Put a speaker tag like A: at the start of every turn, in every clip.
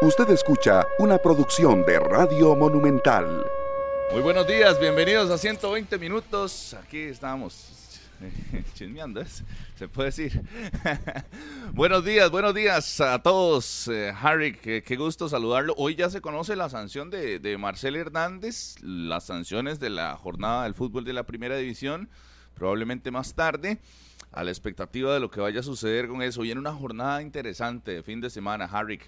A: Usted escucha una producción de Radio Monumental.
B: Muy buenos días, bienvenidos a 120 minutos. Aquí estamos chismeando, se puede decir. buenos días, buenos días a todos. Eh, Harry, qué, gusto saludarlo. Hoy ya se conoce la sanción de, de Marcel Hernández, las sanciones de la jornada del fútbol de la primera división, probablemente más tarde a la expectativa de lo que vaya a suceder con eso. Viene una jornada interesante de fin de semana, Harry.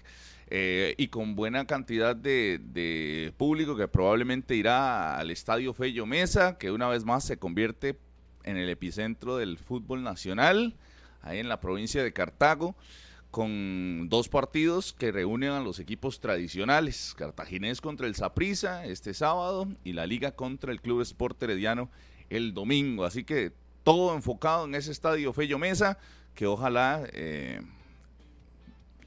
B: Eh, y con buena cantidad de, público que probablemente irá al Estadio Fello Mesa, que una vez más se convierte en el epicentro del fútbol nacional, ahí en la provincia de Cartago, con dos partidos que reúnen a los equipos tradicionales, Cartaginés contra el Saprissa este sábado y la Liga contra el Club Sport Herediano el domingo. Así que todo enfocado en ese Estadio Fello Mesa, que ojalá... Eh,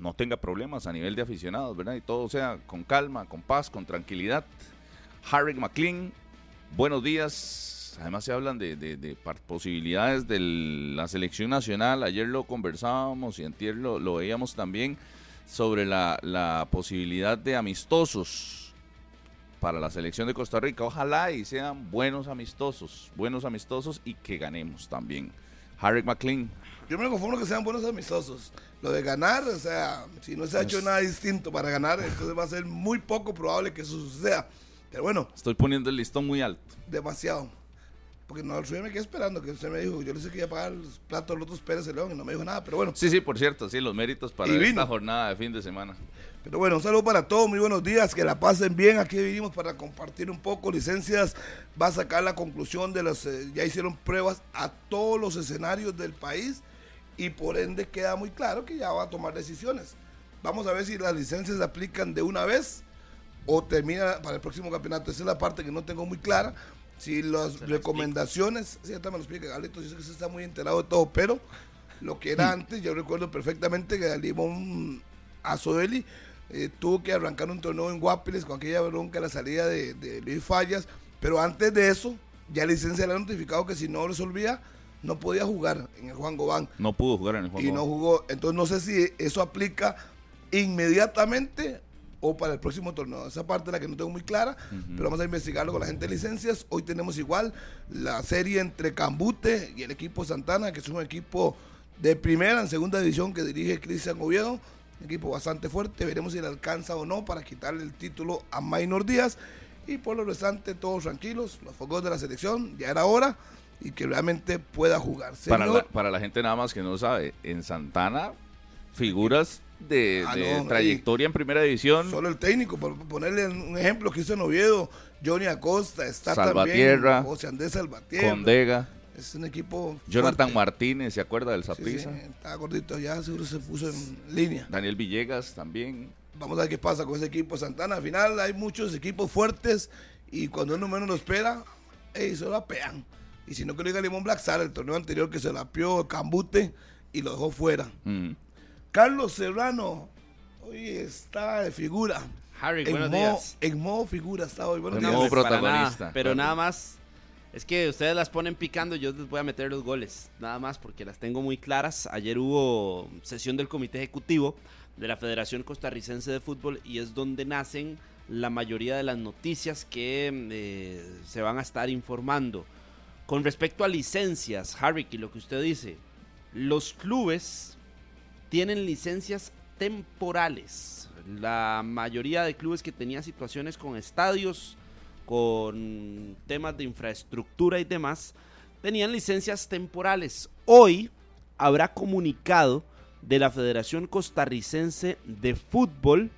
B: no tenga problemas a nivel de aficionados, ¿verdad? Y todo sea con calma, con paz, con tranquilidad. Harry McLean, buenos días. Además se hablan de, posibilidades de la selección nacional. Ayer lo conversábamos y antier lo, lo veíamos también sobre la, la posibilidad de amistosos para la selección de Costa Rica. Ojalá y sean buenos amistosos, buenos amistosos y que ganemos también. Harry McLean.
C: Yo me conformo que sean buenos amistosos. Lo de ganar, o sea, si no se ha hecho nada distinto para ganar, entonces va a ser muy poco probable que eso suceda. Pero bueno.
B: Estoy poniendo el listón muy alto.
C: Demasiado. Porque no, yo me quedé esperando que usted me dijo, yo le sé que iba a pagar los platos los otros Pérez León y no me dijo nada, pero bueno.
B: Sí, sí, por cierto, sí, los méritos para esta jornada de fin de semana.
C: Pero bueno, un saludo para todos, muy buenos días, que la pasen bien. Aquí vinimos para compartir un poco. Licencias va a sacar la conclusión de los, eh, ya hicieron pruebas a todos los escenarios del país y por ende queda muy claro que ya va a tomar decisiones. Vamos a ver si las licencias se aplican de una vez o termina para el próximo campeonato. Esa es la parte que no tengo muy clara. Si las recomendaciones, sí, me lo explica Galito, yo sé que usted está muy enterado de todo, pero lo que era antes, yo recuerdo perfectamente que Limón Azoeli eh, tuvo que arrancar un torneo en Guapiles con aquella bronca, la salida de, de Luis Fallas, pero antes de eso, ya la licencia le ha notificado que si no resolvía, no podía jugar en el Juan Gobán.
B: No pudo jugar en el Juan
C: Y no jugó. Entonces no sé si eso aplica inmediatamente o para el próximo torneo. Esa parte es la que no tengo muy clara, pero vamos a investigarlo con la gente de licencias. Hoy tenemos igual la serie entre Cambute y el equipo Santana, que es un equipo de primera en segunda división que dirige Cristian Oviedo. Un equipo bastante fuerte. Veremos si le alcanza o no para quitarle el título a Maynor Díaz. Y por lo restante, todos tranquilos. Los focos de la selección, ya era hora y que realmente pueda jugar.
B: para, la, para la gente nada más que no sabe, en Santana, figuras de, ah, trayectoria en primera división.
C: Solo el técnico, por ponerle un ejemplo que hizo en Oviedo, Johnny Acosta, está
B: Salvatierra,
C: también José Andrés Salvatierra.
B: Condega.
C: Es un equipo.
B: Jonathan Martínez, ¿se acuerda del Zaprisa?
C: Sí, está gordito ya, seguro se puso en línea.
B: Daniel Villegas también.
C: Vamos a ver qué pasa con ese equipo Santana. Al final hay muchos equipos fuertes y cuando uno menos lo espera, ey, se lo apean. Y si no que lo diga Limón Black Star, el torneo anterior que se la pió Cambute y lo dejó fuera. Mm. Carlos Serrano, hoy está de figura.
D: Harry, en buenos días.
C: En modo figura está hoy.
B: Buenos en modo protagonista.
D: pero nada más, es que ustedes las ponen picando, yo les voy a meter los goles. Nada más porque las tengo muy claras. Ayer hubo sesión del comité ejecutivo de la Federación Costarricense de Fútbol y es donde nacen la mayoría de las noticias que eh, se van a estar informando. Con respecto a licencias, Harry, y lo que usted dice, los clubes tienen licencias temporales. La mayoría de clubes que tenían situaciones con estadios, con temas de infraestructura y demás, tenían licencias temporales. Hoy habrá comunicado de la Federación Costarricense de Fútbol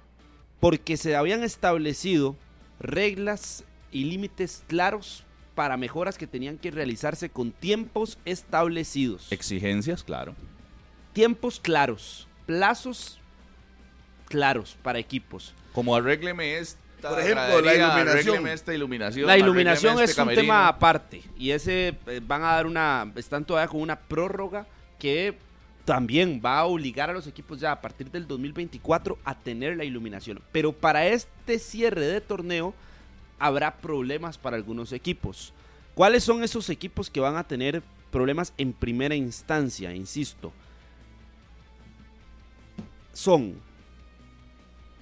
D: porque se habían establecido reglas y límites claros para mejoras que tenían que realizarse con tiempos establecidos.
B: Exigencias, claro.
D: Tiempos claros, plazos claros para equipos.
B: Como arrégleme esta
C: por ejemplo, la iluminación.
B: esta iluminación.
D: La iluminación es este un tema aparte. Y ese eh, van a dar una. Están todavía con una prórroga que también va a obligar a los equipos ya a partir del 2024 a tener la iluminación. Pero para este cierre de torneo habrá problemas para algunos equipos. ¿Cuáles son esos equipos que van a tener problemas en primera instancia? Insisto. Son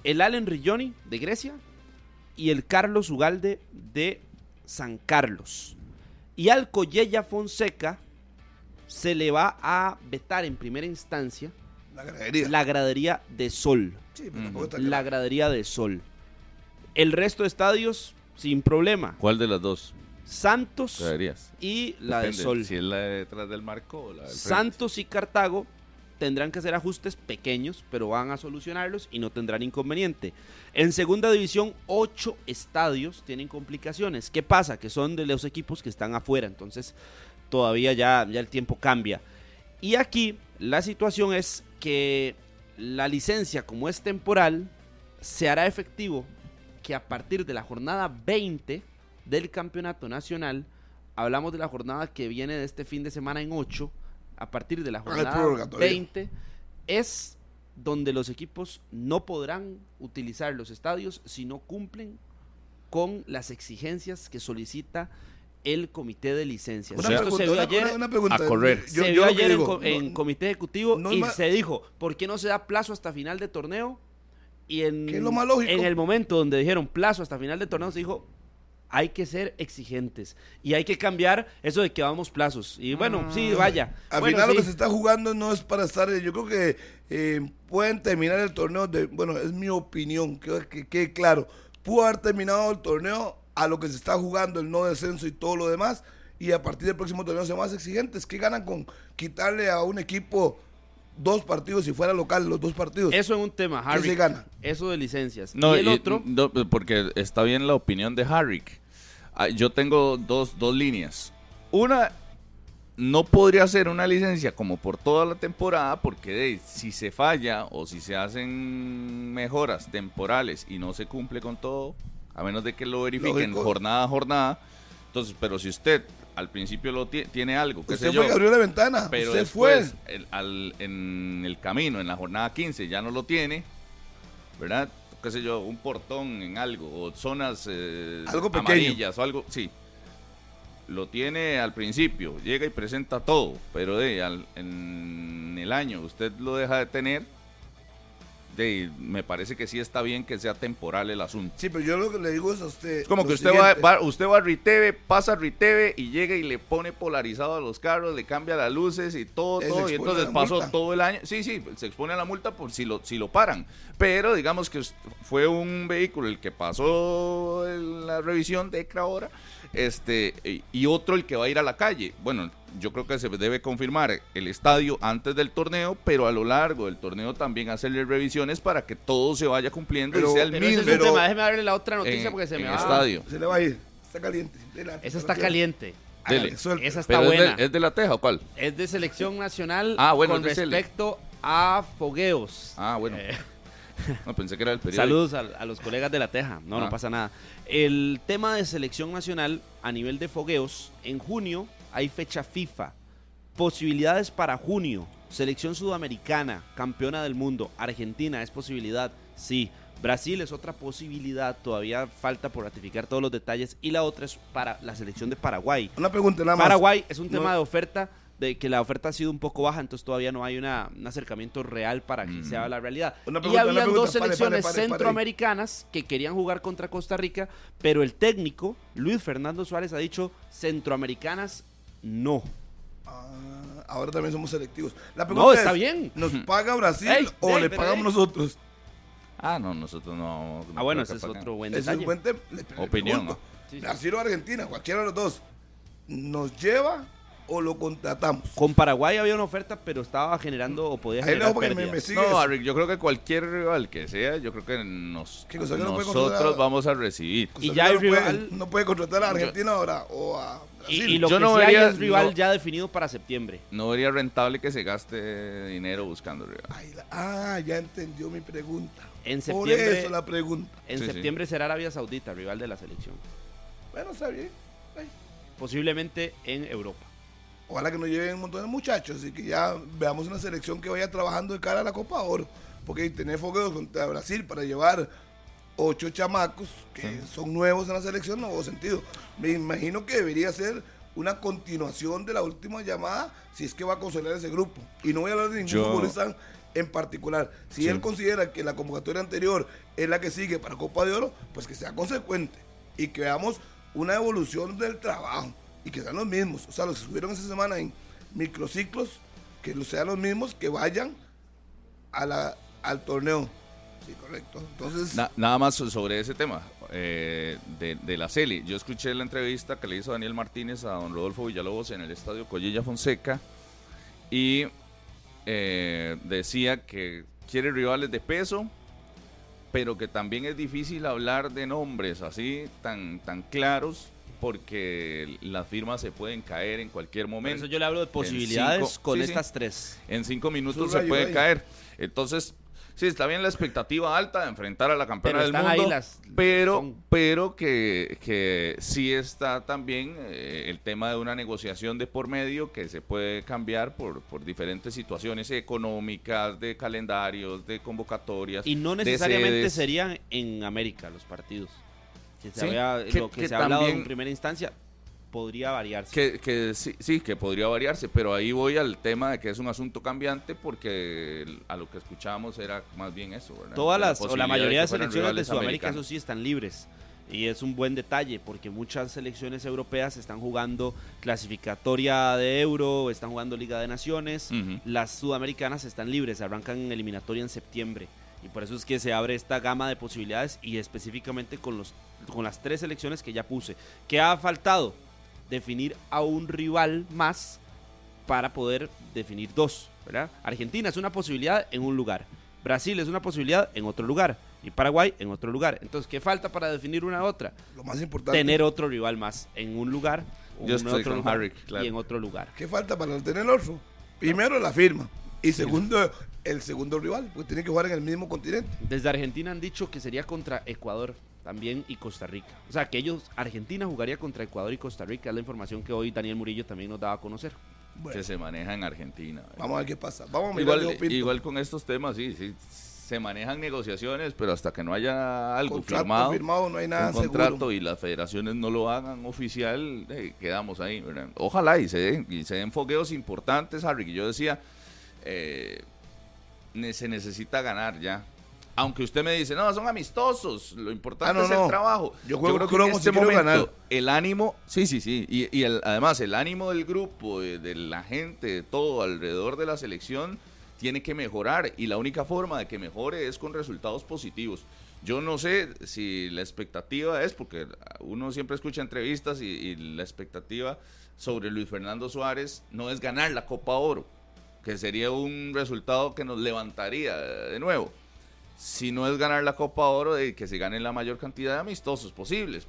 D: el Allen Rigioni de Grecia y el Carlos Ugalde de San Carlos. Y al Collella Fonseca se le va a vetar en primera instancia
C: La gradería.
D: la gradería de Sol.
C: Sí, pero
D: La gradería de Sol. El resto de estadios, sin problema.
B: ¿Cuál de las dos
D: Santos
B: deberías?
D: y la de Sol.
B: Si es la de detrás del marco o la del frente.
D: Santos y Cartago tendrán que hacer ajustes pequeños, pero van a solucionarlos y no tendrán inconveniente. En segunda división, ocho estadios tienen complicaciones. ¿Qué pasa? Que son de los equipos que están afuera, entonces todavía ya, ya el tiempo cambia. Y aquí la situación es que la licencia, como es temporal, se hará efectivo que a partir de la jornada 20 del campeonato nacional, hablamos de la jornada que viene de este fin de semana en 8, a partir de la
C: el
D: jornada
C: prorrogatorio.
D: 20, es donde los equipos no podrán utilizar los estadios si no cumplen con las exigencias que solicita el comité de licencias.
C: Una
D: se vio ayer
C: una pregunta.
B: a correr.
D: Se
C: yo
D: vio ayer en,
C: digo,
D: co- en
C: no-
D: comité ejecutivo
C: no
D: y se dijo, ¿por qué no se da plazo hasta final de torneo? Y en,
C: ¿Qué es lo más lógico?
D: en el momento donde dijeron plazo hasta final de torneo, se dijo, hay que ser exigentes y hay que cambiar eso de que vamos plazos. Y bueno, sí, vaya.
C: Al
D: Bueno,
C: final
D: sí.
C: lo que se está jugando no es para estar. Yo creo que eh, pueden terminar el torneo. De, bueno, es mi opinión, que que quede claro. Pudo haber terminado el torneo a lo que se está jugando, el no descenso y todo lo demás. Y a partir del próximo torneo ser más exigentes. ¿Qué ganan con quitarle a un equipo dos partidos si fuera local, los dos partidos?
D: Eso en un tema,
C: ¿Qué
D: Harry.
C: se gana?
D: Eso de licencias.
B: No,
D: y el
B: y-
D: otro,
B: no, porque está bien la opinión de Harrick. Ah, Yo tengo dos, dos líneas. Una, no podría ser una licencia como por toda la temporada, porque de, si se falla o si se hacen mejoras temporales y no se cumple con todo, a menos de que lo verifiquen
C: Lógico.
B: jornada a jornada, entonces, pero si usted al principio lo ti- tiene algo, qué sé
C: fue
B: yo,
C: que abrió la ventana.
B: pero
C: usted
B: después,
C: fue.
B: el- al- en el camino, en la jornada 15, ya no lo tiene, ¿verdad? Qué sé yo, un portón en algo, o zonas eh,
C: Algo pequeño.
B: amarillas o algo, sí. Lo tiene al principio, llega y presenta todo, pero de, al- en el año usted lo deja de tener, de, me parece que sí está bien que sea temporal el asunto.
C: Sí, pero yo lo que le digo es a usted.
B: Es como que usted va, va- usted va a Riteve, pasa a Riteve y llega y le pone polarizado a los carros, le cambia las luces y todo, todo.
C: se
B: Y entonces pasó
C: multa.
B: todo el año. Sí, sí, se expone a la multa por si lo, si lo paran. Pero digamos que fue un vehículo el que pasó la revisión de ECRA ahora, este, y- otro el que va a ir a la calle. Bueno, yo creo que se debe confirmar el estadio antes del torneo, pero a lo largo del torneo también hacerle revisiones para que todo se vaya cumpliendo
C: Pero-
B: y sea el
D: pero ese
B: mismo.
D: es
C: pero-
D: tema. Déjeme darle la otra noticia
B: en-
D: porque se me va.
B: estadio.
C: Se le va a ir. Está caliente. Adelante,
D: Esa está caliente.
B: Dele.
C: Hágale, suelte.
D: Esa está
B: Pero es
D: buena.
B: de, es de la Teja o cuál?
D: Es de selección nacional
B: Ah, bueno,
D: con
B: es
D: respecto a fogueos.
B: Ah, bueno.
D: Eh,
B: No, pensé que era el periódico.
D: saludos a, a los colegas de la Teja. No, no
B: Ah.
D: pasa nada. El tema de selección nacional a nivel de fogueos, en junio hay fecha FIFA. Posibilidades para junio. Selección sudamericana, campeona del mundo. Argentina es posibilidad, sí. Brasil es otra posibilidad, todavía falta por ratificar todos los detalles. Y la otra es para la selección de Paraguay.
C: Una pregunta nada más.
D: Paraguay es un
C: No-
D: tema de oferta, de que la oferta ha sido un poco baja, entonces todavía no hay una, un acercamiento real para que
B: Mm.
D: sea la realidad.
C: Una
D: y
C: pregunta, una
D: habían
C: pregunta,
D: dos
C: pare, pare,
D: selecciones
C: pare, pare.
D: centroamericanas que querían jugar contra Costa Rica, pero el técnico, Luis Fernando Suárez, ha dicho centroamericanas no.
C: Ah, ahora también somos selectivos. La pregunta
D: No,
C: es,
D: está bien.
C: ¿Nos paga Brasil
D: Ey,
C: o
D: ey,
C: le
D: pero,
C: pagamos
D: ey.
C: nosotros?
B: Ah, no, nosotros no. no
D: Ah, bueno, ese es otro buen
C: Ese es
D: detalle.
C: un buen
B: Opinión,
D: Sí, sí.
C: Brasil o Argentina, cualquiera de los dos. ¿Nos lleva o lo contratamos?
D: Con Paraguay había una oferta, pero estaba generando o podía generar
C: me, me.
B: No, Rick, yo creo que cualquier rival que sea, yo creo que nos,
C: ¿Qué cosa? ¿Que no puede contratar
B: nosotros vamos a recibir.
D: Y ya hay
C: puede-
D: rival-
C: no puede contratar a Argentina ahora o a
D: Y,
C: Brasil.
D: y lo
B: Yo
D: que
B: no
D: sí hay
B: vería-
D: es rival
B: no-
D: ya definido para septiembre.
B: No vería rentable que se gaste dinero buscando rival.
C: Ay, la- ah, ya entendió mi pregunta.
D: En
C: Por
D: septiembre-
C: eso la pregunta.
D: En
B: Sí, sí.
D: septiembre será Arabia Saudita, rival de la selección.
C: Bueno, está bien. Ay,
D: Posiblemente en Europa.
C: Ojalá que nos lleven un montón de muchachos y que ya veamos una selección que vaya trabajando de cara a la Copa Oro. Porque tener fogueos contra Brasil para llevar ocho chamacos que son nuevos en la selección no hubo sentido. Me imagino que debería ser una continuación de la última llamada si es que va a consolidar ese grupo. Y no voy a hablar de ningún
B: Yo-
C: futbolista en particular. Si
B: Sí.
C: él considera que la convocatoria anterior es la que sigue para Copa de Oro, pues que sea consecuente y que veamos una evolución del trabajo y que sean los mismos. O sea, los que estuvieron esa semana en microciclos, que sean los mismos, que vayan a la, al torneo. Sí, correcto. Entonces,
B: Na- nada más sobre ese tema eh, de, de la CELI. Yo escuché la entrevista que le hizo Daniel Martínez a don Rodolfo Villalobos en el estadio Collilla Fonseca y eh, decía que quiere rivales de peso, pero que también es difícil hablar de nombres así tan, tan claros porque las firmas se pueden caer en cualquier
D: Por
B: momento.
D: eso yo le hablo de posibilidades
B: cinco-
D: con
B: sí, sí.
D: estas tres.
B: En cinco minutos se puede
C: ahí.
B: caer. Entonces, sí, está bien la expectativa alta de enfrentar a la campeona
D: Pero
B: del
D: están ahí
B: mundo,
D: las-
B: pero,
D: son-
B: pero que, que sí está también eh, el tema de una negociación de por medio que se puede cambiar por, por diferentes situaciones económicas, de calendarios, de convocatorias.
D: Y no necesariamente serían en América los partidos. Que se
B: Sí,
D: había-
B: que-
D: lo que,
B: que
D: se ha hablado en primera instancia podría variarse.
B: Que, que sí, sí, que podría variarse, pero ahí voy al tema de que es un asunto cambiante porque a lo que escuchábamos era más bien eso. ¿verdad?
D: Todas
B: De
D: las, o la mayoría de
B: fueran
D: selecciones de Sudamérica, eso sí, están libres. Y es un buen detalle porque muchas selecciones europeas están jugando clasificatoria de Euro, están jugando Liga de Naciones. Las sudamericanas están libres, arrancan en eliminatoria en septiembre. Y por eso es que se abre esta gama de posibilidades y específicamente con, los, con las tres selecciones que ya puse. ¿Qué ha faltado? Definir a un rival más para poder definir dos, ¿verdad? Argentina es una posibilidad en un lugar, Brasil es una posibilidad en otro lugar y Paraguay en otro lugar. Entonces, ¿qué falta para definir una otra?
C: lo más importante.
D: Tener otro rival más en un lugar, en
B: estoy
D: otro
B: con
D: lugar
B: Harry, claro.
D: y en otro lugar.
C: ¿Qué falta para tener otro? Primero la firma. Y segundo, el segundo rival, porque tiene que jugar en el mismo continente.
D: Desde Argentina han dicho que sería contra Ecuador también y Costa Rica. O sea, que ellos, Argentina jugaría contra Ecuador y Costa Rica. Es la información que hoy Daniel Murillo también nos daba a conocer.
C: Bueno,
B: que se maneja en Argentina. ¿verdad?
C: vamos a ver qué pasa. Vamos a mirar
B: Igual, igual con estos temas, sí, sí, se manejan negociaciones, pero hasta que no haya algo
C: Contrato
B: firmado,
C: firmado, no hay nada
B: un contrato
C: seguro.
B: y las federaciones no lo hagan oficial, eh, quedamos ahí. ¿verdad? Ojalá y se den, y se den fogueos importantes, Harry, que yo decía, eh, se necesita ganar ya. Aunque usted me dice, no, son amistosos, lo importante
C: Ah, no,
B: es el trabajo.
C: Yo
B: creo que en este momento
C: ganar.
B: el ánimo, sí, sí, sí, y, y el- además el ánimo del grupo, de, de la gente, de todo alrededor de la selección, tiene que mejorar y la única forma de que mejore es con resultados positivos. Yo no sé si la expectativa es, porque uno siempre escucha entrevistas y, y la expectativa sobre Luis Fernando Suárez no es ganar la Copa Oro, que sería un resultado que nos levantaría de nuevo, sino es ganar la Copa Oro de que se gane la mayor cantidad de amistosos posibles,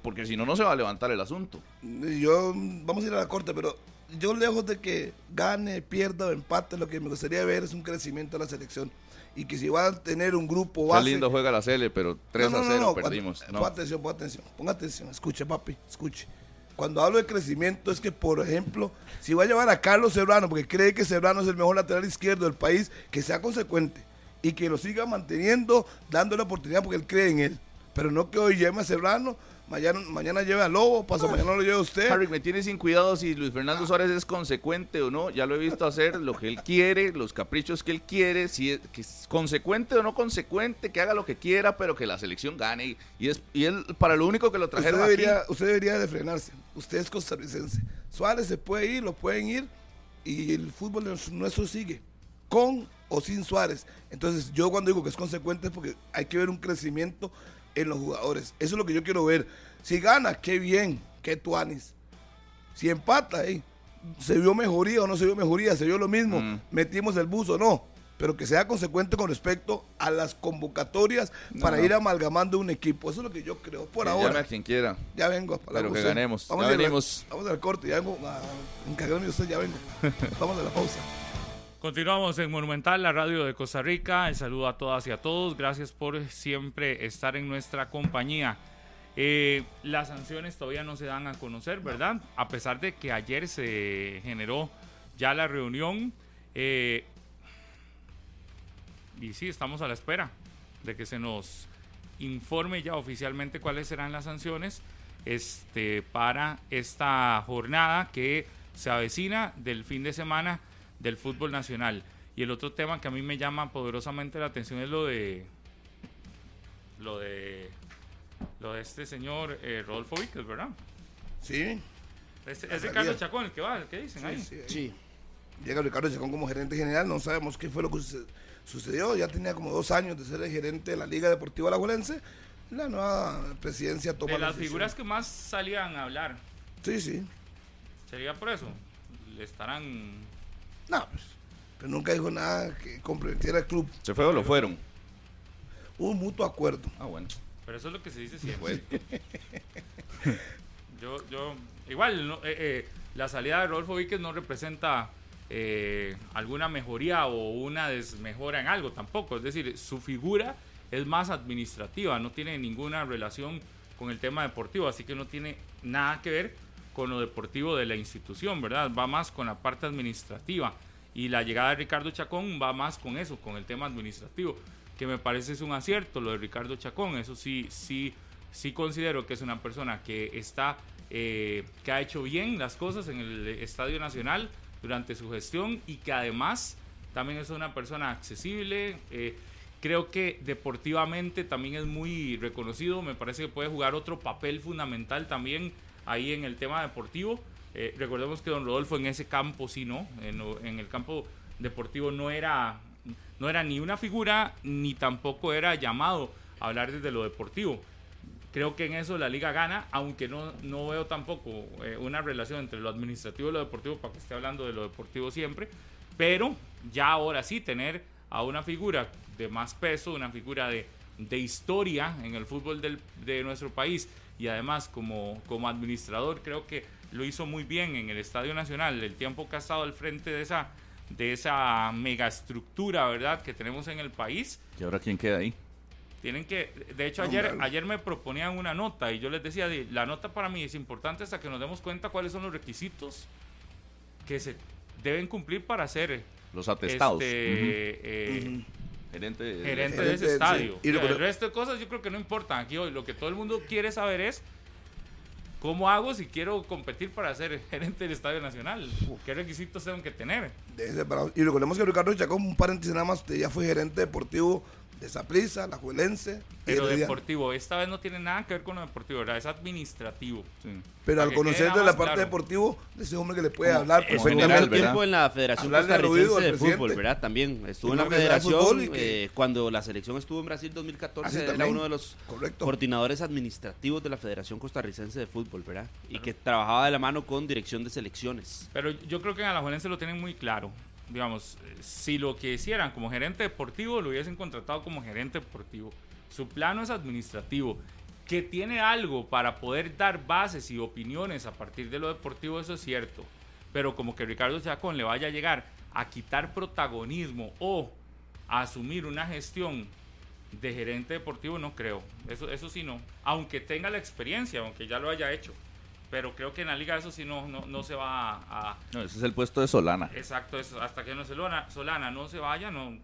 B: porque si no, no se va a levantar el asunto.
C: Yo, vamos a ir a la corte, pero yo lejos de que gane, pierda o empate, lo que me gustaría ver es un crecimiento de la selección. Y que si van a tener un grupo
B: Qué
C: base...
B: lindo juega la Cele, pero 3
C: No, no,
B: a
C: no,
B: 0
C: no,
B: perdimos. ¿no?
C: Ponga atención, ponga atención, ponga atención, escuche papi, escuche. Cuando hablo de crecimiento es que, por ejemplo, si va a llevar a Carlos Serrano, porque cree que Serrano es el mejor lateral izquierdo del país, que sea consecuente y que lo siga manteniendo, dándole oportunidad porque él cree en él. Pero no que hoy lleve a Serrano, mañana, mañana lleve a Lobo, pasado mañana lo lleve usted.
B: Harry, me tiene sin cuidado si Luis Fernando Suárez es consecuente o no. Ya lo he visto hacer lo que él quiere, los caprichos que él quiere, si es, que es consecuente o no consecuente, que haga lo que quiera, pero que la selección gane. Y, es y él para lo único que lo
C: Usted
B: trajeron aquí.
C: debería, usted debería de frenarse. Usted es costarricense. Suárez se puede ir, lo pueden ir y el fútbol nuestro sigue. Con o sin Suárez. Entonces yo cuando digo que es consecuente es porque hay que ver un crecimiento en los jugadores. Eso es lo que yo quiero ver. Si gana, qué bien, qué tuanis. Si empata, ahí se vio mejoría o no se vio mejoría, se vio lo mismo,
B: Mm.
C: metimos el bus o no. Pero que sea consecuente con respecto a las convocatorias
B: No,
C: para
B: no.
C: ir amalgamando un equipo. Eso es lo que yo creo por
B: Que
C: ahora.
B: llame a quien quiera.
C: Ya vengo. para
B: Pero que ganemos.
C: Vamos
B: Ya
C: a la- vamos al corte. Ya vengo a encargarme de usted. Ya vengo. Vamos a la pausa.
E: Continuamos en Monumental, la radio de Costa Rica. El saludo a todas y a todos. Gracias por siempre estar en nuestra compañía. Eh, las sanciones todavía no se dan a conocer, ¿verdad? A pesar de que ayer se generó ya la reunión. eh, y sí, estamos a la espera de que se nos informe ya oficialmente cuáles serán las sanciones este, para esta jornada que se avecina del fin de semana del fútbol nacional. Y el otro tema que a mí me llama poderosamente la atención es lo de lo de lo de este señor eh, Rodolfo Víquez, ¿verdad?
C: Sí. Salida.
E: Carlos Chacón, el que va, el que dicen ahí.
C: sí, ahí.
D: Sí.
C: Llega Ricardo Chacón como gerente general, no sabemos qué fue lo que suce- sucedió. Ya tenía como dos años de ser el gerente de la Liga Deportiva Alajuelense. La nueva presidencia toma
E: De
C: la
E: las
C: decisión.
E: figuras que más salían a hablar,
C: Sí, sí.
E: sería por eso. Le estarán
C: No, pues. Pero nunca dijo nada que comprometiera al club.
B: ¿Se fue o lo fueron?
C: Hubo un mutuo acuerdo.
B: Ah, bueno.
E: Pero eso es lo que se dice siempre.
B: Bueno.
E: Yo, yo, igual, no, eh, eh, la salida de Rodolfo Víquez no representa eh, alguna mejoría o una desmejora en algo tampoco. Es decir, su figura es más administrativa, no tiene ninguna relación con el tema deportivo, así que no tiene nada que ver con lo deportivo de la institución, ¿verdad? Va más con la parte administrativa. Y la llegada de Ricardo Chacón va más con eso, con el tema administrativo, que me parece es un acierto lo de Ricardo Chacón. Eso sí, sí, sí considero que es una persona que está, eh, que ha hecho bien las cosas en el Estadio Nacional durante su gestión y que además también es una persona accesible. eh, creo que deportivamente también es muy reconocido. Me parece que puede jugar otro papel fundamental también ahí en el tema deportivo. Eh, recordemos que don Rodolfo en ese campo sí, ¿no? En, en el campo deportivo no era, no era ni una figura ni tampoco era llamado a hablar desde lo deportivo. Creo que en eso la liga gana, aunque no, no veo tampoco eh, una relación entre lo administrativo y lo deportivo para que esté hablando de lo deportivo siempre. Pero ya ahora sí tener a una figura de más peso, una figura de, de historia en el fútbol del- de nuestro país y además como, como administrador creo que lo hizo muy bien en el Estadio Nacional, el tiempo que ha estado al frente de esa, de esa megaestructura, ¿verdad?, que tenemos en el país.
B: ¿Y ahora quién queda ahí?
E: Tienen que, de hecho ayer, ayer me proponían una nota y yo les decía, la nota para mí es importante hasta que nos demos cuenta cuáles son los requisitos que se deben cumplir para ser
B: Los atestados.
E: este, eh.
B: Gerente de...
E: gerente de
C: Gerente,
E: ese
C: sí.
E: estadio.
C: Y lo
E: O sea,
C: que-
E: el resto de cosas yo creo que no importan aquí hoy. Lo que todo el mundo quiere saber es cómo hago si quiero competir para ser gerente del Estadio Nacional. ¿Qué requisitos tengo que tener?
C: Y recordemos que Ricardo Chacón, un paréntesis nada más, ya fue gerente deportivo de Saprissa, la Juelense.
E: Pero deportivo, esta vez no tiene nada que ver con lo deportivo, ¿verdad? Es administrativo.
B: Sí.
C: Pero
E: Para
C: al conocer de la parte
E: claro.
C: deportivo, de ese hombre que le puede
B: Como-
C: hablar perfectamente.
D: tiempo en la Federación Costarricense de Fútbol. ¿verdad? También estuvo en la federación
C: fútbol y que-
D: eh, cuando la selección estuvo en Brasil 2014,
C: Así
D: era
C: también.
D: uno de los
C: Correcto.
D: coordinadores administrativos de la Federación Costarricense de Fútbol, ¿verdad? Y que trabajaba de la mano con dirección de selecciones.
E: Pero yo creo que en Alajuelense lo tienen muy claro. Digamos, eh, si lo que hicieran como gerente deportivo, lo hubiesen contratado como gerente deportivo. Su plano es administrativo. Que tiene algo para poder dar bases y opiniones a partir de lo deportivo, eso es cierto. Pero como que Ricardo Chacón le vaya a llegar a quitar protagonismo o a asumir una gestión de gerente deportivo, no creo. Eso, eso sí no. Aunque tenga la experiencia, aunque ya lo haya hecho. Pero creo que en la liga eso sí no, no, no se va a, a-
B: No, ese es el puesto de Solana.
E: Exacto, eso, hasta que no Solana, Solana no se vaya, no. eh,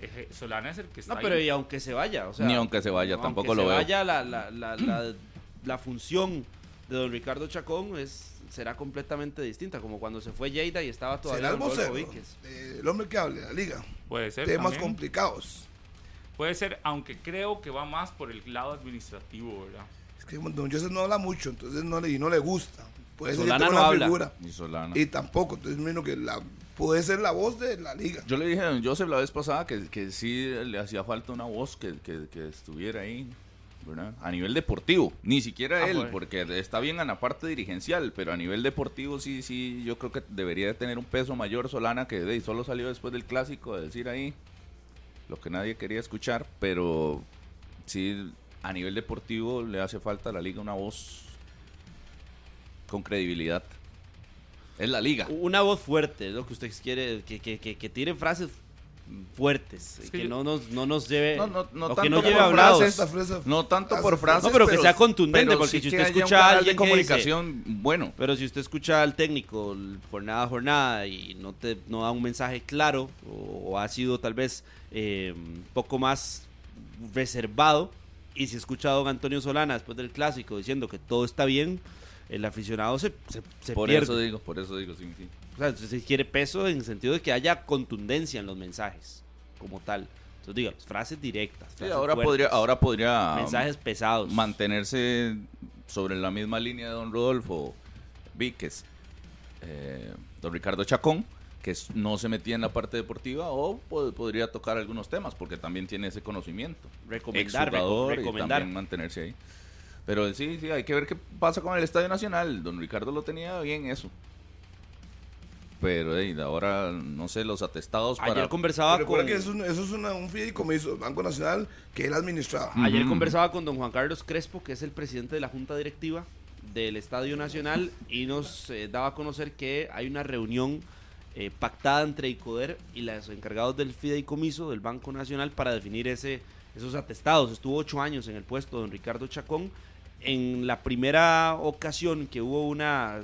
E: eh, Solana es el que está
D: No, pero
E: ahí.
D: y aunque se vaya, o sea,
B: Ni aunque se vaya,
D: aunque
B: tampoco
D: se
B: lo veo.
D: vaya, la, la, la, la, la función de don Ricardo Chacón es, será completamente distinta, como cuando se fue Lleida y estaba todavía
C: Será el vocero, eh, el hombre que hable de la liga.
E: Puede ser.
C: Temas
E: también.
C: complicados.
E: Puede ser, aunque creo que va más por el lado administrativo, ¿verdad?
C: Es que don Joseph no habla mucho, entonces no le, y no le gusta. Puede ser
D: Solana
C: tenga
D: no
C: una
D: habla.
C: figura.
B: Y Solana.
C: Y tampoco, entonces menos que la puede ser la voz de la liga.
B: Yo le dije a don Joseph la vez pasada que, que sí le hacía falta una voz que, que- que estuviera ahí, ¿verdad? A nivel deportivo, ni siquiera
D: Ah,
B: él, porque está bien en la parte dirigencial, pero a nivel deportivo sí, sí, yo creo que debería de tener un peso mayor Solana, que de, solo salió después del clásico de decir ahí lo que nadie quería escuchar, pero sí, a nivel deportivo le hace falta a la liga una voz con credibilidad. Es la liga.
D: Una voz fuerte, es lo que usted quiere, que, que, que, que tire frases fuertes,
E: Es
D: que,
E: que yo-
D: no nos, no nos lleve,
B: No, no, no
D: o que
B: tanto
D: no
B: por
D: lleve
B: frases,
D: hablados.
B: No tanto por frases,
D: No, pero que sea contundente,
B: pero
D: porque
B: sí
D: si usted escucha a alguien
B: de
D: dice-
B: comunicación bueno.
D: Pero si usted escucha al técnico jornada a jornada y no te no da un mensaje claro o, o ha sido tal vez eh, un poco más reservado y si escucha a don Antonio Solana después del clásico diciendo que todo está bien, el aficionado se, se, se
B: Por
D: pierde.
B: eso digo, por eso digo, sí, sí.
D: O sea, se quiere peso en el sentido de que haya contundencia en los mensajes, como tal. Entonces, digamos, frases directas.
B: Sí, ahora
D: fuertes,
B: podría, ahora podría
D: mensajes pesados.
B: mantenerse sobre la misma línea de don Rodolfo Víquez, eh, don Ricardo Chacón, que no se metía en la parte deportiva o pod- podría tocar algunos temas porque también tiene ese conocimiento.
D: Recomendar,
B: Exjugador
D: reco-
B: y
D: recomendar.
B: también mantenerse ahí. Pero sí, sí, hay que ver qué pasa con el Estadio Nacional. Don Ricardo lo tenía bien eso. Pero ey, ahora, no sé, los atestados
D: Ayer
B: para...
D: conversaba
C: Pero
D: con...
C: que eso, es un- eso es una- un fideicomiso del Banco Nacional que él administraba.
D: Ayer conversaba con don Juan Carlos Crespo, que es el presidente de la Junta Directiva del Estadio Nacional, y nos eh, daba a conocer que hay una reunión eh, pactada entre ICODER y los encargados del fideicomiso del Banco Nacional para definir ese, esos atestados. Estuvo ocho años en el puesto don Ricardo Chacón. En la primera ocasión que hubo una,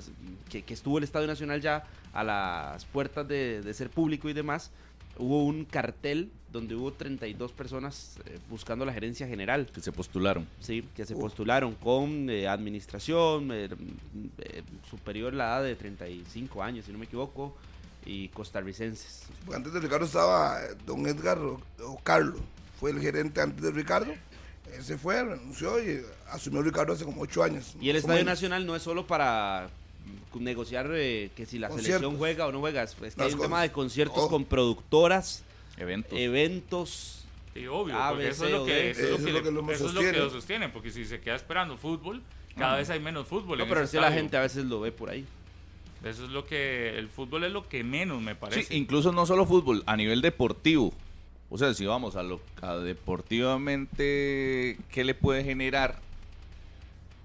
D: que, que estuvo el Estadio Nacional ya a las puertas de, de ser público y demás, hubo un cartel donde hubo 32 personas eh, buscando la gerencia general.
B: que se postularon.
D: Sí, que se postularon con eh, administración, eh, eh, superior la edad de 35 años, si no me equivoco, y costarricenses.
C: Porque antes de Ricardo estaba eh, don Edgar o, o Carlos, fue el gerente antes de Ricardo. Él se fue, renunció y asumió Ricardo hace como ocho años.
D: Y el Estadio
C: menos.
D: Nacional no es solo para mm, negociar eh, que si la
C: Conciertos.
D: selección juega o no juega, es que hay un
C: cosas.
D: tema de conciertos
C: Oh.
D: con productoras,
B: Eventos.
D: eventos.
E: Sí, obvio,
D: A,
E: porque
D: B,
E: eso
D: C
E: es lo que,
D: D.
E: eso es lo que,
C: es que sostiene.
E: lo sostiene, porque si se queda esperando fútbol, cada vez hay menos fútbol.
D: No,
E: en
D: pero sí la gente a veces lo ve por ahí.
E: Eso es lo que, el fútbol es lo que menos me parece.
B: Sí, incluso no solo fútbol, a nivel deportivo. O sea, si vamos a lo a deportivamente, ¿qué le puede generar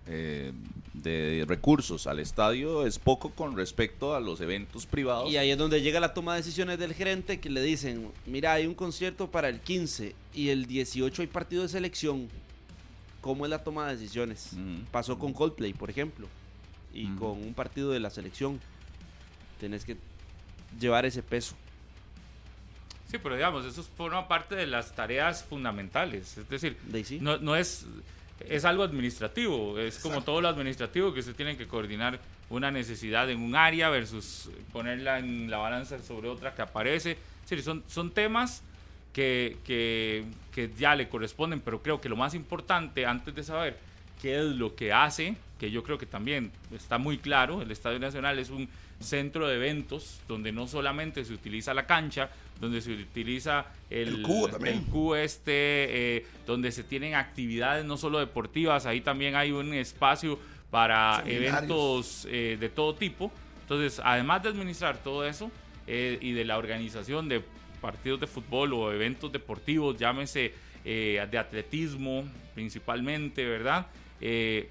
B: eh, de recursos al estadio? Es poco con respecto a los eventos privados.
D: Y ahí es donde llega la toma de decisiones del gerente que le dicen, mira, hay un concierto para el 15 y el 18 hay partido de selección. ¿Cómo es la toma de decisiones?
B: Mm.
D: Pasó con Coldplay, por ejemplo, y
B: Mm.
D: con un partido de la selección. Tenés que llevar ese peso.
E: Sí, pero digamos, eso forma parte de las tareas fundamentales. Es decir,
D: sí.
E: no, no es, es algo administrativo. Es como todo lo administrativo que se tiene que coordinar una necesidad en un área versus ponerla en la balanza sobre otra que aparece. Es decir, son, son temas que, que, que ya le corresponden, pero creo que lo más importante antes de saber qué es lo que hace, que yo creo que también está muy claro, el Estadio Nacional es un centro de eventos donde no solamente se utiliza la cancha, donde se utiliza el,
C: El cubo también.
E: el cubo este, eh, donde se tienen actividades no solo deportivas, ahí también hay un espacio para
C: Seminarios.
E: eventos eh, de todo tipo. Entonces, además de administrar todo eso eh, y de la organización de partidos de fútbol o eventos deportivos, llámese de atletismo principalmente, ¿verdad? Eh,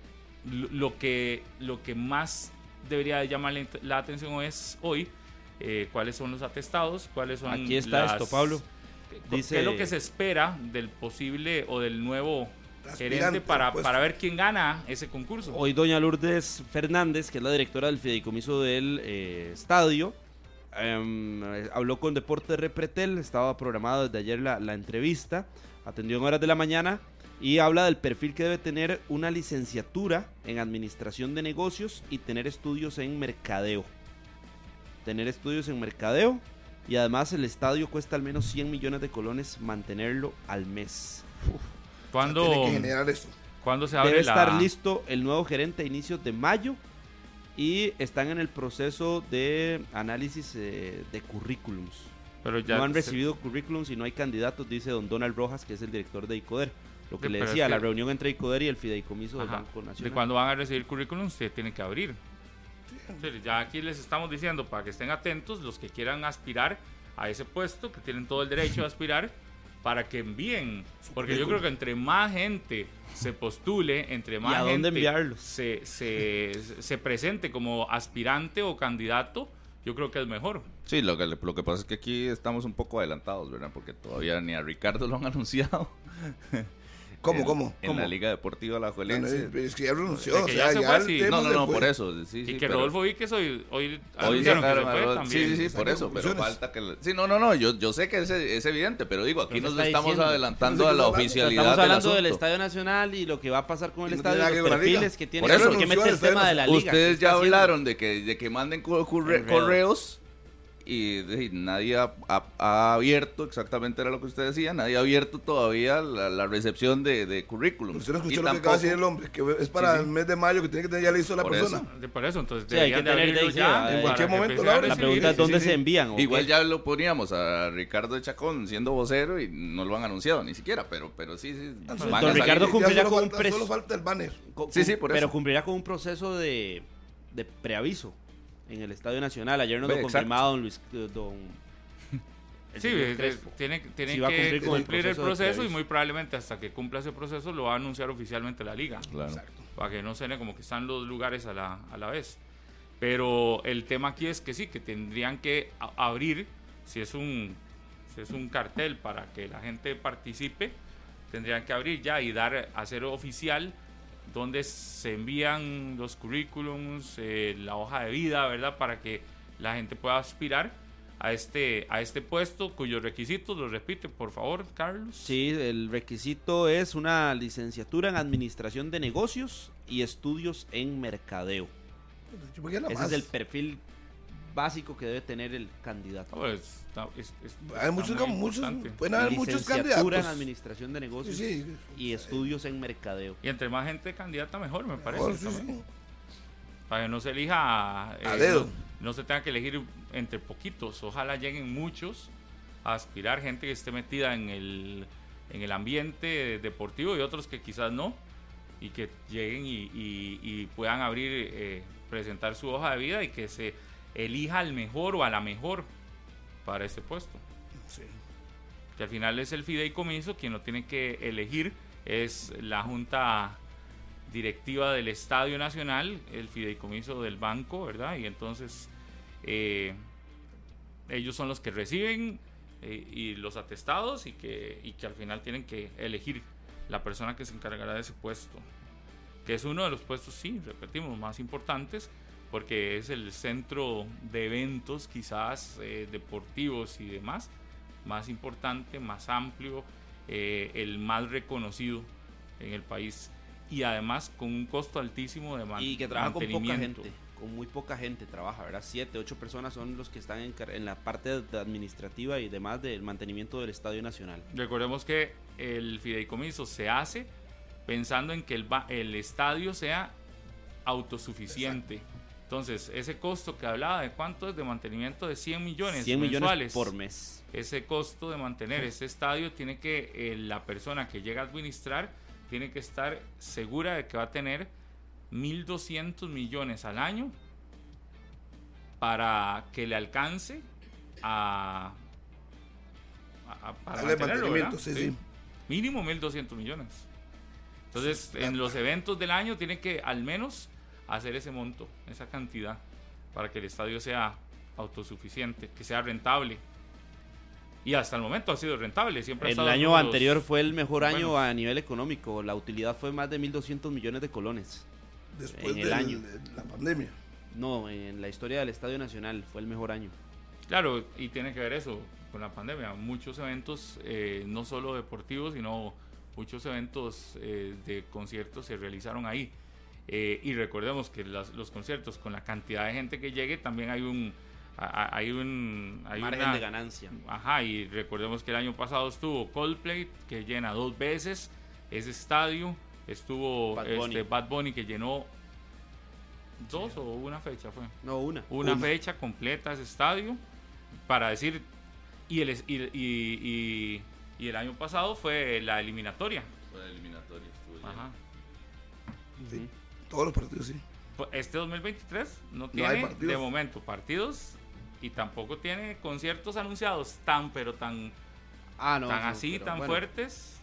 E: lo, que, lo que más debería de llamar la, atención es hoy eh, cuáles son los atestados, cuáles son
D: Aquí está
E: las-
D: esto, Pablo.
E: ¿Qué es lo que se espera del posible o del nuevo gerente para,
C: al puesto.
E: para ver quién gana ese concurso?
D: Hoy doña Lourdes Fernández, que es la directora del fideicomiso del eh, estadio, em, eh, habló con Deportes Repretel, estaba programada desde ayer la, la entrevista, atendió en horas de la mañana y habla del perfil que debe tener una licenciatura en administración de negocios y tener estudios en mercadeo. Tener estudios en mercadeo y además el estadio cuesta al menos 100 millones de colones mantenerlo al mes.
E: ¿Cuándo,
C: Tiene que generar eso.
E: ¿cuándo se abre
D: Debe
E: la-
D: estar listo el nuevo gerente a inicios de mayo y están en el proceso de análisis eh, de currículums.
E: Pero ya
D: no han
E: se-
D: recibido currículums y no hay candidatos, dice don Donald Rojas, que es el director de ICODER. Lo que
E: Sí,
D: le
E: es
D: decía,
E: que-
D: la reunión entre ICODER y el fideicomiso del
E: Ajá.
D: Banco
E: de
D: Nacional.
E: cuando van a recibir currículum se tiene que abrir. Sí, ya aquí les estamos diciendo para que estén atentos los que quieran aspirar a ese puesto, que tienen todo el derecho a aspirar, para que envíen. Porque yo creo que entre más gente se postule, entre más
D: a dónde
E: gente
D: enviarlos?
E: se, se, se presente como aspirante o candidato, yo creo que es mejor.
B: Sí, lo que, lo que pasa es que aquí estamos un poco adelantados, ¿verdad? Porque todavía ni a Ricardo lo han anunciado.
C: ¿Cómo,
B: en,
C: cómo?
B: En
C: ¿Cómo?
B: la Liga Deportiva
C: No, no,
B: Alajuelense.
C: es que ya renunció. O
E: que
C: sea,
E: ya se
C: ya
E: fue, sí.
B: No, no, no, por eso. Sí,
E: y
B: sí,
E: que
B: pero-
E: Rodolfo Víquez hoy, hoy
B: Hoy
E: se fue
B: Rod-
E: también.
B: Sí, sí, sí, por eso, pero falta que... Sí, no, no, no, yo, yo sé que es, es evidente, pero digo, aquí
D: Pero
B: nos
D: ¿qué está
B: estamos
D: diciendo?
B: adelantando
C: No
B: a la oficialidad
D: Estamos hablando
B: del
D: del. Estadio Nacional y lo que va a pasar con el
C: Y no
D: estadio,
C: nada
D: los
C: la
D: perfiles que tiene.
B: Por eso
D: ¿Por qué mete el tema de la liga?
B: Ustedes
D: ¿Qué está
B: ya hablaron de que, de que manden correos y, y nadie ha, ha- ha abierto, exactamente era lo que usted decía, nadie ha abierto todavía la, la recepción de, de currículum.
C: Usted no
B: Y
C: escuchó lo que acaba de decir el hombre, que es para
B: Sí, sí.
C: el mes de mayo que tiene que tener ya listo la
B: Por
C: persona.
B: eso.
E: De- Por eso, entonces
D: Sí, hay que tener
E: ya para
D: en
C: cualquier momento.
D: La pregunta es dónde
B: sí.
D: se envían. ¿o
B: Igual
D: qué?
B: ya lo poníamos a Ricardo de Chacón siendo vocero y no lo han anunciado ni siquiera, pero, pero sí, sí.
C: Ah,
B: van
C: Don
B: a
D: Don
B: salir.
D: Ricardo cumplirá con un
C: falta-
D: pres-
C: Solo falta el banner.
B: Sí, sí, por
D: Pero
B: eso.
D: cumplirá con un proceso de, de preaviso en el Estadio Nacional. Ayer nos
B: Ve,
D: lo confirmaba don Luis. eh, Don,
E: Sí, eh, tiene,
D: Sí
E: que
D: cumplir el proceso
E: y muy probablemente hasta que cumpla ese proceso lo va a anunciar oficialmente la liga.
B: Claro.
E: Para que no suene como que están los lugares a la, a la vez. Pero el tema aquí es que sí, que tendrían que abrir, si es un si es un cartel para que la gente participe, tendrían que abrir ya y dar, hacer oficial donde se envían los currículums, eh, la hoja de vida, ¿verdad? Para que la gente pueda aspirar a este, a este puesto cuyos requisitos, los repite, por favor, Carlos.
D: Sí, el requisito es una licenciatura en Administración de Negocios y estudios en Mercadeo.
C: La
D: Ese
C: más.
D: es el perfil básico que debe tener el candidato.
E: No, pues, está- es- es-
C: Hay
E: está
C: muchos, muchos, pueden haber muchos
D: Licenciatura en
C: candidatos.
D: Administración de Negocios
C: Sí, sí.
D: y estudios en Mercadeo.
E: Y entre más gente candidata, mejor, me parece.
C: Mejor, sí,
E: también.
C: sí.
E: Para que no se elija. eh,
C: A dedo.
E: No, no se tenga que elegir entre poquitos. Ojalá lleguen muchos a aspirar, gente que esté metida en el, en el ambiente deportivo y otros que quizás no. Y que lleguen y, y- y puedan abrir, eh, presentar su hoja de vida y que se elija al mejor o a la mejor para este puesto.
C: Sí.
E: que al final es el fideicomiso, quien lo tiene que elegir es la junta directiva del Estadio Nacional, el fideicomiso del banco, ¿verdad? Y entonces eh, ellos son los que reciben eh, y los atestados y que, y que al final tienen que elegir la persona que se encargará de ese puesto, que es uno de los puestos, sí, repetimos, más importantes, porque es el centro de eventos quizás eh, deportivos y demás, más importante, más amplio, eh, el más reconocido en el país y además con un costo altísimo de man-
D: Y que trabaja con poca
E: mantenimiento.
D: gente, con muy poca gente trabaja, ¿verdad? Siete, ocho personas son los que están en, en la parte administrativa y demás del mantenimiento del Estadio Nacional.
E: Recordemos que el fideicomiso se hace pensando en que el, el estadio sea autosuficiente. Entonces, ese costo que hablaba de cuánto es de mantenimiento de 100 millones
D: 100 millones
E: mensuales
D: por mes.
E: ese costo de mantener ese estadio tiene que eh, la persona que llega a administrar tiene que estar segura de que va a tener 1.200 millones al año para que le alcance a, a- a- para
C: mantenimiento, sí, sí.
E: Mínimo 1.200 millones. Entonces, en los eventos del año tiene que al menos hacer ese monto, esa cantidad, para que el estadio sea autosuficiente, que sea rentable. Y hasta el momento ha sido rentable. Siempre ha
D: El
E: estado en
D: año anterior fue el mejor año
E: buenos.
D: a nivel económico. La utilidad fue más de 1.200 millones de colones.
C: Después
D: en el
C: de
D: año.
C: la pandemia.
D: No, en la historia del Estadio Nacional fue el mejor año.
E: Claro, y tiene que ver eso con la pandemia. Muchos eventos, eh, no solo deportivos, sino muchos eventos eh, de conciertos se realizaron ahí. Eh, y recordemos que las- los conciertos, con la cantidad de gente que llegue, también hay un... Hay un hay
D: Margen
E: una-
D: de ganancia.
E: Ajá, y recordemos que el año pasado estuvo Coldplay, que llena dos veces ese estadio. Estuvo
D: Bad
E: Bad
D: Bunny.
E: Bunny, Bad Bunny que llenó dos o una fecha fue
D: No, una.
E: una fecha completa ese estadio para decir y el es- y, y- y- y el año pasado fue la eliminatoria
B: Fue eliminatoria, estuvo.
E: Ajá.
C: Sí. Todos los partidos, sí.
E: Pues Este 2023 no tiene de momento partidos y tampoco tiene conciertos anunciados tan pero tan
D: Ah, no.
E: tan
D: no,
E: así
D: pero
E: tan
D: bueno.
E: fuertes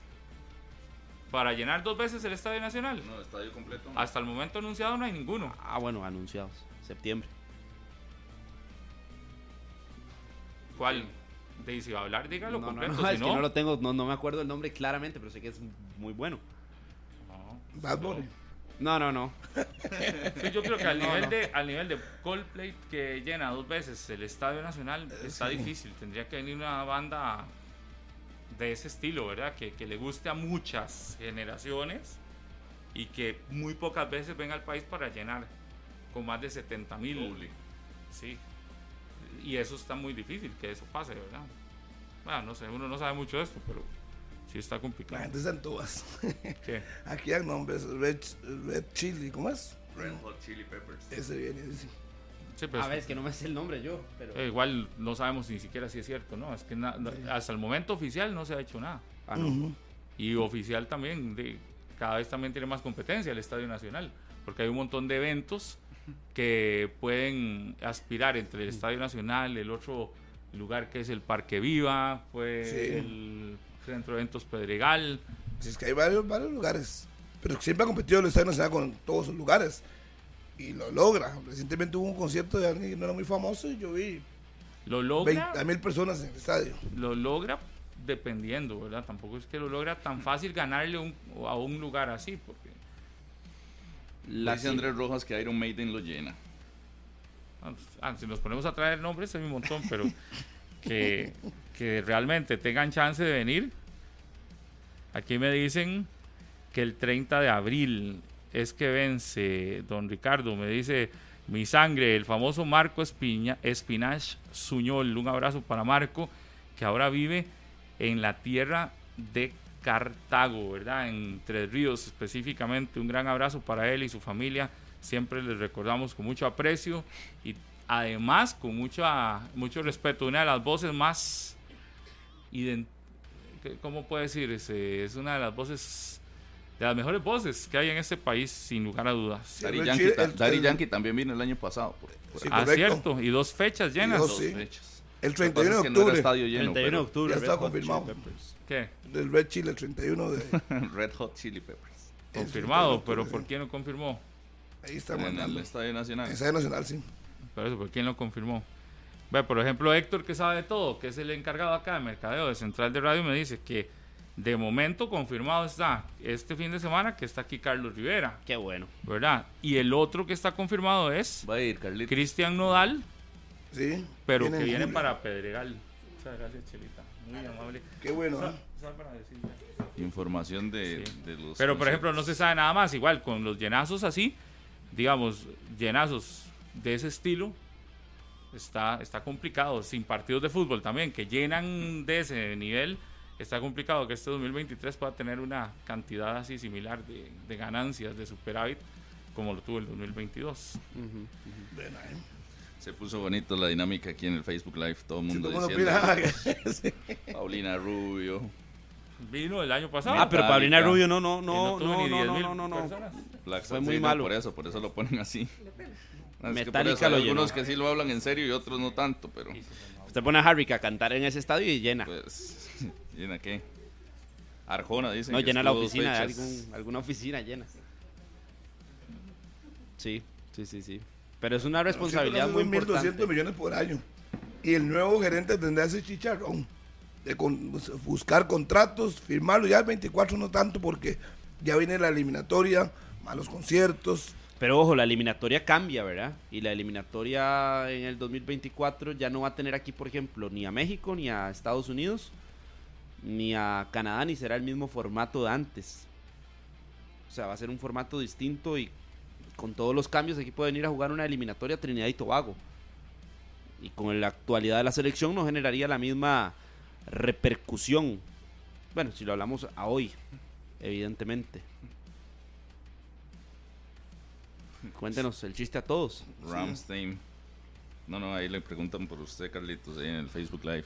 E: para llenar dos veces el Estadio Nacional
B: No, estadio completo.
E: hasta el momento anunciado no hay ninguno
D: Ah, bueno, anunciados. Septiembre.
E: ¿cuál? de si va a hablar dígalo
D: no, no,
E: completo
D: no,
E: si
D: es que
E: no,
D: no lo tengo, no, no me acuerdo el nombre claramente, pero sé que es muy bueno.
E: no.
C: Bad Bunny.
D: No, no, no.
E: Sí, yo creo que al
D: No,
E: nivel
D: no.
E: de al nivel de Coldplay que llena dos veces el Estadio Nacional está
C: sí.
E: difícil. Tendría que venir una banda de ese estilo, ¿verdad? Que, que le guste a muchas generaciones y que muy pocas veces venga al país para llenar con más de 70 mil. Sí. y eso está muy difícil que eso pase, ¿verdad? Bueno, no sé, uno no sabe mucho de esto, pero sí está
C: La
E: complicado.
C: gente se entúas.
E: ¿Qué?
C: Aquí hay nombres, Red, Red Chili, ¿cómo es?
B: Red Hot Chili Peppers.
C: Ese viene, dice.
E: Sí, pues,
D: A ver, es que no me sé el nombre yo, pero...
E: eh, igual no sabemos ni siquiera si es cierto, ¿no? Es que na- hasta el momento oficial no se ha hecho nada.
D: Ah, no.
E: Y oficial también, de, cada vez también tiene más competencia el Estadio Nacional, porque hay un montón de eventos que pueden aspirar entre el Estadio Nacional, el otro lugar que es el Parque Viva, pues
C: Sí.
E: el Centro de Eventos Pedregal.
C: Si es que hay varios, varios lugares. Pero siempre ha competido el Estadio Nacional con todos sus lugares. Y lo logra. Recientemente hubo un concierto de alguien que no era muy famoso y yo vi
E: Lo logra,
C: 20 mil personas en el estadio.
E: lo logra dependiendo, ¿verdad? Tampoco es que lo logra tan fácil ganarle un- a un lugar así, porque
D: La
B: Dice Andrés Rojas que Iron Maiden lo llena.
E: Ah, ah, si nos ponemos a traer nombres hay un montón, pero que, que realmente tengan chance de venir. Aquí me dicen que el 30 de abril es que vence don Ricardo. Me dice mi sangre, el famoso Marco Espiña, Espinach Suñol. Un abrazo para Marco, que ahora vive en la tierra de Cartago, ¿verdad? En Tres Ríos específicamente. Un gran abrazo para él y su familia. Siempre les recordamos con mucho aprecio y además con mucha, mucho respeto. Una de las voces más, ident- ¿qué- ¿cómo puede decir? Es, eh, es una de las voces, de las mejores voces que hay en este país, sin lugar a dudas.
B: Daddy
C: el
B: Yankee,
C: el- el-
B: Yankee también vino el año pasado. Por, por
C: Sí,
E: ah,
C: correcto.
E: cierto, y dos fechas llenas.
C: dos,
B: dos
C: sí.
B: fechas.
C: El
B: Lo que pasa
C: 31
B: es
C: de
B: que no era
C: octubre.
B: estadio lleno,
D: 31 de
B: pero
D: octubre.
C: Ya está
D: Red Hot Chili
C: confirmado.
E: ¿Qué?
C: Del Red Chile, el 31 de.
B: Red Hot Chili Peppers.
E: Confirmado,
C: el 31 de
E: pero
C: octubre,
E: ¿por
C: sí.
E: quién lo confirmó?
C: Ahí está
B: En el
C: mandando.
B: Estadio Nacional.
C: Estadio Nacional, sí.
E: Por eso, ¿por quién lo confirmó? Ve, por ejemplo, Héctor, que sabe de todo, que es el encargado acá de mercadeo de Central de Radio, me dice que de momento confirmado está este fin de semana que está aquí Carlos Rivera,
D: Qué bueno.
E: ¿verdad? Y el otro que está confirmado es
B: Va a ir, Carlitos.
E: Cristian Nodal,
C: Sí.
E: pero
C: Viene
E: que
C: en
E: viene para Pedregal. Muchas gracias, Chelita. Muy amable.
C: Qué bueno, ¿eh?
B: Información de,
E: Sí.
B: de los.
E: Pero, por ejemplo, no se sabe nada más. Igual, con los llenazos así, digamos, llenazos de ese estilo, está, está complicado. Sin partidos de fútbol también, que llenan de ese nivel, está complicado que este 2023 pueda tener una cantidad así similar de, de ganancias, de superávit, como lo tuvo el 2022.
C: Bueno, ¿eh?
B: Se puso bonito la dinámica aquí en el Facebook Live. Todo el
C: Sí,
B: mundo
C: mundo
B: diciendo.
C: Sí.
B: Paulina Rubio.
E: Vino el año pasado.
D: Ah, pero. Paulina Rubio no, no, no,
E: tuvo
D: no,
E: ni
D: no,
E: 10.000
D: no, no, no.
E: personas.
B: Black
D: Fue muy
B: sí, no,
D: malo.
B: Por eso, por eso lo ponen así. Que por
D: Metallica
B: eso hay
D: lo
B: algunos que sí lo hablan en serio y otros no tanto, pero
D: Usted pone a Harry a cantar en ese estadio y llena.
B: pues llena qué. Arjona dicen.
D: No,
B: que
D: llena la oficina, de algún, alguna oficina llena. Sí, sí, sí, sí. Pero es una responsabilidad muy
C: Son 1.200
D: importante.
C: millones por año. Y el nuevo gerente tendrá ese chicharrón de con- buscar contratos, firmarlo. Ya el 24 no tanto porque ya viene la eliminatoria, malos conciertos.
D: Pero ojo, la eliminatoria cambia, ¿verdad? Y la eliminatoria en el 2024 ya no va a tener aquí, por ejemplo, ni a México, ni a Estados Unidos, ni a Canadá, ni será el mismo formato de antes. O sea, va a ser un formato distinto y con todos los cambios aquí pueden ir a jugar una eliminatoria Trinidad y Tobago. Y con la actualidad de la selección no generaría la misma repercusión. Bueno, si lo hablamos a hoy, evidentemente. Cuéntenos el chiste a todos.
B: Ramstein. No, no, ahí le preguntan por usted, Carlitos, ahí en el Facebook Live.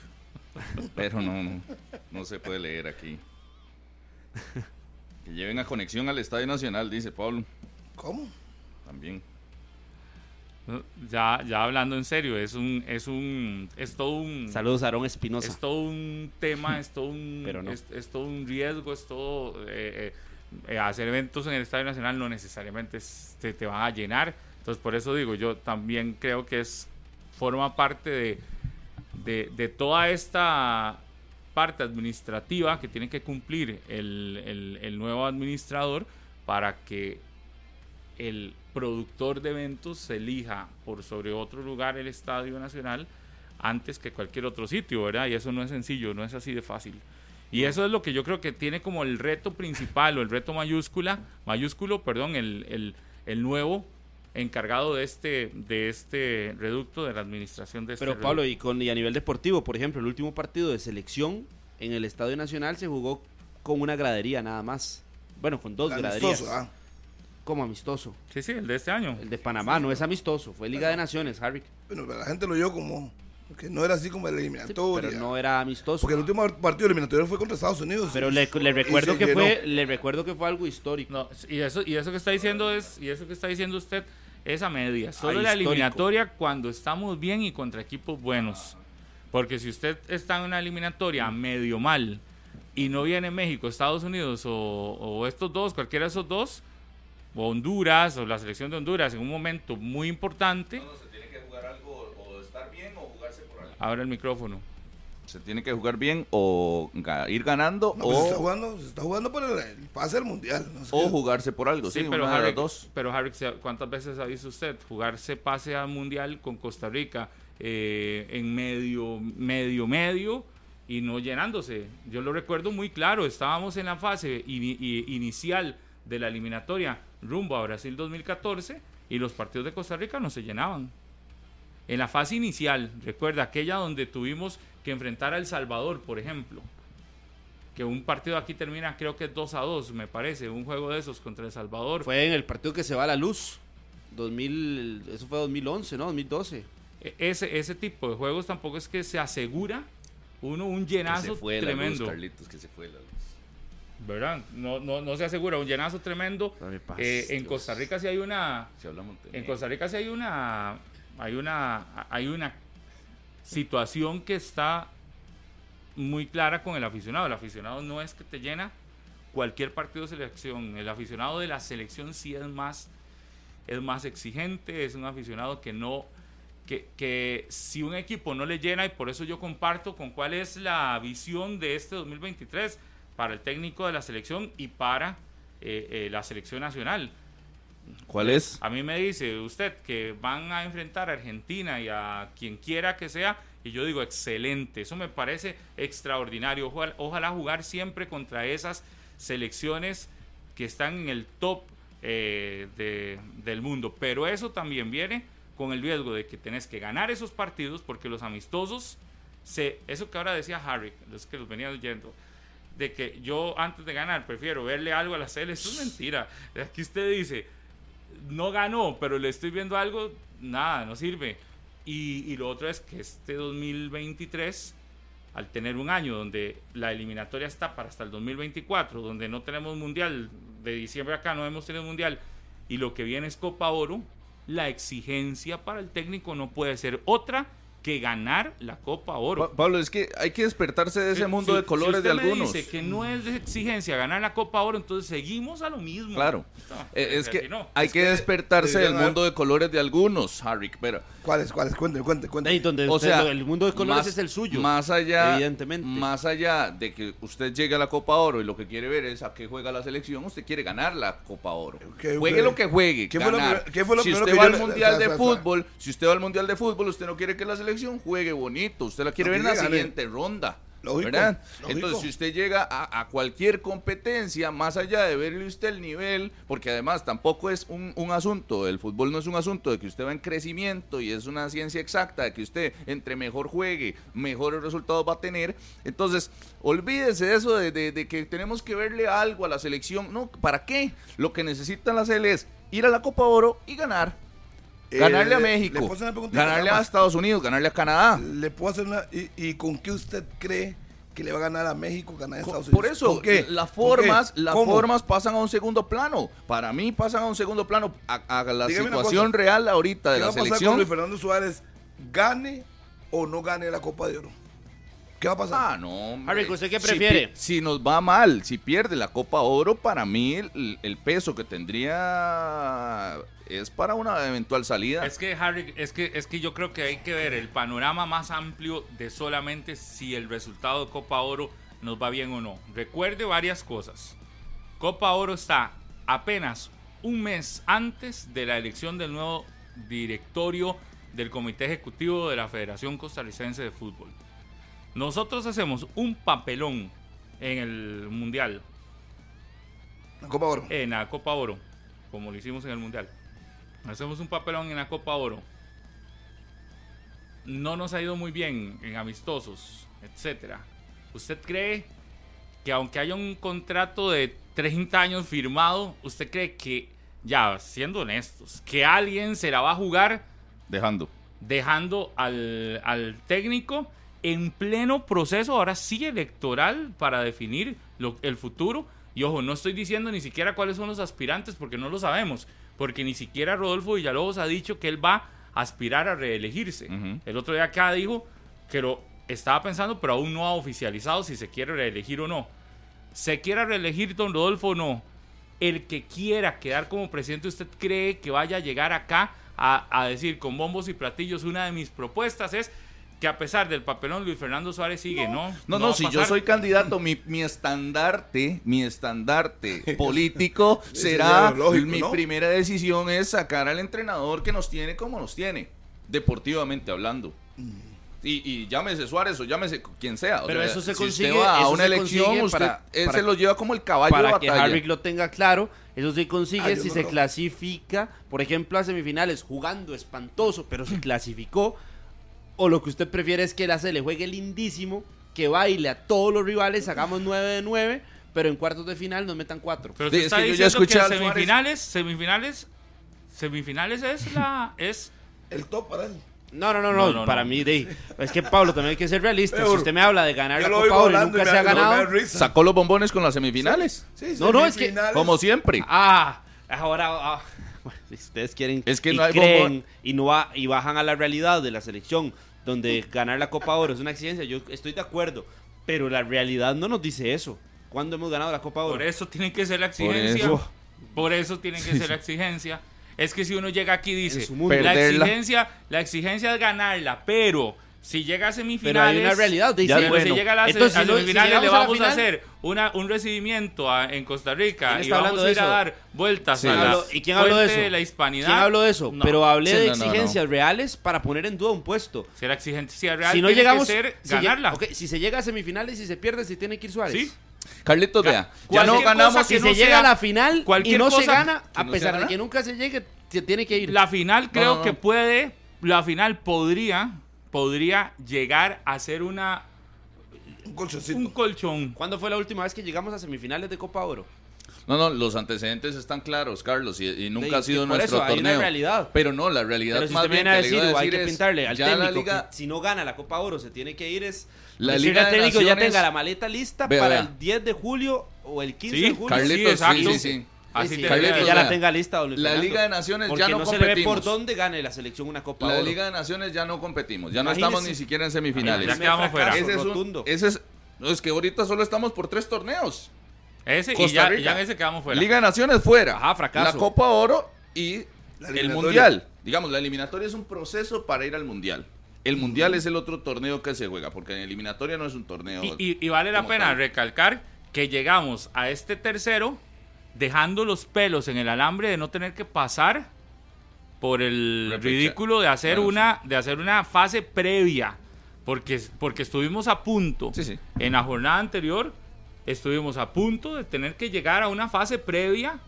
B: Pero no, no, no se puede leer aquí. Que lleven a conexión al Estadio Nacional, dice Pablo.
C: ¿Cómo?
B: También.
E: Ya, ya hablando en serio, es un, es un, es todo un,
D: Saludos a Aarón Espinosa.
E: es todo un tema, es todo un,
D: Pero no.
E: es, es todo un riesgo, es todo eh, eh, eh, hacer eventos en el Estadio Nacional no necesariamente es- te, van a llenar. Entonces por eso digo, yo también creo que es forma parte de, de, de toda esta parte administrativa que tiene que cumplir el- el nuevo administrador para que el productor de eventos se elija por sobre otro lugar el Estadio Nacional antes que cualquier otro sitio, ¿verdad? Y eso no es sencillo, no es así de fácil. Y eso es lo que yo creo que tiene como el reto principal o el reto mayúscula, mayúsculo, perdón, el, el, el nuevo encargado de este, de este reducto de la administración de este
D: Pero Pablo, y, con, y a nivel deportivo, por ejemplo, el último partido de selección en el Estadio Nacional se jugó con una gradería nada más. Bueno, con dos graderías.
C: Amistoso, ah.
D: Como amistoso.
E: Sí, sí, el de este año.
D: El de Panamá no es amistoso, fue Liga de Naciones, Harry.
C: Bueno, pero la gente lo oyó como que no era así como el
D: Sí,
C: eliminatoria.
D: pero no era amistoso.
C: Porque el último partido eliminatorio fue contra Estados Unidos.
D: Pero le, recuerdo que fue, le recuerdo que fue algo histórico.
E: No, y eso, y eso que está diciendo es, y eso que está diciendo usted es a media. Solo la eliminatoria cuando estamos bien y contra equipos buenos. Porque si usted está en una eliminatoria medio mal y no viene México, Estados Unidos o, o estos dos, cualquiera de esos dos, o Honduras o la selección de Honduras en un momento muy importante, abre el micrófono.
B: Se tiene que jugar bien o ga- ir ganando
C: No, pues se está
B: o,
C: jugando, se está jugando por el, el pase del mundial. no sé
B: o
C: qué.
B: jugarse por algo. Sí,
E: Sí, pero
B: una de
E: Harry,
B: las dos.
E: pero Harry, ¿cuántas veces ha visto usted jugarse pase al mundial con Costa Rica eh, en medio, medio, medio y no llenándose? Yo lo recuerdo muy claro, estábamos en la fase inicial de la eliminatoria rumbo a Brasil 2014 y los partidos de Costa Rica no se llenaban. En la fase inicial, recuerda aquella donde tuvimos que enfrentar a El Salvador, por ejemplo que un partido aquí termina creo que es 2 a 2, me parece, un juego de esos contra El Salvador.
D: Fue en el partido que se va a la luz. 2000, eso fue 2011, ¿no? 2012.
E: E- Ese, ese tipo de juegos tampoco es que se asegura uno un llenazo tremendo,
B: Carlitos, que se fue la luz.
E: ¿verdad? No, no, no se asegura un llenazo tremendo.
D: Paz,
E: Eh, en. Costa Rica sí hay una,
B: Si hablamos de
E: en Costa Rica sí hay una, hay una, hay una situación que está muy clara con el aficionado. El aficionado no es que te llena cualquier partido de selección. El aficionado de la selección sí es más, es más exigente, es un aficionado que no, que, que si un equipo no le llena, y por eso yo comparto con cuál es la visión de este 2023 para el técnico de la selección y para eh, eh, la selección nacional.
B: ¿Cuál es?
E: A mí me dice usted que van a enfrentar a Argentina y a quien quiera que sea, y yo digo, excelente, eso me parece extraordinario. Ojalá, ojalá jugar siempre contra esas selecciones que están en el top eh, de- del mundo, pero eso también viene con el riesgo de que tenés que ganar esos partidos porque los amistosos, se, eso que ahora decía Harry, los que los venía oyendo, de que yo antes de ganar prefiero verle algo a la CL, eso es mentira. Aquí usted dice, no ganó, pero le estoy viendo algo, nada, no sirve. Y, y lo otro es que este 2023, al tener un año donde la eliminatoria está para hasta el 2024, donde no tenemos mundial, de diciembre acá no hemos tenido mundial, y lo que viene es Copa Oro, la exigencia para el técnico no puede ser otra que ganar la Copa Oro.
B: Pa- Pablo, es que hay que despertarse de ese
E: Si-
B: mundo
E: si-
B: de colores
E: si
B: de
E: usted me
B: algunos.
E: dice que no es de exigencia ganar la Copa Oro, entonces seguimos a lo mismo.
B: Claro.
E: No,
B: Eh, es que
E: no.
B: hay
C: Es
B: que
C: que
B: despertarse del
C: haber-
B: mundo de colores de algunos, Harry. Pero,
C: ¿Cuáles, cuáles? Cuente, cuente, cuente.
D: Ahí donde
B: o
D: usted-
B: sea,
D: el mundo de colores
B: más-
D: es el suyo.
B: Más allá,
D: Evidentemente.
B: más allá de que usted llegue a la Copa Oro y lo que quiere ver es a qué juega la selección, usted quiere ganar la Copa Oro.
C: ¿Qué-
B: juegue lo que juegue,
C: qué fue lo qué fue lo
B: si
C: primero
B: usted
C: que
B: va
C: yo
B: al mundial de fútbol, si usted va al mundial de fútbol, usted no quiere que la selección juegue bonito, usted la quiere
C: No,
B: ver en la siguiente ronda.
C: Lógico,
B: ¿verdad?
C: lógico.
B: Entonces, si usted llega a, a cualquier competencia, más allá de verle usted el nivel, porque además tampoco es un, un asunto, el fútbol no es un asunto de que usted va en crecimiento y es una ciencia exacta, de que usted entre mejor juegue, mejores resultados va a tener. Entonces, olvídese de eso de, de- de que tenemos que verle algo a la selección. No, ¿para qué? Lo que necesita la CL es ir a la Copa Oro y ganar.
C: Eh,
B: Ganarle a
C: le-
B: México,
C: le hacer
B: ganarle a. Estados Unidos, ganarle a Canadá.
C: Le puedo hacer una. ¿Y, y con qué usted cree que le va a ganar a México, ganar a Estados Unidos?
B: Por eso, las formas, las formas pasan a un segundo plano. Para mí pasan a un segundo plano a, a la
C: Dígame
B: situación real ahorita de
C: ¿Qué va
B: la
C: a pasar con
B: selección.
C: Luis Fernando Suárez? ¿Gane o no gane la Copa de Oro? ¿Qué va a pasar?
B: Ah, no.
D: Harry, ¿usted qué prefiere?
B: Si, nos va mal, si pierde la Copa Oro, para mí el, el peso que tendría es para una eventual salida.
E: Es que Harry, es que es que yo creo que hay que ver el panorama más amplio de solamente si el resultado de Copa Oro nos va bien o no. Recuerde varias cosas. Copa Oro está apenas un mes antes de la elección del nuevo directorio del Comité Ejecutivo de la Federación Costarricense de Fútbol. Nosotros hacemos un papelón en el Mundial,
C: La Copa Oro.
E: en la Copa Oro, como lo hicimos en el Mundial. hacemos un papelón en la Copa Oro, no nos ha ido muy bien en amistosos, etcétera. ¿Usted cree que aunque haya un contrato de 30 años firmado, usted cree que, ya siendo honestos, que alguien se la va a jugar
B: Dejando.
E: dejando al, al técnico en pleno proceso, ahora sí electoral, para definir lo- el futuro? Y ojo, no estoy diciendo ni siquiera cuáles son los aspirantes, porque no lo sabemos, porque ni siquiera Rodolfo Villalobos ha dicho que él va a aspirar a reelegirse. El otro día acá dijo que lo estaba pensando, pero aún no ha oficializado si se quiere reelegir o no. Se quiera reelegir don Rodolfo o no, el que quiera quedar como presidente, ¿usted cree que vaya a llegar acá a, a decir con bombos y platillos una de mis propuestas es que a pesar del papelón Luis Fernando Suárez sigue, ¿no?
B: No, no, si yo soy candidato, mi, mi estandarte, mi estandarte político será,
C: lógico,
B: mi
C: ¿no?
B: primera decisión es sacar al entrenador que nos tiene como nos tiene, deportivamente hablando. Y, y llámese Suárez o llámese quien sea. o
D: Pero
B: sea,
D: eso se
B: si
D: consigue-
B: usted va a una
D: se
B: elección, usted
D: para-
B: él
D: para-
B: se lo lleva como el caballo de
D: para que
B: batalla.
D: Harvick lo tenga claro. Eso se consigue si
C: no
D: se
C: lo-
D: clasifica, por ejemplo, a semifinales jugando espantoso, pero se clasificó. O lo que usted prefiere es que la se le juegue lindísimo, que baile a todos los rivales, hagamos 9 de 9, pero en cuartos de final nos metan 4.
E: Pero
B: Sí, es
E: está
B: que yo ya
E: diciendo que semifinales, semifinales, semifinales es la es
C: El top para él.
D: No, no, no,
E: No,
D: no,
E: no,
D: para
E: no.
D: mí, de, es que Pablo también hay que ser realista.
C: Pero,
D: si usted me habla de ganar la Copa Oro y nunca
C: y
D: se ha ganado.
B: Sacó los bombones con las semifinales,
C: Sí,
D: No, no, es que-
B: como siempre.
D: Ah, ahora, ah, bueno, si ustedes quieren
B: Es que
D: y
B: no hay
D: creen
B: bombón.
D: y no va, y bajan a la realidad de la selección, donde ganar la Copa Oro es una exigencia, yo estoy de acuerdo, pero la realidad no nos dice eso. ¿Cuándo hemos ganado la Copa Oro?
E: por eso tiene que ser la
B: Por
E: exigencia.
B: eso.
E: Por eso tiene que ser la exigencia. Es que si uno llega aquí y dice, la exigencia, la exigencia es ganarla, pero si llega a
D: pero
E: semifinales,
D: hay una realidad. de
B: Ya,
E: pero
B: bueno.
E: si llega a las
D: Entonces,
E: a
D: si no- si
E: semifinales le
D: a
E: vamos a,
D: final-
E: hacer una, un recibimiento a- en Costa Rica
D: ¿Quién
E: y vamos a ir a dar vueltas
B: Sí.
E: a
D: ¿Quién
E: la
D: ¿Y quién habló de eso?
E: la hispanidad.
D: ¿Quién habló de eso?
E: No.
D: Pero hablé
B: Sí,
D: de
B: no, no, no.
D: exigencias reales para poner en duda un puesto.
E: Si la exigencia real
D: si no
E: tiene
D: llegamos,
E: que ser
D: si
E: ganarla.
D: si se llega a semifinales y se pierde, si tiene que ir Suárez.
E: Sí.
B: Carlitos, vea, ya no ganamos.
D: Si se
E: no
D: llega a la final y
E: cualquier
D: no se
E: cosa
D: gana, a pesar de que nunca se llegue, se tiene que ir.
E: La final creo que puede, la final podría, podría llegar a ser una
C: Un colchoncito.
E: un colchón.
D: ¿Cuándo fue la última vez que llegamos a semifinales de Copa Oro?
B: No, no, los antecedentes están claros, Carlos, y, y nunca
D: Sí,
B: ha sido nuestro
D: eso, hay una
B: torneo.
D: realidad.
B: Pero no, la realidad
D: Pero si
B: más
D: usted
B: bien
D: viene a decir, hay que pintarle al técnico,
B: la liga,
D: que si no gana la Copa Oro se tiene que ir, es
B: La Liga
D: técnico ya tenga la maleta lista
B: Vea,
D: para
B: vea.
D: el 10 de julio o el 15
E: Sí,
D: de julio.
B: Carlitos,
E: Sí, exacto.
B: sí, sí, sí.
E: Así
D: Sí, sí,
E: te
B: Carlitos,
D: que ya la tenga lista. don Luis
B: La
D: Fernando.
B: Liga de Naciones ya no
D: no se le ve
B: competimos.
D: por dónde gane la selección una Copa
B: La
D: Oro.
B: Liga de Naciones ya no competimos, ya no estamos ni siquiera en semifinales.
E: Ya quedamos fuera.
B: Ese es, un- ese es, no, es que ahorita solo estamos por tres torneos.
E: Ese y
B: Costa
E: ya,
B: Rica.
E: ya en ese quedamos fuera.
B: Liga de Naciones fuera.
D: Ajá, fracaso.
B: La Copa Oro y el. Mundial. Digamos, la eliminatoria es un proceso para ir al Mundial. El Mundial es el otro torneo que se juega, porque en eliminatoria no es un torneo.
E: Y, y- y vale la pena
B: tal.
E: recalcar que llegamos a este tercero dejando los pelos en el alambre de no tener que pasar por el
B: Repecha-
E: ridículo de hacer una de hacer una fase previa porque porque estuvimos a punto.
B: Sí, sí.
E: en la jornada anterior estuvimos a punto de tener que llegar a una fase previa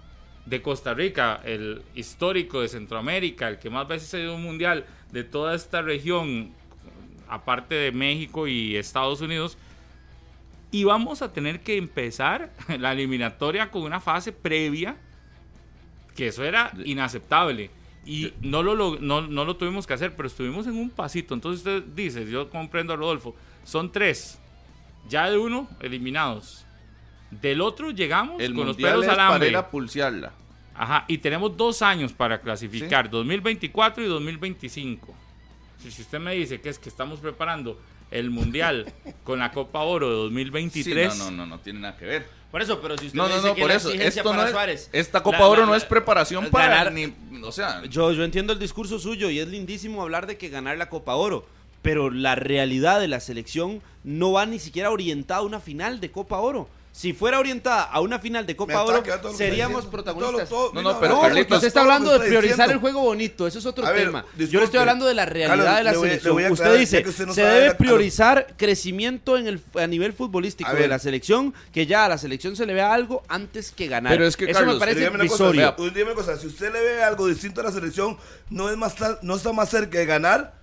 E: de Costa Rica, el histórico de Centroamérica, el que más veces ha ido un mundial de toda esta región, aparte de México y Estados Unidos, y vamos a tener que empezar la eliminatoria con una fase previa, que eso era inaceptable. Y no lo, no, no lo tuvimos que hacer, pero estuvimos en un pasito. Entonces usted dice, yo comprendo a Rodolfo, son tres, ya de uno eliminados. Del otro llegamos
B: El
E: con los pelos al
B: para
E: hambre.
B: ir a pulsearla.
E: Ajá, y tenemos dos años para clasificar, 2024 y 2025. Si, si usted me dice que es que estamos preparando el Mundial con la Copa Oro de 2023,
B: Sí, no, no, no, no tiene nada que ver.
D: Por eso, pero si usted
B: No,
D: me
B: no,
D: dice
B: no,
D: que
B: por
D: la
B: eso.
D: exigencia
B: Esto no
D: para
B: es,
D: Suárez,
B: esta Copa
D: la-
B: Oro
D: la-
B: no es preparación para
D: ganar-
B: ni, o sea,
D: Yo, yo entiendo el discurso suyo y es lindísimo hablar de que ganar la Copa Oro, pero la realidad de la selección no va ni siquiera orientada a una final de Copa Oro, si fuera orientada a una final de Copa Oro, seríamos protagonistas.
C: Todo lo- todo-
B: No, no, pero
D: No,
B: Carlitos-
D: usted está hablando de priorizar
C: diciendo.
D: el juego bonito, eso es otro
C: ver,
D: tema. Yo le estoy hablando de la realidad
C: Carlos,
D: de la
C: voy-
D: selección. usted dice,
C: usted no
D: se debe
C: la-
D: priorizar crecimiento en el, a nivel futbolístico
C: A
D: de la selección, que ya a la selección se le vea algo antes que ganar.
B: Pero es que,
D: eso
B: Carlos,
D: me parece
C: Dígame una cosa, dígame una cosa, si usted le ve algo distinto a la selección, no es más no está más cerca de ganar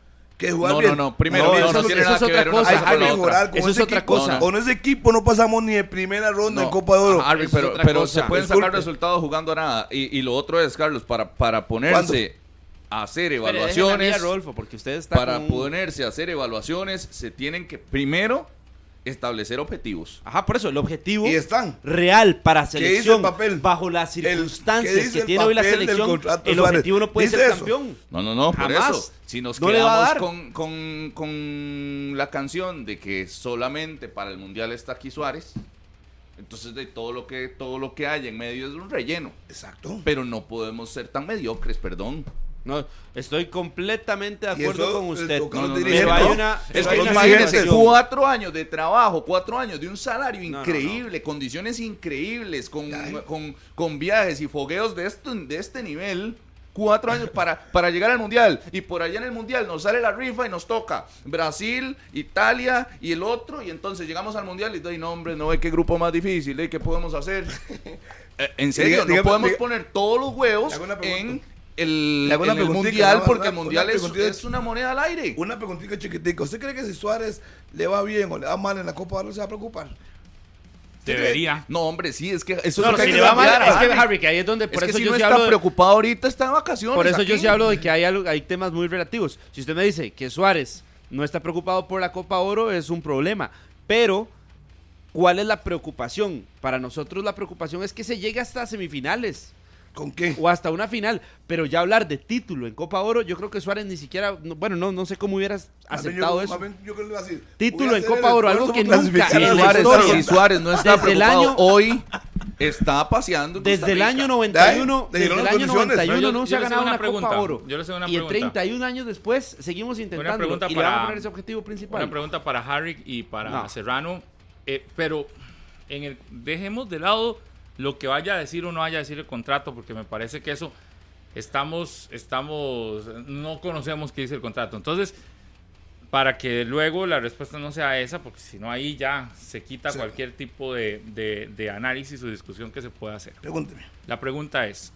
C: que de jugar
B: No,
C: bien.
B: no, no, primero, no, no
C: eso-
B: tiene nada
D: es
B: que
D: otra
B: ver
D: cosa.
C: hay que mejorar con
D: Eso es
C: ese
D: otra
C: equipo.
D: cosa.
C: Con ese equipo no pasamos ni de primera ronda
B: No.
C: en Copa de Oro.
D: Es
B: pero, pero se pueden
C: Disculpe.
B: sacar resultados jugando a nada. Y, y lo otro es, Carlos, para, para ponerse a hacer
D: a
B: evaluaciones,
D: Rodolfo, porque usted está
B: para
D: con
B: ponerse a hacer evaluaciones, se tienen que primero establecer objetivos.
D: Ajá, por eso, el objetivo
C: Y están.
D: real para
C: ¿Qué dice
D: selección,
C: el papel?
D: bajo las circunstancias
C: ¿qué dice
D: que
C: el
D: tiene hoy la selección, el objetivo no puede ser
C: eso.
D: campeón.
B: No, no, no, por
D: Jamás.
B: eso. Si nos
D: No
B: quedamos con, con, con la canción de que solamente para el Mundial está aquí Suárez, entonces de todo lo que todo lo que hay en medio es un relleno.
C: Exacto.
B: Pero no podemos ser tan mediocres, perdón.
D: No, estoy completamente de acuerdo
C: eso,
D: con
C: eh,
D: usted.
B: No, no, no,
C: dirigentes.
D: pero hay
B: no.
D: una,
B: Es que imagínense, cuatro años de trabajo, cuatro años de un salario
D: No, no,
B: increíble, condiciones increíbles, con,
C: Ay.
B: con, con viajes y fogueos de, esto, de este nivel. Cuatro años para, para llegar al mundial. Y por allá en el mundial nos sale la rifa y nos toca Brasil, Italia y el otro. Y entonces llegamos al mundial y doy no, hombre, no ve qué grupo más difícil, ¿eh? ¿qué podemos hacer? Eh, en serio, no podemos poner todos los huevos en el, en mundial porque el mundial
C: una
B: es, una moneda al aire.
C: Una preguntita chiquitica. ¿Usted cree que si Suárez le va bien o le va mal en la Copa de Oro se va a preocupar?
E: Debería.
B: No, hombre, sí, es que eso
D: No,
B: es lo que
D: si
B: hay
D: le
B: que
D: va mal, es que
B: Harry.
D: Harry, que ahí es donde,
B: Es
D: por
B: que
D: eso
B: si
D: yo
B: no
D: sí
B: está
D: hablo de-
B: preocupado ahorita, está de vacaciones.
D: Por eso yo sí hablo de que hay, algo- hay temas muy relativos. Si usted me dice que Suárez no está preocupado por la Copa Oro, es un problema. Pero, ¿cuál es la preocupación? Para nosotros la preocupación es que se llegue hasta semifinales
C: ¿Con qué?
D: o hasta una final. Pero ya hablar de título en Copa Oro, yo creo que Suárez ni siquiera, no- bueno, no, no sé cómo hubieras aceptado
C: yo,
D: eso.
C: bien yo creo que voy a decir,
D: Título en Copa Oro, algo que nunca la
B: Suárez, si Suárez no está
D: Desde el año-
B: hoy, está paseando en Costa
D: Desde el año 91,
C: Ay, le
D: desde el año
C: condiciones.
D: 91
E: Pero yo-
D: no
E: yo
D: se ha ganado una,
E: una pregunta.
D: Copa Oro.
E: Yo les tengo una
D: y en
E: pregunta.
D: 31 años después seguimos intentando
E: pregunta
D: y le vamos a
E: para-
D: poner ese objetivo principal.
E: Una pregunta para Harry y para
D: No.
E: Serrano. eh, pero en el, dejemos de lado lo que vaya a decir o no vaya a decir el contrato, porque me parece que eso estamos, estamos, no conocemos qué dice el contrato. Entonces, para que luego la respuesta no sea esa, porque si no ahí ya se quita
C: Sí.
E: cualquier tipo de, de- de análisis o discusión que se pueda hacer.
C: Pregúnteme.
E: La pregunta es,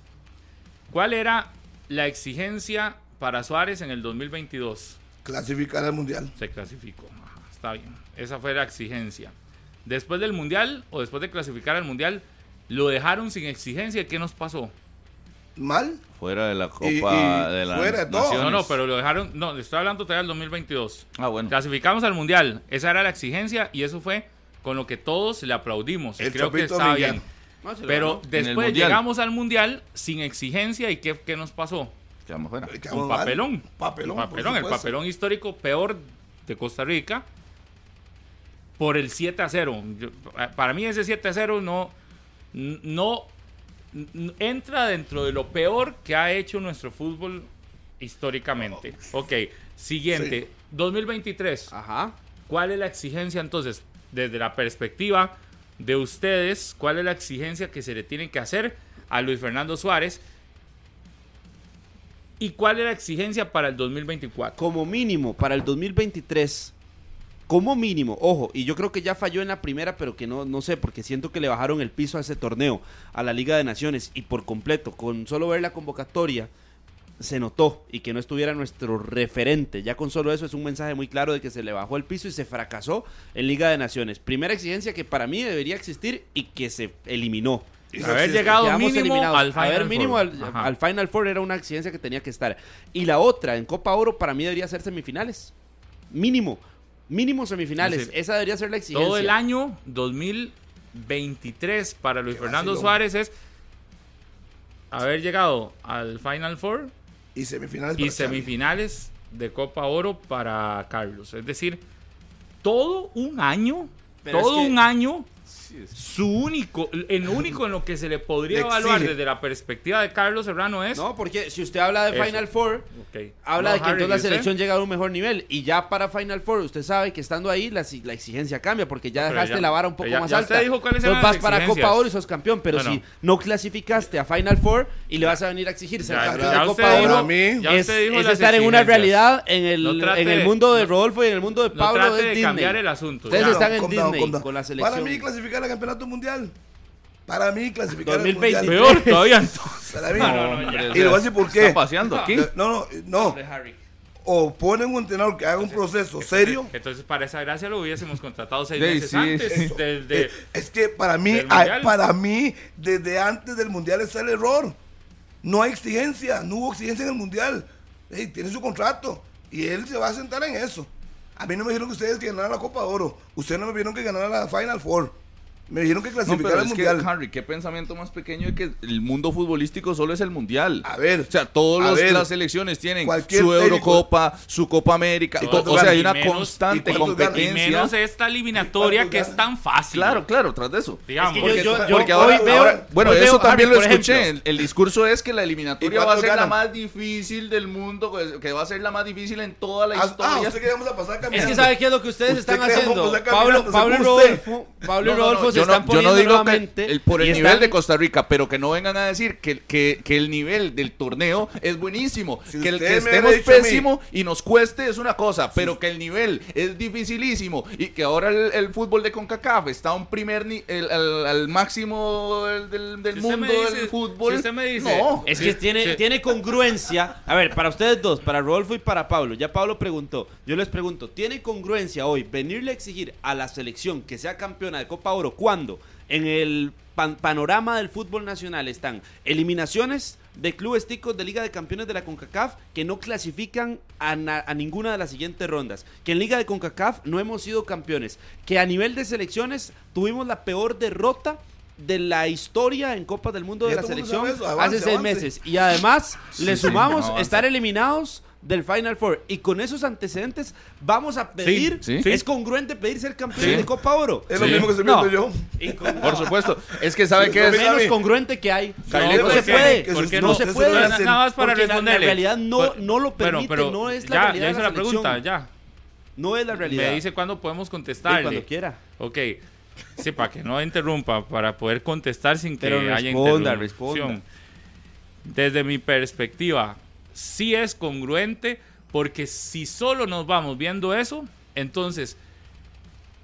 E: ¿cuál era la exigencia para Suárez en el 2022?
C: Clasificar al Mundial.
E: Se clasificó. Ajá, está bien. Esa fue la exigencia. Después del Mundial o después de clasificar al Mundial, lo dejaron sin exigencia. ¿Qué nos pasó?
C: ¿Mal?
B: Fuera de la Copa
C: Y- y
B: de la
C: fuera de todo.
E: No, no, pero lo dejaron. No, le estoy hablando todavía del 2022.
B: Ah, bueno.
E: Clasificamos al Mundial. Esa era la exigencia y eso fue con lo que todos le aplaudimos.
C: El
E: creo que
C: Millán.
E: bien.
D: No,
E: Pero después llegamos al Mundial sin exigencia y ¿qué, qué nos pasó?
B: Quedamos fuera.
C: Le quedamos
E: Un
C: mal.
E: papelón.
C: Papelón.
E: Un papelón, el papelón histórico peor de Costa Rica por el 7 a 0. Yo- para mí ese 7 a 0 no, no entra dentro de lo peor que ha hecho nuestro fútbol históricamente. Ok, siguiente, 2023.
D: Ajá.
E: ¿Cuál es la exigencia entonces, desde la perspectiva de ustedes, cuál es la exigencia que se le tiene que hacer a Luis Fernando Suárez? ¿Y cuál es la exigencia para el 2024?
D: Como mínimo para el 2023. Como mínimo, ojo, y yo creo que ya falló en la primera, pero que no, no sé, porque siento que le bajaron el piso a ese torneo, a la Liga de Naciones, y por completo, con solo ver la convocatoria, se notó y que no estuviera nuestro referente. Ya con solo eso es un mensaje muy claro de que se le bajó el piso y se fracasó en Liga de Naciones. Primera exigencia que para mí debería existir y que se eliminó.
E: Haber llegado mínimo al Final
D: ver, mínimo
E: Four.
D: al, al Final Four era una exigencia que tenía que estar. Y la otra, en Copa Oro, para mí debería ser semifinales. Mínimo. Mínimo semifinales.
E: Es decir,
D: Esa debería ser la exigencia.
E: Todo el año 2023 para Luis
C: Qué
E: Fernando
C: vacilón.
E: Suárez es haber llegado al Final Four
C: Y semifinales.
E: y semifinales de Copa Oro para Carlos. Es decir, todo un año,
D: Pero
E: todo
D: es que-
E: un año Su único, en lo único en lo que se le podría
C: Le
E: evaluar desde la perspectiva de Carlos Serrano es.
D: No, porque si usted habla de
E: Eso.
D: Final Four, habla
E: No,
D: de que
E: Harry,
D: entonces la
E: ¿y usted?
D: selección llega a un mejor nivel. Y ya para Final Four, usted sabe que estando ahí la, la exigencia cambia, porque ya dejaste
E: ya-
D: la vara un poco
E: ya-
D: más
E: ya
D: alta.
E: usted dijo cuáles
D: entonces vas para. Copa Oro y sos campeón, pero si no clasificaste a Final Four y le vas a venir a exigir ser campeón de Copa
E: dijo-
D: Oro,
C: mí,
E: ya
D: es,
E: dijo
D: estar en una realidad en el,
E: No trate
D: en el mundo de Rodolfo y en el mundo de
E: No
D: Pablo
E: de
D: Disney.
E: cambiar el asunto.
D: Ustedes están en Disney con la selección.
C: Para mí clasificar al campeonato mundial. Para mí clasificar
D: 2020.
C: al mundial.
E: Peor todavía entonces.
C: Para mí.
E: No, no,
C: Y le voy a decir por
B: Está
C: qué.
B: paseando aquí.
C: No, no, no. O ponen un entrenador que haga un proceso serio.
E: Entonces, para esa gracia lo hubiésemos contratado seis
B: Sí,
E: meses
B: sí,
E: antes.
C: Eh, Es que para mí,
E: Mundial.
C: para mí, desde antes del mundial está el error. No hay exigencia, no hubo exigencia en el mundial. Ey, tiene su contrato y él se va a sentar en eso. A mí no me dijeron que ustedes que ganaran la Copa de Oro. Ustedes no me vieron que ganaran la Final Four. Me dijeron que
B: No,
C: clasificar
B: pero
C: al
B: es
C: mundial.
B: que, Harry, qué pensamiento más pequeño de que el mundo futbolístico solo es el mundial.
C: A ver,
B: O sea, todas las selecciones tienen
C: cualquier
B: su
C: técnico-
B: Eurocopa, su Copa América.
C: ¿Y
B: to-
C: cuántos
B: o sea, hay una
E: menos-
B: constante competencia.
E: menos esta eliminatoria
C: ¿Y
E: que es tan fácil.
B: Claro, claro, tras de eso.
E: Digamos.
D: Es que
B: Porque,
D: yo- yo-
B: porque
D: yo
B: ahora,
D: hoy veo-
B: ahora- bueno, eso
D: veo,
B: también
D: Harry,
B: lo escuché.
D: ejemplo.
B: El, el discurso es que la
C: ¿Y
B: eliminatoria va a ser la más difícil del mundo, pues, que va a ser la más difícil en toda la
C: Ah,
B: historia.
C: ah, usted que vamos a pasar
D: Es que sabe qué es lo que ustedes
C: Usted
D: están haciendo. Pablo, Pablo y
C: según usted.
D: Rodolfo,
B: No, yo,
D: están
B: no, yo no
D: poniendo
B: digo que el- por el nivel
D: están-
B: de Costa Rica, pero que no vengan a decir que, que, que el nivel del torneo es buenísimo.
C: Si
B: que el que estemos pésimo y nos cueste es una cosa, pero que el nivel es dificilísimo y que ahora el, el fútbol de CONCACAF está a un primer ni- el- al, al máximo del, del-
E: Si
B: mundo
E: dice-
B: del fútbol.
E: si usted me dice-
B: no.
D: Es
E: Sí,
D: que tiene,
E: sí.
D: tiene congruencia. A ver, para ustedes dos, para Rodolfo y para Pablo. Ya Pablo preguntó. Yo les pregunto, ¿tiene congruencia hoy venirle a exigir a la selección que sea campeona de Copa Oro cuando en el pan- panorama del fútbol nacional están eliminaciones de clubes ticos de Liga de Campeones de la CONCACAF que no clasifican a, na- a ninguna de las siguientes rondas? Que en Liga de CONCACAF no hemos sido campeones. Que a nivel de selecciones tuvimos la peor derrota de la historia en Copas del Mundo de la selección
C: avance,
D: hace seis
C: avance.
D: meses. Y además le
B: sí,
D: sumamos estar eliminados del Final Four. Y con esos antecedentes vamos a pedir,
B: sí.
D: es congruente pedir ser campeón
B: Sí.
D: de Copa Oro.
C: Es lo mismo que estoy
D: No.
C: viendo yo.
B: Por supuesto. Es que sabe
C: Sí,
B: que
C: lo
B: es...
C: mismo.
D: menos congruente que hay. No
E: ¿por
D: se puede.
C: Que
E: ¿Por qué
D: no
E: no?
D: se puede.
C: lo
E: Nada, más para
D: Porque
E: responderle.
D: La realidad no, no lo permite,
E: pero
D: no es la
E: ya,
D: realidad.
E: ya hizo
D: la
E: la pregunta, ya.
D: No es la realidad.
E: Me dice cuándo podemos
D: Sí,
E: contestarle.
D: cuando quiera.
E: Ok. Sí, para que no interrumpa, para poder contestar sin que
D: Pero
E: haya
D: responda,
E: interrupción.
D: responda.
E: Desde mi perspectiva, sí es congruente, porque si solo nos vamos viendo eso, entonces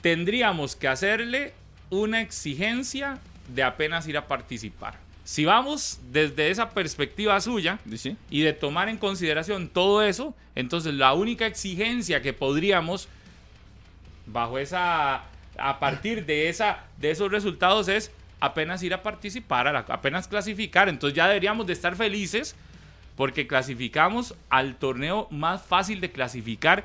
E: tendríamos que hacerle una exigencia de apenas ir a participar. Si vamos desde esa perspectiva suya,
B: Sí.
E: y de tomar en consideración todo eso, entonces la única exigencia que podríamos bajo esa a partir de esa de esos resultados es apenas ir a participar, a la- apenas clasificar, entonces ya deberíamos de estar felices porque clasificamos al torneo más fácil de clasificar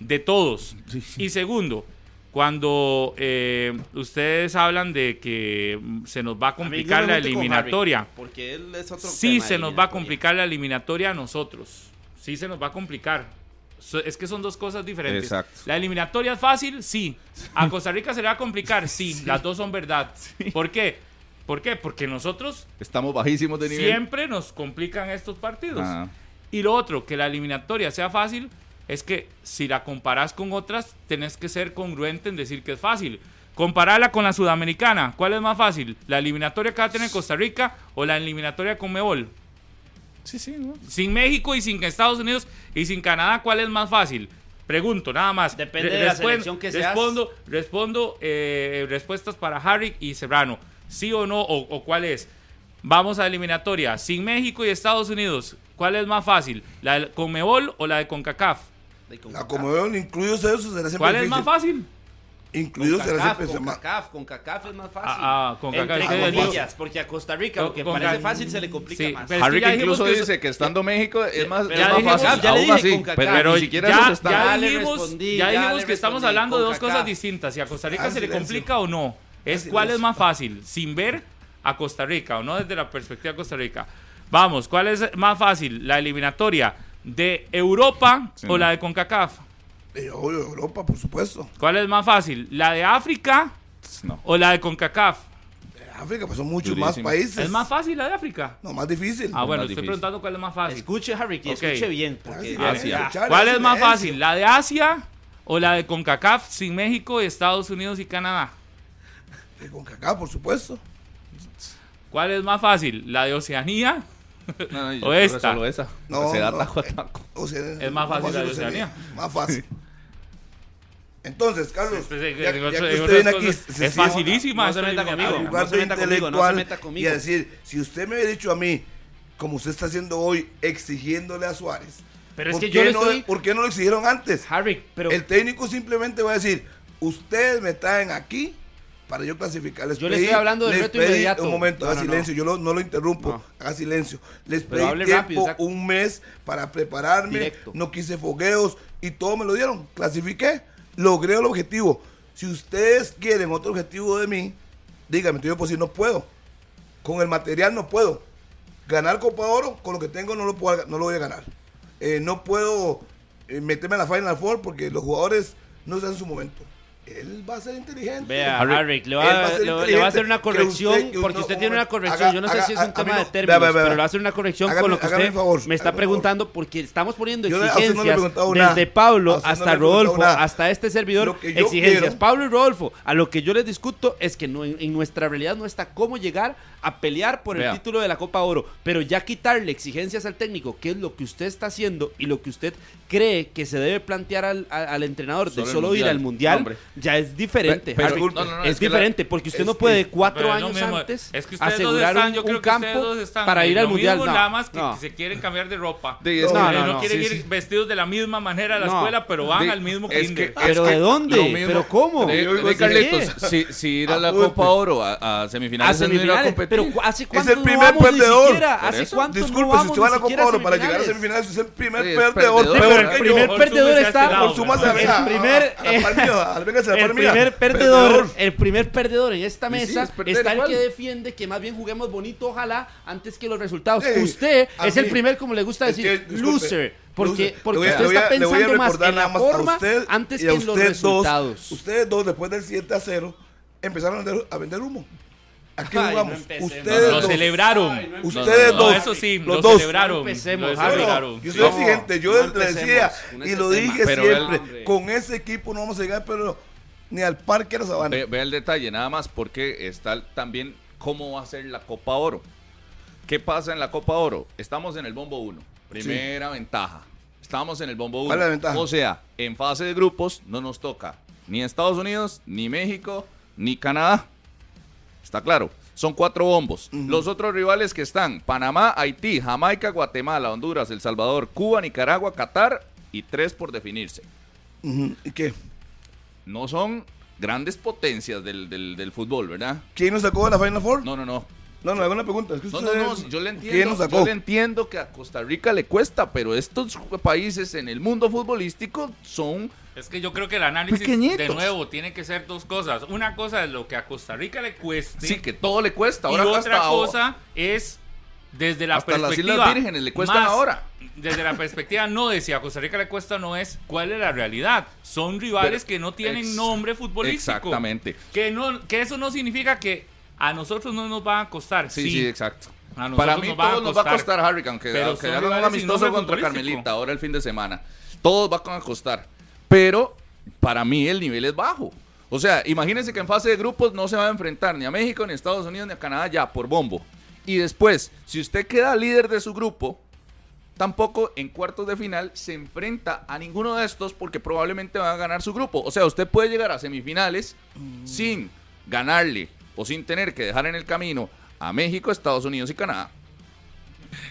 E: de todos. Y segundo, cuando eh, ustedes hablan de que se nos va a complicar la eliminatoria,
D: Harry, porque él es otro
E: sí se nos va a complicar la eliminatoria a nosotros. Sí se nos va a complicar. Es que son dos cosas diferentes.
B: Exacto.
E: La eliminatoria es fácil, sí. A Costa Rica se le va a complicar, sí. Las dos son verdad. ¿Por qué? ¿Por qué? Porque nosotros
B: Estamos bajísimos de nivel.
E: siempre nos complican estos partidos.
B: Ajá.
E: Y lo otro, que la eliminatoria sea fácil, es que si la comparás con otras, tenés que ser congruente en decir que es fácil. Compararla con la sudamericana, ¿cuál es más fácil? ¿La eliminatoria que va a tener Costa Rica o la eliminatoria con Mebol?
B: Sí, sí, ¿no?
E: Sin México y sin Estados Unidos y sin Canadá, ¿cuál es más fácil? Pregunto, nada más.
D: Depende
E: Re-
D: de la selección que seas.
E: Respondo, respondo eh, respuestas para Harry y Serrano. ¿Sí o no? O, o cuál es? Vamos a eliminatoria. Sin México y Estados Unidos, ¿cuál es más fácil? ¿La de Conmebol o la de CONCACAF?
D: De
C: La
D: CONCACAF.
C: Comodoro, incluidos eso, será siempre
E: ¿Cuál es
C: difícil.
E: más fácil?
C: Incluidos será
D: CONCACAF,
C: siempre más.
D: CONCACAF, CONCACAF es más fácil.
E: Ah, ah, CONCACAF,
D: Entre
E: ustedes
D: comillas, porque a Costa Rica lo que
E: Con-
D: parece
E: con-
D: fácil se le complica
E: sí,
D: más.
E: pero- es
B: Harry
E: que
B: que incluso
E: que
B: dice que estando México es más, es
E: dijimos-
B: fácil.
D: ya le
B: aún
D: dije
B: así,
D: CONCACAF.
B: pero,
E: Pero
B: ni siquiera
E: ya,
B: eso
E: ya
D: Ya
E: dijimos,
D: respondí,
E: ya
D: ya
E: dijimos que estamos hablando de dos cosas distintas. Si a Costa Rica
C: Ah,
E: se le complica o no. Es cuál es más fácil, sin ver a Costa Rica o no desde la perspectiva de Costa Rica. Vamos, ¿cuál es más fácil? ¿La eliminatoria de Europa
B: Sí.
E: o la de CONCACAF?
C: Eh, obvio, Europa, por supuesto.
E: ¿Cuál es más fácil? ¿La de África
B: No.
E: o la de CONCACAF?
C: África, pues son muchos más países.
E: ¿Es más fácil la de África?
C: No, más difícil.
E: Ah, bueno, estoy
B: difícil.
E: preguntando cuál es más fácil.
D: Escuche, Harry, que escuche bien. Porque
E: ¿Cuál es más fácil? ¿La de Asia o la de CONCACAF sin México, Estados Unidos y Canadá?
C: Y Con cacao, por supuesto.
E: ¿Cuál es más fácil? ¿La de Oceanía?
B: No, no, yo
E: O esta.
B: solo esa.
C: No,
B: Se da
C: no.
B: taco a taco.
C: O sea,
E: Es más fácil la de
C: Oceanía.
E: Oceanía.
C: Más fácil. Entonces, Carlos,
E: en
C: ya, ya
E: otras-
C: que
E: en
C: usted viene
E: otras
C: aquí,
E: cosas,
C: se
E: es facilísima.
D: No se meta conmigo. No se
C: de
D: meta conmigo, no se
C: intelectual
D: meta conmigo.
C: y decir, si usted me hubiera dicho a mí, como usted está haciendo hoy, exigiéndole a Suárez,
D: Pero es
C: ¿por
D: que
C: qué
D: yo
C: no,
D: estoy...
C: ¿por qué no lo exigieron antes?
D: Harry, pero
C: El técnico simplemente va a decir, ustedes me traen aquí para yo clasificar. Les
D: Yo
C: pedí-
D: estoy hablando del
C: les
D: reto inmediato.
C: Un momento,
D: No,
C: haga
D: no, no.
C: silencio, yo lo- no lo interrumpo, haga silencio. Les
D: Pero
C: pedí tiempo,
D: rápido,
C: un mes para prepararme,
D: Directo.
C: no quise fogueos y todo me lo dieron. Clasifiqué, logré el objetivo. Si ustedes quieren otro objetivo de mí, díganme, yo pues si no puedo. Con el material no puedo. Ganar Copa Oro, con lo que tengo no lo, puedo, no lo voy a ganar. Eh, no puedo eh, meterme a la Final Four porque los jugadores no están en su momento. Él va a ser inteligente.
D: Vea,
B: Harry,
D: le va,
C: va
D: le, le va a hacer una corrección,
C: usted-
D: porque usted tiene una corrección.
C: haga-
D: yo no sé
C: haga-
D: si es un tema de
C: no-
D: términos,
C: vea, vea, vea.
D: pero le va a hacer una corrección
C: Hágame-
D: con lo que usted
C: favor,
D: me está preguntando, porque estamos poniendo
C: Yo no
D: exigencias desde Pablo
C: no
D: hasta Rodolfo, hasta este servidor, exigencias.
C: quiero-
D: Pablo y Rodolfo, a lo que yo les discuto es que no, en, en nuestra realidad no está cómo llegar a pelear por el título de la Copa Oro, pero ya quitarle exigencias al técnico, que es lo que usted está haciendo y lo que usted cree que se debe plantear al, al- al entrenador de
B: Solo
D: ir al mundial,
B: Hombre.
D: Ya es diferente.
C: Pero-
D: Harry.
C: disculpe.
B: No, no, no,
D: es,
B: es que la-
D: diferente, porque usted no
C: es
D: puede
C: que-
D: cuatro
E: es
D: años
E: mismo.
D: antes
E: Es que ustedes dos
D: asegurar
E: están,
D: un,
E: yo creo
D: un
E: que ustedes
D: campo
E: dos están
D: para ir al mundial.
E: mismo,
D: No,
E: nada más que
D: no.
E: se quieren cambiar de ropa.
B: Es que-
D: No,
E: no,
D: no, no.
E: quieren
B: Sí,
E: ir
B: sí.
E: vestidos de la misma manera a la
D: No.
E: escuela, pero van al mismo
B: es
E: kinder.
B: que-
D: ¿Pero
B: es
D: de
B: que
D: dónde? ¿Pero cómo?
B: De, de
C: ¿sí
B: Carlitos, si, si ir a la
C: Apunte.
B: Copa Oro, a, semifinales, es no ir a
D: semifinales, pero ¿cu- ¿hace cuánto
C: el
D: no
C: primer perdedor. Disculpe, si usted va a la Copa Oro para llegar a
D: semifinales?
C: es el primer
B: es
C: perdedor.
D: pero
C: que
D: el primer perdedor está...
C: Por su más
E: ¿verdad?
C: a-
D: El primer,
C: la
D: El primer perdedor, el primer perdedor en esta
B: sí,
D: mesa
B: es
D: está el
B: igual.
D: que defiende que más bien juguemos bonito, ojalá, antes que los resultados. Usted es el primer, como le gusta
C: Es
D: decir,
C: que, disculpe,
D: loser. Porque, porque
C: voy
D: usted está pensando más en la
C: más
D: forma
C: usted
D: antes que en los resultados.
C: Dos, ustedes dos, después del 7 a 0, empezaron a vender, a vender humo. Aquí
D: Ay, no
C: jugamos.
D: empecemos.
C: ustedes
E: Lo
C: dos.
E: celebraron.
D: Ay, no
C: Ustedes
B: No,
E: No,
C: dos.
E: eso sí,
C: los
E: lo
C: dos.
E: celebraron.
D: No empecemos,
E: lo celebraron.
C: Yo soy
D: No,
C: exigente, yo
D: no
C: le decía y lo dije
B: Pero
C: siempre, con ese equipo no vamos a llegar, pero ni al parque de sabana.
B: Ve, ve el detalle, nada más, porque está también cómo va a ser la Copa Oro. ¿Qué pasa en la Copa Oro? Estamos en el bombo 1, primera ventaja. Estamos en el bombo 1.
C: ¿Cuál es la ventaja?
B: O sea, en fase de grupos no nos toca ni Estados Unidos, ni México, ni Canadá. Está claro. Son cuatro bombos. Los otros rivales que están, Panamá, Haití, Jamaica, Guatemala, Honduras, El Salvador, Cuba, Nicaragua, Qatar y tres por definirse.
C: ¿Y qué?
B: No son grandes potencias del, del- del fútbol, ¿verdad?
C: ¿Quién nos sacó de la Final Four?
B: No, no, no.
C: No, no, hago una pregunta. Es que
B: No, no, no, yo le
C: ¿Quién
B: entiendo.
C: nos sacó?
B: Yo le entiendo que a Costa Rica le cuesta, pero estos países en el mundo futbolístico son
E: Es que yo creo que el análisis,
B: Pequeñitos.
E: de nuevo, tiene que ser dos cosas. Una cosa es lo que a Costa Rica le cueste.
B: sí que todo le cuesta.
E: y
B: Ahora
E: otra
B: hasta,
E: cosa es desde la
B: hasta las
E: perspectiva.
B: Islas Vírgenes le cuestan
E: más-
B: ahora.
E: Desde la perspectiva no de si a Costa Rica le cuesta no es cuál es la realidad. Son rivales
B: Pero-
E: que no tienen nombre futbolístico.
B: Exactamente.
E: Que, no, que eso no significa que a nosotros no nos van a costar.
B: Sí,
E: Sí,
B: sí, exacto.
E: A
B: Para mí
E: nos va
B: todos nos va a
E: costar.
B: aunque
E: son
B: hagan un amistoso contra. Carmelita ahora el fin de semana. Todos van a costar. Pero para mí el nivel es bajo. O sea, imagínense que en fase de grupos no se va a enfrentar ni a México, ni a Estados Unidos, ni a Canadá ya por bombo. Y después, si usted queda líder de su grupo, tampoco en cuartos de final se enfrenta a ninguno de estos porque probablemente va a ganar su grupo. O sea, usted puede llegar a semifinales sin ganarle o sin tener que dejar en el camino a México, Estados Unidos y Canadá.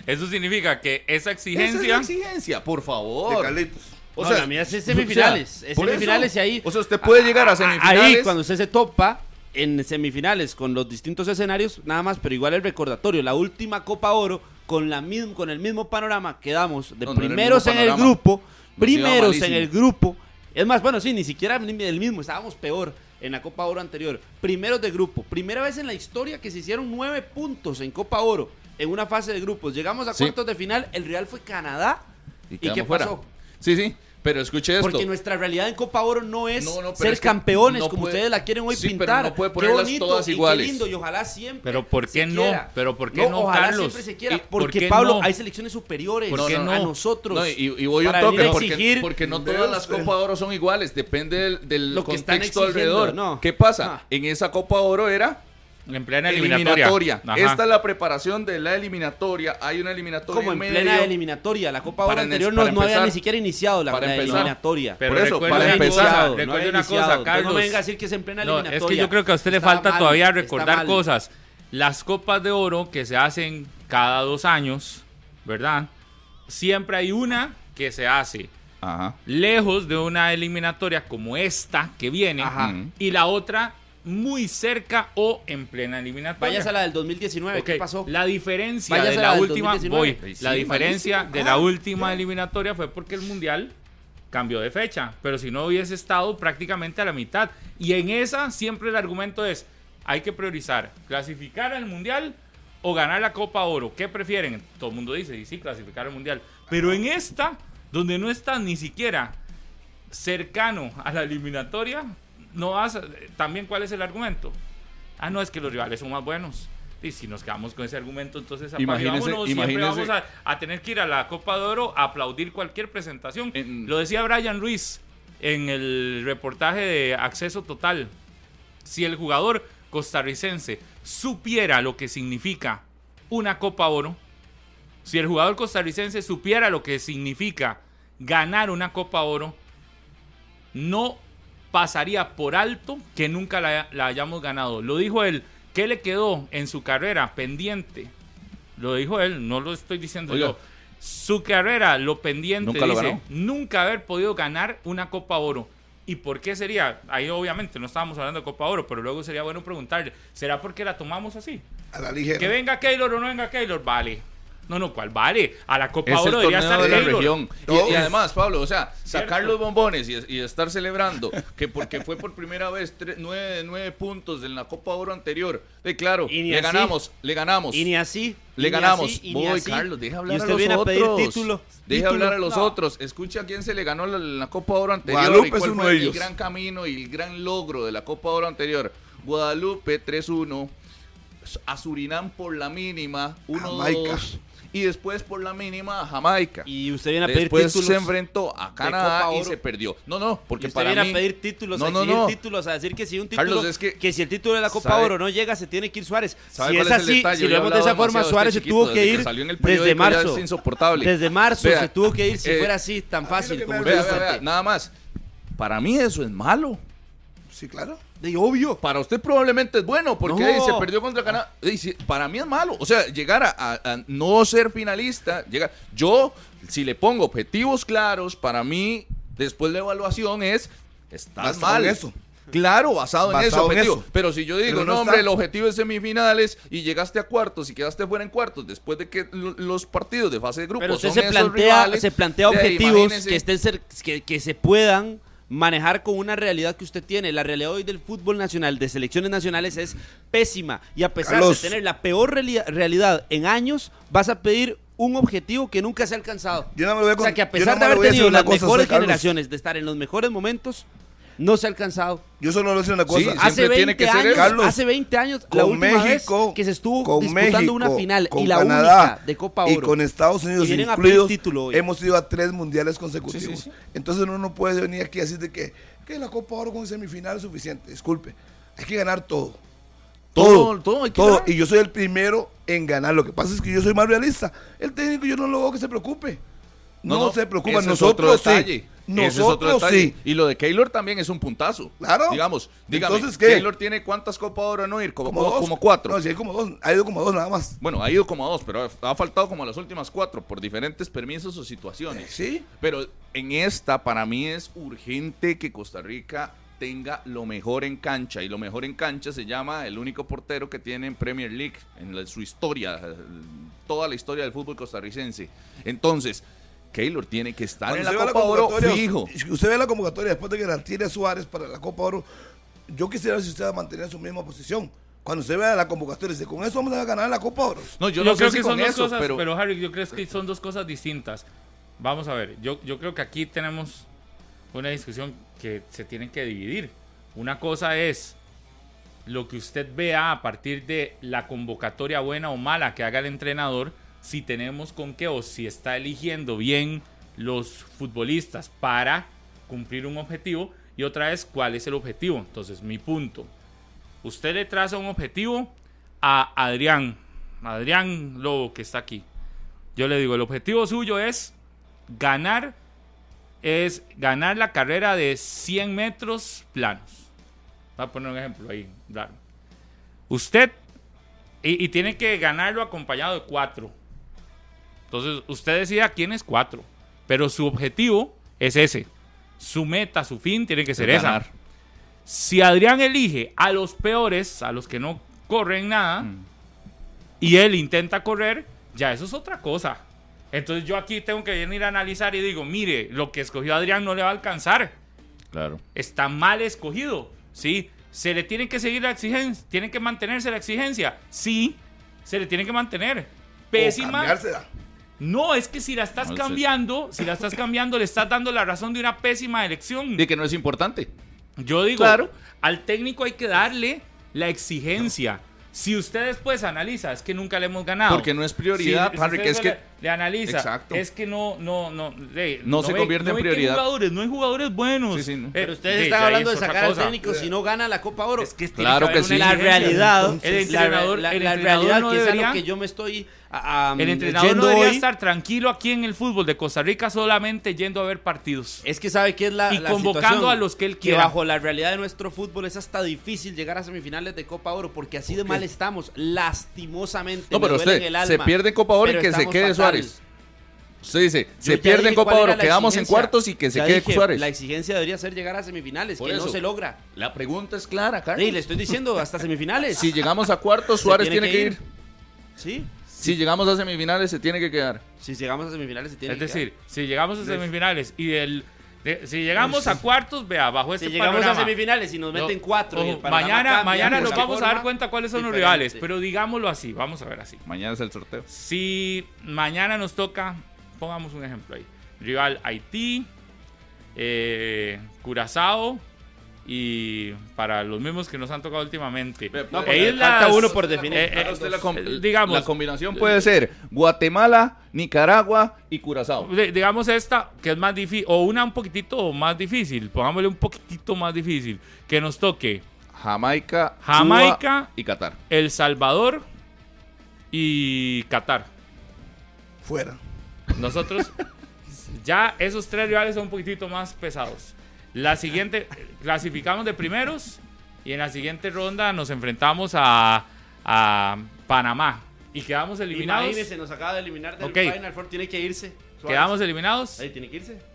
E: Eso significa que esa
B: Esa es
E: exigencia.
B: la exigencia, por
C: De
B: favor.
C: Carlitos.
B: O
D: No,
B: sea,
D: la mía es semifinales.
B: o sea,
D: es semifinales
B: eso.
D: y ahí.
B: O sea, usted puede llegar a semifinales.
D: Ahí, cuando usted se topa en semifinales con los distintos escenarios, nada más, pero igual el recordatorio. La última Copa Oro, con, la misma, con el mismo panorama, quedamos de
B: No, no era el
D: primeros
B: mismo
D: en el grupo.
B: Nos
D: Primeros en el grupo. Es más, bueno, sí, ni siquiera el mismo, estábamos peor en la Copa Oro anterior. Primeros de grupo. Primera vez en la historia que se hicieron nueve puntos en Copa Oro en una fase de grupos. Llegamos a
B: Sí.
D: cuartos de final. El Real fue Canadá.
B: y
D: ¿Y qué
B: fuera.
D: pasó?
B: Sí, sí. Pero escuche esto.
D: Porque nuestra realidad en Copa Oro no es
B: No, no, pero
D: ser
B: es que
D: campeones
B: no
D: como
B: puede-
D: ustedes la quieren hoy
B: Sí, pero
D: pintar.
B: no puede
D: Qué
B: ponerlas
D: bonito
B: todas
D: y
B: iguales.
D: Qué lindo y ojalá siempre.
E: Pero ¿por qué
D: se
E: no?
D: quiera.
E: Pero ¿por qué no,
D: ojalá
E: Carlos?
D: siempre se quiera.
E: ¿Y por
D: Porque
E: qué
D: Pablo,
E: no?
D: hay selecciones superiores
E: ¿Por qué
D: a
E: no?
D: nosotros.
B: No, y, y voy un toque porque,
D: exigir
B: porque no todas las. Copa Oro son iguales, depende del, del
D: Lo que están
B: contexto alrededor.
D: no.
B: ¿Qué pasa?
D: Ah.
B: En esa Copa Oro era
E: En plena
B: eliminatoria. Esta es la preparación de la eliminatoria. Hay una eliminatoria
D: como en
B: medio.
D: plena eliminatoria. La Copa Oro anterior no, no había ni siquiera iniciado la,
B: para
D: la eliminatoria.
E: Pero
B: Por eso,
E: recuerde
B: para
E: una
B: empezar,
E: cosa,
D: no
E: una
D: iniciado.
E: cosa,
D: Entonces No
E: Carlos.
D: me venga a decir que es en plena
E: No,
D: eliminatoria.
E: es que yo creo que a usted le
D: Está
E: falta
D: mal,
E: todavía recordar cosas. Las copas de oro que se hacen cada dos años, ¿verdad? Siempre hay una que se hace
B: Ajá.
E: lejos de una eliminatoria como esta que viene
D: Ajá.
E: y la otra muy cerca o en plena eliminatoria.
D: Vayas a la del 2019.
E: Ok,
D: ¿Qué pasó?
E: La diferencia
D: Vayas
E: de
D: a
E: la, última,
D: 2019.
E: voy,
B: Sí,
E: la diferencia
B: malísimo.
E: de
B: Ah,
E: la última eliminatoria fue porque el mundial cambió de fecha, pero si no hubiese estado prácticamente a la mitad. Y en esa siempre el argumento es, hay que priorizar, clasificar al mundial o ganar la Copa Oro. ¿Qué prefieren? Todo el mundo dice, y sí, clasificar al mundial. Pero en esta, donde no estás ni siquiera cercano a la eliminatoria, no vas a- también cuál es el argumento. Ah, no, es que los rivales son más buenos. Y si nos quedamos con ese argumento, entonces
B: Imagínese-
E: siempre
B: imagínese-
E: vamos a, a tener que ir a la Copa de Oro a aplaudir cualquier presentación.
B: En-
E: Lo decía Brian Ruiz en el reportaje de Acceso Total. Si el jugador costarricense supiera lo que significa una Copa Oro, si el jugador costarricense supiera lo que significa ganar una Copa Oro, no pasaría por alto que nunca la, la hayamos ganado. Lo dijo él. ¿Qué le quedó en su carrera pendiente? Lo dijo él, no lo estoy diciendo
B: Oiga.
E: yo. Su carrera, lo pendiente,
B: Nunca
E: dice, nunca haber podido ganar una Copa Oro. ¿Y por qué sería? Ahí obviamente no estábamos hablando de Copa Oro, pero luego sería bueno preguntarle, ¿será porque la tomamos así?
C: A la ligera.
E: Que venga Keylor o no venga Keylor, vale. No, no, ¿cuál vale? A la Copa
B: Es el
E: Oro debería estar
B: de la
E: Keylor.
B: región. Y- y, además, Pablo, o sea, sacar
E: Cierto.
B: los bombones y, y estar celebrando que porque fue por primera vez tre- nueve, nueve puntos en la Copa Oro anterior. De claro,
D: Y ni
B: le
D: así.
B: ganamos, le ganamos.
D: Y ni así.
B: Le ganamos.
D: así, y ni
B: Voy,
D: así.
B: Carlos, deja
D: Y
B: hablar a
D: usted
B: los
D: viene
B: otros.
D: a pedir título.
B: Deja
D: título.
B: hablar a los
D: No.
B: otros. Escucha a quién se le ganó la, la Copa Oro anterior
C: Guadalupe
B: y cuál
C: es uno
B: fue
C: de
B: el
C: ellos.
B: gran camino y el gran logro de la Copa Oro anterior. Guadalupe 3-1. A Surinam por la mínima 1-2. Y después por la mínima a Jamaica.
D: Y usted viene a pedir
B: Después
D: títulos.
B: se enfrentó a Canadá
D: Copa
B: y se perdió. No, no, porque
D: y usted
B: para
D: viene
B: mí...
D: a pedir títulos,
B: No,
D: a
B: no,
D: exigir
B: no.
D: títulos, a decir que si un título,
B: Carlos, es que-
D: si el título de la Copa
B: ¿sabe?
D: Oro no llega, se tiene que ir Suárez.
B: ¿Sabe
D: Si
B: cuál
D: es así,
B: detalle?
D: si lo vemos de esa forma,
B: de
D: Suárez
B: este
D: se tuvo que
B: desde
D: ir
B: que salió en el
D: desde marzo.
B: es insoportable.
D: Desde marzo
B: Vea,
D: se tuvo que ir si
B: eh,
D: fuera así tan fácil
C: que
D: como
B: Vea, vea, nada más. Para mí eso es malo.
C: Sí, claro.
D: De obvio.
B: Para usted probablemente es bueno, porque
D: No.
B: se perdió contra Canadá. Sí, para mí es malo. O sea, llegar a, a- a no ser finalista, llegar. Yo, si le pongo objetivos claros, para mí, después de evaluación, es. Estás
C: Basado
B: mal.
C: en eso.
B: Claro, basado, en
C: Basado
B: ese
C: en
B: objetivo.
C: eso.
B: Pero si yo digo,
C: Pero
B: no,
C: no
B: hombre,
C: está.
B: el objetivo es semifinales y llegaste a cuartos y quedaste fuera en cuartos después de que lo- los partidos de fase de grupos
D: Pero usted
B: son
D: se
B: esos
D: plantea,
B: rivales,
D: se plantea objetivos que estén que, que se puedan manejar con una realidad que usted tiene. La realidad hoy del fútbol nacional, de selecciones nacionales, es pésima. Y a pesar
C: Carlos.
D: de tener la peor reali- realidad en años, vas a pedir un objetivo que nunca se ha alcanzado.
C: Yo no me voy a
D: O sea, que a pesar
C: no
D: de haber tenido las mejores generaciones, de estar en los mejores momentos, no se ha alcanzado.
C: Yo solo le voy a decir una cosa.
B: Sí,
C: Hace-
D: Hace
B: Siempre
D: 20
B: tiene que ser
D: años.
C: Carlos,
D: hace 20 años, la última
C: México,
D: vez que se estuvo
C: con
D: disputando
C: México,
D: una final
C: con
D: y la
C: Canadá
D: única de Copa Oro.
C: y con Estados Unidos
D: Y
C: incluidos,
D: título hoy.
C: hemos ido a tres mundiales consecutivos.
B: Sí, sí, sí.
C: Entonces uno no puede venir aquí a decir de que, que la Copa Oro con semifinal es suficiente. Disculpe, hay que ganar todo.
B: Todo, todo hay que
C: todo. Y yo soy el primero en ganar. Lo que pasa es que yo soy más realista. El técnico yo no lo veo que se preocupe. No, se preocupa.
B: ese es otro
C: Nosotros
B: detalle.
C: sí.
B: Ese es otro
C: Nosotros sí.
B: Y lo de Keylor también es un puntazo.
C: Claro.
B: Digamos, dígame,
C: Entonces, ¿qué?
B: Keylor tiene cuántas Copas Oro no ir? Como,
C: dos.
B: como cuatro.
C: No, sí, hay como dos. Ha ido como dos nada más.
B: Bueno, ha ido como a dos, pero ha, faltado como a las últimas cuatro por diferentes permisos o situaciones.
C: Sí.
B: Pero en esta, para mí es urgente que Costa Rica tenga lo mejor en cancha. Y lo mejor en cancha se llama el único portero que tiene en Premier League, en la- su historia, eh, toda la historia del fútbol costarricense. Entonces, Keylor tiene que estar en la Copa Oro fijo.
C: usted- Usted ve la convocatoria después de que la tire Suárez para la Copa Oro. Yo quisiera ver si usted va a mantener su misma posición. Cuando usted vea la convocatoria, dice, con eso vamos a ganar la Copa Oro.
B: No, yo,
E: Yo,
B: no sé
E: creo
B: si
E: que son
B: con
E: dos
B: eso,
E: cosas,
B: pero,
E: pero, Harry, yo creo que son dos cosas distintas. Vamos a ver, yo, yo creo que aquí tenemos una discusión que se tiene que dividir. Una cosa es lo que usted vea a partir de la convocatoria buena o mala que haga el entrenador, si tenemos con qué o si está eligiendo bien los futbolistas para cumplir un objetivo y otra es cuál es el objetivo. Entonces, mi punto. Usted le traza un objetivo a Adrián, Adrián Lobo que está aquí. Yo le digo, el objetivo suyo es ganar es ganar la carrera de 100 metros planos. Voy a poner un ejemplo ahí, claro. Usted, y, y tiene que ganarlo acompañado de cuatro. Entonces, usted decida quién es cuatro. Pero su objetivo es ese. Su meta, su fin tiene que ser esa. Si Adrián elige a los peores, a los que no corren nada,
B: Mm.
E: y él intenta correr, ya eso es otra cosa. Entonces yo aquí tengo que venir a analizar y digo, mire, lo que escogió Adrián no le va a alcanzar.
B: Claro.
E: Está mal escogido, ¿sí? Se le tiene que seguir la exigencia, tiene que mantenerse la exigencia. Sí, se le tiene que mantener. Pésima. No, es que si la estás
B: No sé.
E: cambiando, si la estás cambiando, le estás dando la razón de una pésima elección.
B: De que no es importante.
E: Yo digo,
B: Claro.
E: al técnico hay que darle la exigencia. Si usted después analiza, es que nunca le hemos ganado.
B: Porque no es prioridad,
E: Si- usted
B: que es que-
E: le analiza,
B: Exacto.
E: es que no, no, no, le-
B: No se
E: ve-
B: convierte en prioridad.
E: jugadores, no hay jugadores buenos.
B: Sí, sí, no.
E: Eh,
D: Pero ustedes
E: de-
D: están hablando
E: es
D: de sacar al técnico si no gana la Copa Oro.
E: Es que
B: Claro que sí.
D: la realidad,
E: el
D: la,
E: entrenador,
D: la-
E: el
D: realidad
E: no debería,
D: lo que yo me estoy a- a-
E: el entrenador
D: yendo
E: no debería
D: hoy,
E: estar tranquilo aquí en el fútbol de Costa Rica solamente yendo a ver partidos.
D: Es que sabe que es la
E: Y
D: la
E: convocando
D: situación,
E: a los que él
D: que
E: quiera.
D: bajo la realidad de nuestro fútbol es hasta difícil llegar a semifinales de Copa Oro porque así de mal estamos, lastimosamente.
B: No,
D: me
B: pero
D: duele en
B: usted
D: el
B: se pierde Copa Oro y que se quede
D: fatal.
B: Suárez. Usted dice, se pierde en Copa Oro, quedamos en cuartos y que se
D: Ya
B: quede
D: dije,
B: Suárez.
D: La exigencia debería ser llegar a semifinales,
B: Por
D: que
B: eso.
D: no se logra.
B: La pregunta es clara, Carlos.
D: Sí, le estoy diciendo hasta semifinales.
B: Si llegamos a cuartos, Suárez tiene que ir.
D: Sí.
B: Si llegamos a semifinales, se tiene que quedar.
D: Si llegamos a semifinales se tiene
E: Es
D: que
E: decir, si llegamos a semifinales y del, de- si llegamos a cuartos, vea, bajo
D: quedar.
E: este
D: si llegamos
E: panorama,
D: a semifinales y nos meten
E: No,
D: cuatro y el
E: ojo,
D: panorama
E: mañana
D: cambia,
E: mañana
D: pues,
E: nos vamos a dar cuenta cuáles son los rivales, pero digámoslo así, vamos a ver así.
B: Mañana es el sorteo.
E: Si mañana nos toca, pongamos un ejemplo ahí, rival Haití, eh, Curazao y para los mismos que nos han tocado últimamente.
B: No,
E: e
D: falta uno por definir.
E: eh, eh,
B: la, com-
E: eh, digamos,
B: la combinación puede ser Guatemala, Nicaragua y Curazao.
E: di- digamos esta que es más difícil, o una un poquitito más difícil, pongámosle un poquitito más difícil, que nos toque
B: Jamaica,
E: Jamaica.
B: Cuba y Qatar.
E: El Salvador y Qatar.
C: Fuera.
E: Nosotros, ya esos tres rivales son un poquitito más pesados. La siguiente, clasificamos de primeros y en la siguiente ronda nos enfrentamos a, a Panamá y quedamos eliminados.
D: Imagínese, nos acaba de eliminar del
E: Ok.
D: Final Four, tiene que irse. Suárez.
E: Quedamos eliminados.
D: Ahí tiene que irse.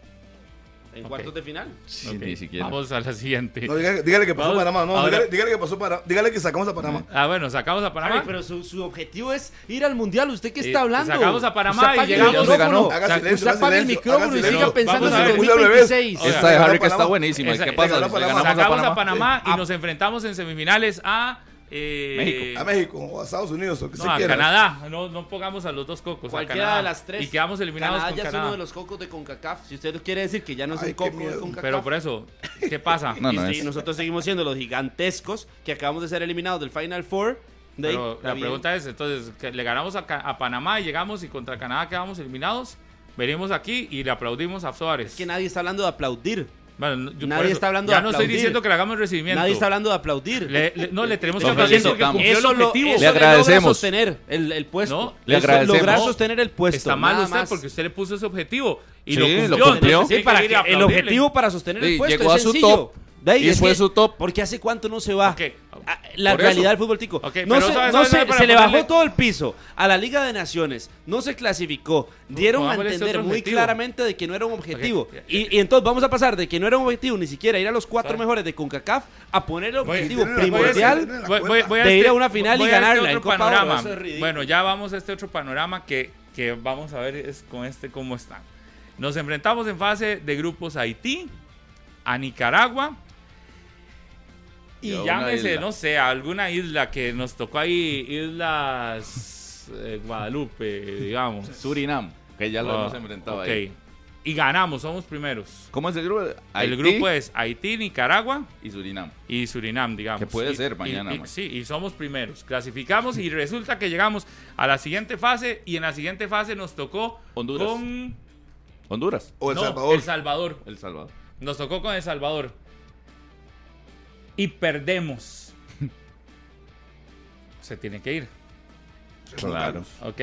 D: En cuartos de final.
B: Sí, Ni siquiera.
E: Vamos a la siguiente.
C: No, dígale, dígale que pasó
E: Vamos,
C: Panamá. No, dígale, dígale que pasó para, dígale que sacamos a Panamá.
E: Ah, bueno, sacamos a Panamá.
D: Ay, pero su, su objetivo es ir al mundial. ¿Usted qué
E: Eh,
D: está hablando?
E: sacamos a Panamá y llegamos-
B: se ganó.
D: micrófono.
C: Haga
E: O sea,
C: silencio,
D: Usted
C: haga
D: apague el micrófono y siga pensando en el
C: Puse al revés.
D: 2026.
E: Oiga,
B: Esta
C: ganó
B: dinámica está buenísima. ¿Y
E: Esa-
B: qué pasa?
E: sacamos a Panamá y nos enfrentamos en semifinales a eh,
B: México.
C: A México o a Estados Unidos, o que
E: No,
C: se
E: a
C: quiera.
E: Canadá. No, no pongamos a los dos cocos. a
D: Cualquiera
E: Canadá.
D: de las tres.
E: Y quedamos eliminados
D: Canadá
E: con
D: ya es
E: Canadá.
D: uno de los cocos de CONCACAF. Si usted quiere decir que ya no es
C: Ay,
D: un coco de. CONCACAF.
E: Pero por eso, ¿qué pasa?
B: No,
D: y
B: es.
D: nosotros seguimos siendo los gigantescos que acabamos de ser eliminados del Final Four. De
E: Pero la
D: bien.
E: pregunta es, entonces, que le ganamos a, a Panamá y llegamos y contra Canadá quedamos eliminados. Venimos aquí y le aplaudimos a Suárez.
D: Es que nadie está hablando de aplaudir.
E: Bueno, yo
D: nadie
E: eso,
D: está hablando
E: Ya
D: de
E: no estoy diciendo que le hagamos el recibimiento.
D: Nadie está hablando de aplaudir.
E: Le- le- no, le tenemos que
B: Lo
E: aplaudir porque
B: felicitamos.
E: cumplió el
D: eso lo,
E: objetivo.
D: eso
B: Le agradecemos.
D: logra sostener el, el puesto.
E: No,
B: le
D: Eso
B: agradecemos.
D: Lograr sostener el puesto.
E: Está mal usted
D: más.
E: porque usted le puso ese objetivo. Y
B: Sí,
E: lo
B: lo
E: cumplió.
B: cumplió.
E: entonces
D: Sí,
E: hay
D: para
E: ir
D: que el objetivo para sostener el puesto
B: llegó
D: es
B: a su
D: sencillo.
B: top.
D: De ahí
B: Y
D: es
B: fue
D: que-
B: su top.
D: Porque hace cuánto no se va. La
B: Por
D: realidad
B: eso.
D: del fútbol tico. No se,
E: sabe-
D: no
E: sabe-
D: se-
E: sabe
D: se le bajó todo el piso a la Liga de Naciones. No se clasificó. Dieron a
E: este
D: entender muy
E: objetivo.
D: claramente de que no era un objetivo. Y, y entonces vamos a pasar de que no era un objetivo ni siquiera ir a los cuatro
E: Sabe.
D: mejores de CONCACAF a poner el objetivo
C: voy
D: primordial.
E: Voy- voy-
D: de ir
E: este-
D: a una final y
E: este
D: ganarla
E: otro
D: en Copa Oro,
E: panorama.
D: es
E: bueno, ya vamos a este otro panorama que, que vamos a ver es con este cómo está. Nos enfrentamos en fase de grupos a Haití, a Nicaragua y llámese, no sé, a alguna isla que nos tocó ahí, Islas eh, Guadalupe, digamos.
B: Surinam, que ya lo
E: Ah,
B: hemos enfrentado
E: ok.
B: ahí.
E: y ganamos, somos primeros.
B: ¿Cómo es el grupo?
E: El
B: Haití
E: grupo es Haití, Nicaragua
B: y Surinam.
E: y Surinam, digamos.
B: Que puede
E: Y-
B: ser mañana,
E: y- sí, y somos primeros. Clasificamos y resulta que llegamos a la siguiente fase y en la siguiente fase nos tocó
B: Honduras.
E: con
C: O
B: Honduras.
C: Oh, El
E: no,
C: Salvador.
E: El Salvador.
B: El Salvador.
E: Nos tocó con El Salvador. Y perdemos. Se tiene que ir.
B: Claro.
E: Ok.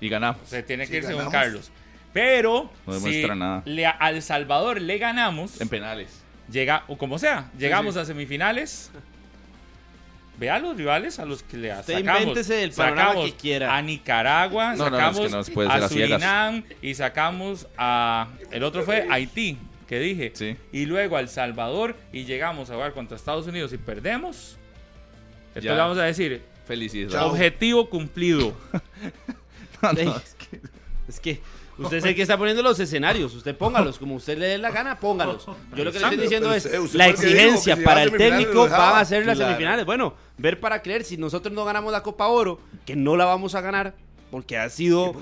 B: Y ganamos.
E: Se tiene
C: Sí,
E: que ir según. Carlos. Pero
B: No
E: si
B: demuestra nada.
E: le- al Salvador le ganamos,
B: En penales.
E: llega, o como sea, llegamos
B: sí.
E: a semifinales. Ve a los rivales a los que le
D: Usted
E: sacamos.
D: el
E: Sacamos
D: que quiera.
E: A Nicaragua,
B: No, no,
E: sacamos
B: es que
E: a
B: a ciegas.
E: Surinam y sacamos a. El otro fue Haití, que dije.
B: Sí.
E: Y luego a El Salvador y llegamos a jugar contra Estados Unidos y perdemos. Entonces
B: Ya.
E: vamos a decir:
B: Felicidades.
E: Objetivo cumplido.
D: Ey, es que usted es el que está poniendo los escenarios. Usted póngalos, como usted le dé la gana, póngalos. Yo lo que le estoy diciendo
C: Pero
D: es la
C: que
D: exigencia
C: que
D: para el técnico van a ser las
B: Claro.
D: semifinales. Bueno, ver para creer si nosotros no ganamos la Copa Oro, que no la vamos a ganar, porque ha sido,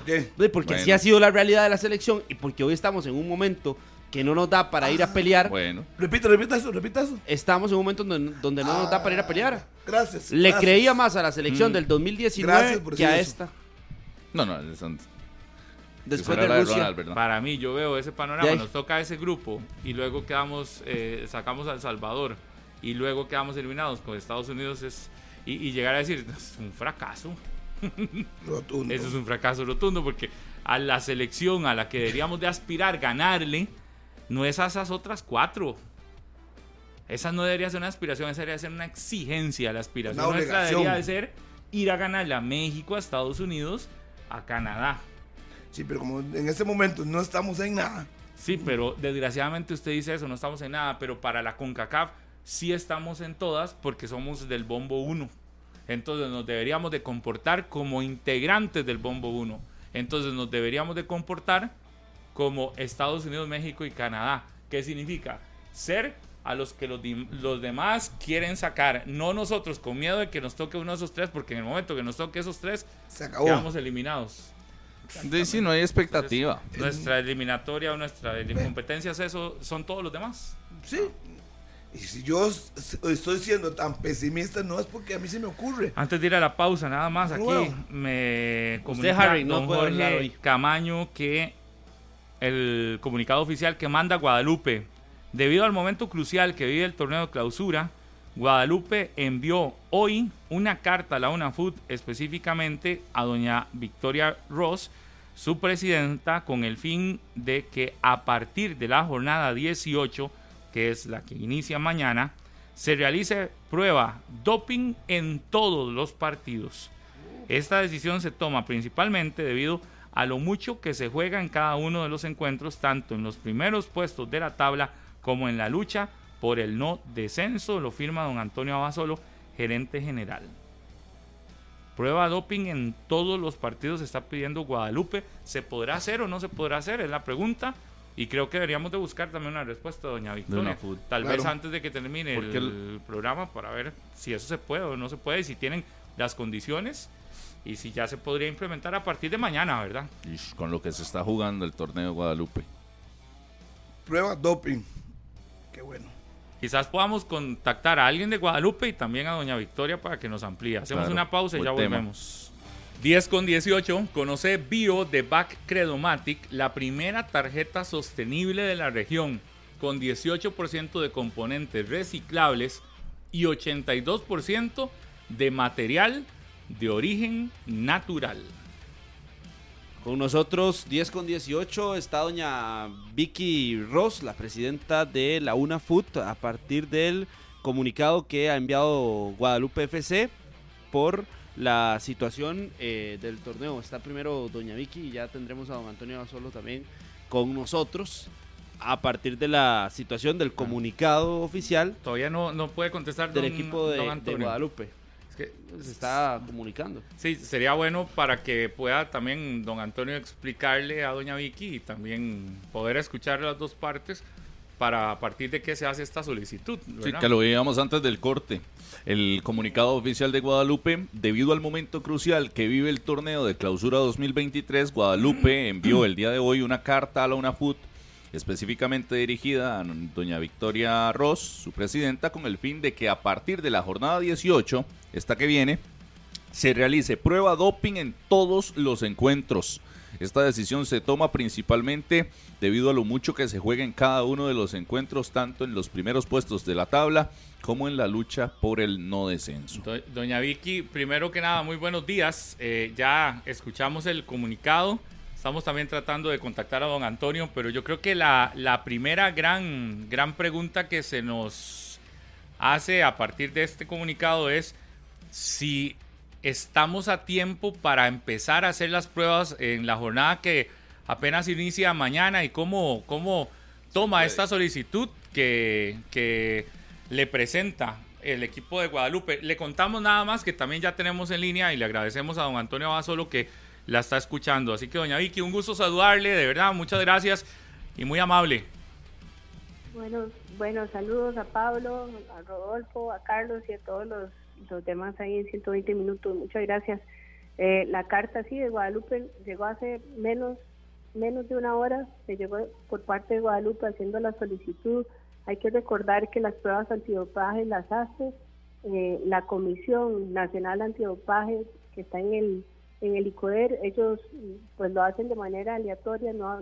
D: porque así ha sido la realidad de la selección y porque hoy estamos en un momento que no nos da para ir a pelear.
B: Bueno.
C: Repita, repita eso, repita eso.
D: Estamos en un momento donde, donde no nos da para ir a pelear.
C: Gracias.
D: Le
C: gracias.
D: creía más a la selección
B: Mm.
D: del 2019
C: Gracias por
D: que a
C: eso.
D: esta.
B: No, no, son,
D: Después de
B: la
D: Rusia.
B: Ronald, ¿verdad?
E: Para mí, yo veo ese panorama. Nos toca ese grupo y luego quedamos, eh, sacamos a El Salvador y luego quedamos eliminados con Estados Unidos. es Y, y llegar a decir, es un fracaso.
C: Rotundo.
E: Eso es un fracaso rotundo porque a la selección a la que deberíamos de aspirar ganarle, no es a esas otras cuatro. Esa no debería ser una aspiración, esa debería ser una exigencia. La aspiración nuestra debería de ser ir a ganarle a México, a Estados Unidos, a Canadá.
C: Sí, pero como en ese momento no estamos en nada.
E: Sí, pero desgraciadamente usted dice eso, no estamos en nada, pero para la CONCACAF sí estamos en todas porque somos del Bombo 1. Entonces nos deberíamos de comportar como integrantes del Bombo 1. Entonces nos deberíamos de comportar como Estados Unidos, México y Canadá. ¿Qué significa? Ser a los que los, los demás quieren sacar, no nosotros con miedo de que nos toque uno de esos tres, porque en el momento que nos toque esos tres,
C: Se acabó.
E: quedamos eliminados.
B: Sí, no hay expectativa.
E: Nuestra eliminatoria o nuestra competencia es eso, son todos los demás.
C: Sí. Y si yo estoy siendo tan pesimista, no es porque a mí se me ocurre.
E: Antes de ir a la pausa, nada más aquí
C: Bueno.
E: me comunica
D: Harry, no
E: don Jorge
D: hoy.
E: Camaño que el comunicado oficial que manda Guadalupe, debido al momento crucial que vive el torneo de clausura, Guadalupe envió hoy una carta a la UNAFUT específicamente a doña Victoria Ross, su presidenta, con el fin de que a partir de la jornada 18, que es la que inicia mañana, se realice prueba doping en todos los partidos. Esta decisión se toma principalmente debido a lo mucho que se juega en cada uno de los encuentros, tanto en los primeros puestos de la tabla como en la lucha por el no descenso, lo firma don Antonio Abasolo, gerente general. Prueba doping en todos los partidos se está pidiendo Guadalupe. ¿Se podrá hacer o no se podrá hacer? Es la pregunta. Y creo que deberíamos de buscar también una respuesta, doña Victoria. Tal
C: Claro.
E: vez antes de que termine el- programa para ver si eso se puede o no se puede, y si tienen las condiciones y si ya se podría implementar a partir de mañana, ¿verdad?
B: Ish, con lo que se está jugando el torneo de Guadalupe.
C: Prueba doping. Qué bueno.
E: Quizás podamos contactar a alguien de Guadalupe y también a doña Victoria para que nos amplíe. Hacemos
B: Claro,
E: una pausa y ya
B: tema.
E: volvemos. 10 con 18, conoce Bio de Back Credomatic, la primera tarjeta sostenible de la región, con 18% de componentes reciclables y 82% de material de origen natural.
D: Con nosotros, 10 con 18, está doña Vicky Ross, la presidenta de la UNAFUT, a partir del comunicado que ha enviado Guadalupe FC por la situación eh, del torneo. Está primero doña Vicky y ya tendremos a don Antonio Basolo también con nosotros a partir de la situación del comunicado oficial
E: Todavía no, no puede contestar
D: del
E: don-
D: equipo de. Guadalupe.
E: Es que
D: Se está comunicando.
E: Sí, sería bueno para que pueda también don Antonio explicarle a doña Vicky y también poder escuchar las dos partes para a partir de qué se hace esta solicitud.
B: Que lo veíamos antes del corte. El comunicado oficial de Guadalupe, debido al momento crucial que vive el torneo de clausura 2023, Guadalupe envió el día de hoy una carta a la UNAFUT específicamente dirigida a doña Victoria Ross, su presidenta, con el fin de que a partir de la jornada 18, esta que viene, se realice prueba doping en todos los encuentros. Esta decisión se toma principalmente debido a lo mucho que se juega en cada uno de los encuentros, tanto en los primeros puestos de la tabla como en la lucha por el no descenso.
E: Doña Vicky, primero que nada, muy buenos días. Eh, ya escuchamos el comunicado. Estamos también tratando de contactar a don Antonio, pero yo creo que la, la primera gran, gran pregunta que se nos hace a partir de este comunicado es si estamos a tiempo para empezar a hacer las pruebas en la jornada que apenas inicia mañana y cómo, cómo toma esta solicitud que, que le presenta el equipo de Guadalupe. Le contamos nada más que también ya tenemos en línea y le agradecemos a don Antonio Basolo que la está escuchando. Así que, doña Vicky, un gusto saludarle, de verdad, muchas gracias y muy amable.
F: Bueno, bueno, saludos a Pablo, a Rodolfo, a Carlos y a todos los, demás ahí en 120 minutos. Muchas gracias. Eh, la carta, sí, de Guadalupe llegó hace menos, menos de una hora, se llegó por parte de Guadalupe haciendo la solicitud. Hay que recordar que las pruebas antidopaje las hace eh, la Comisión Nacional Antidopaje que está en el en el ICOER ellos pues lo hacen de manera aleatoria no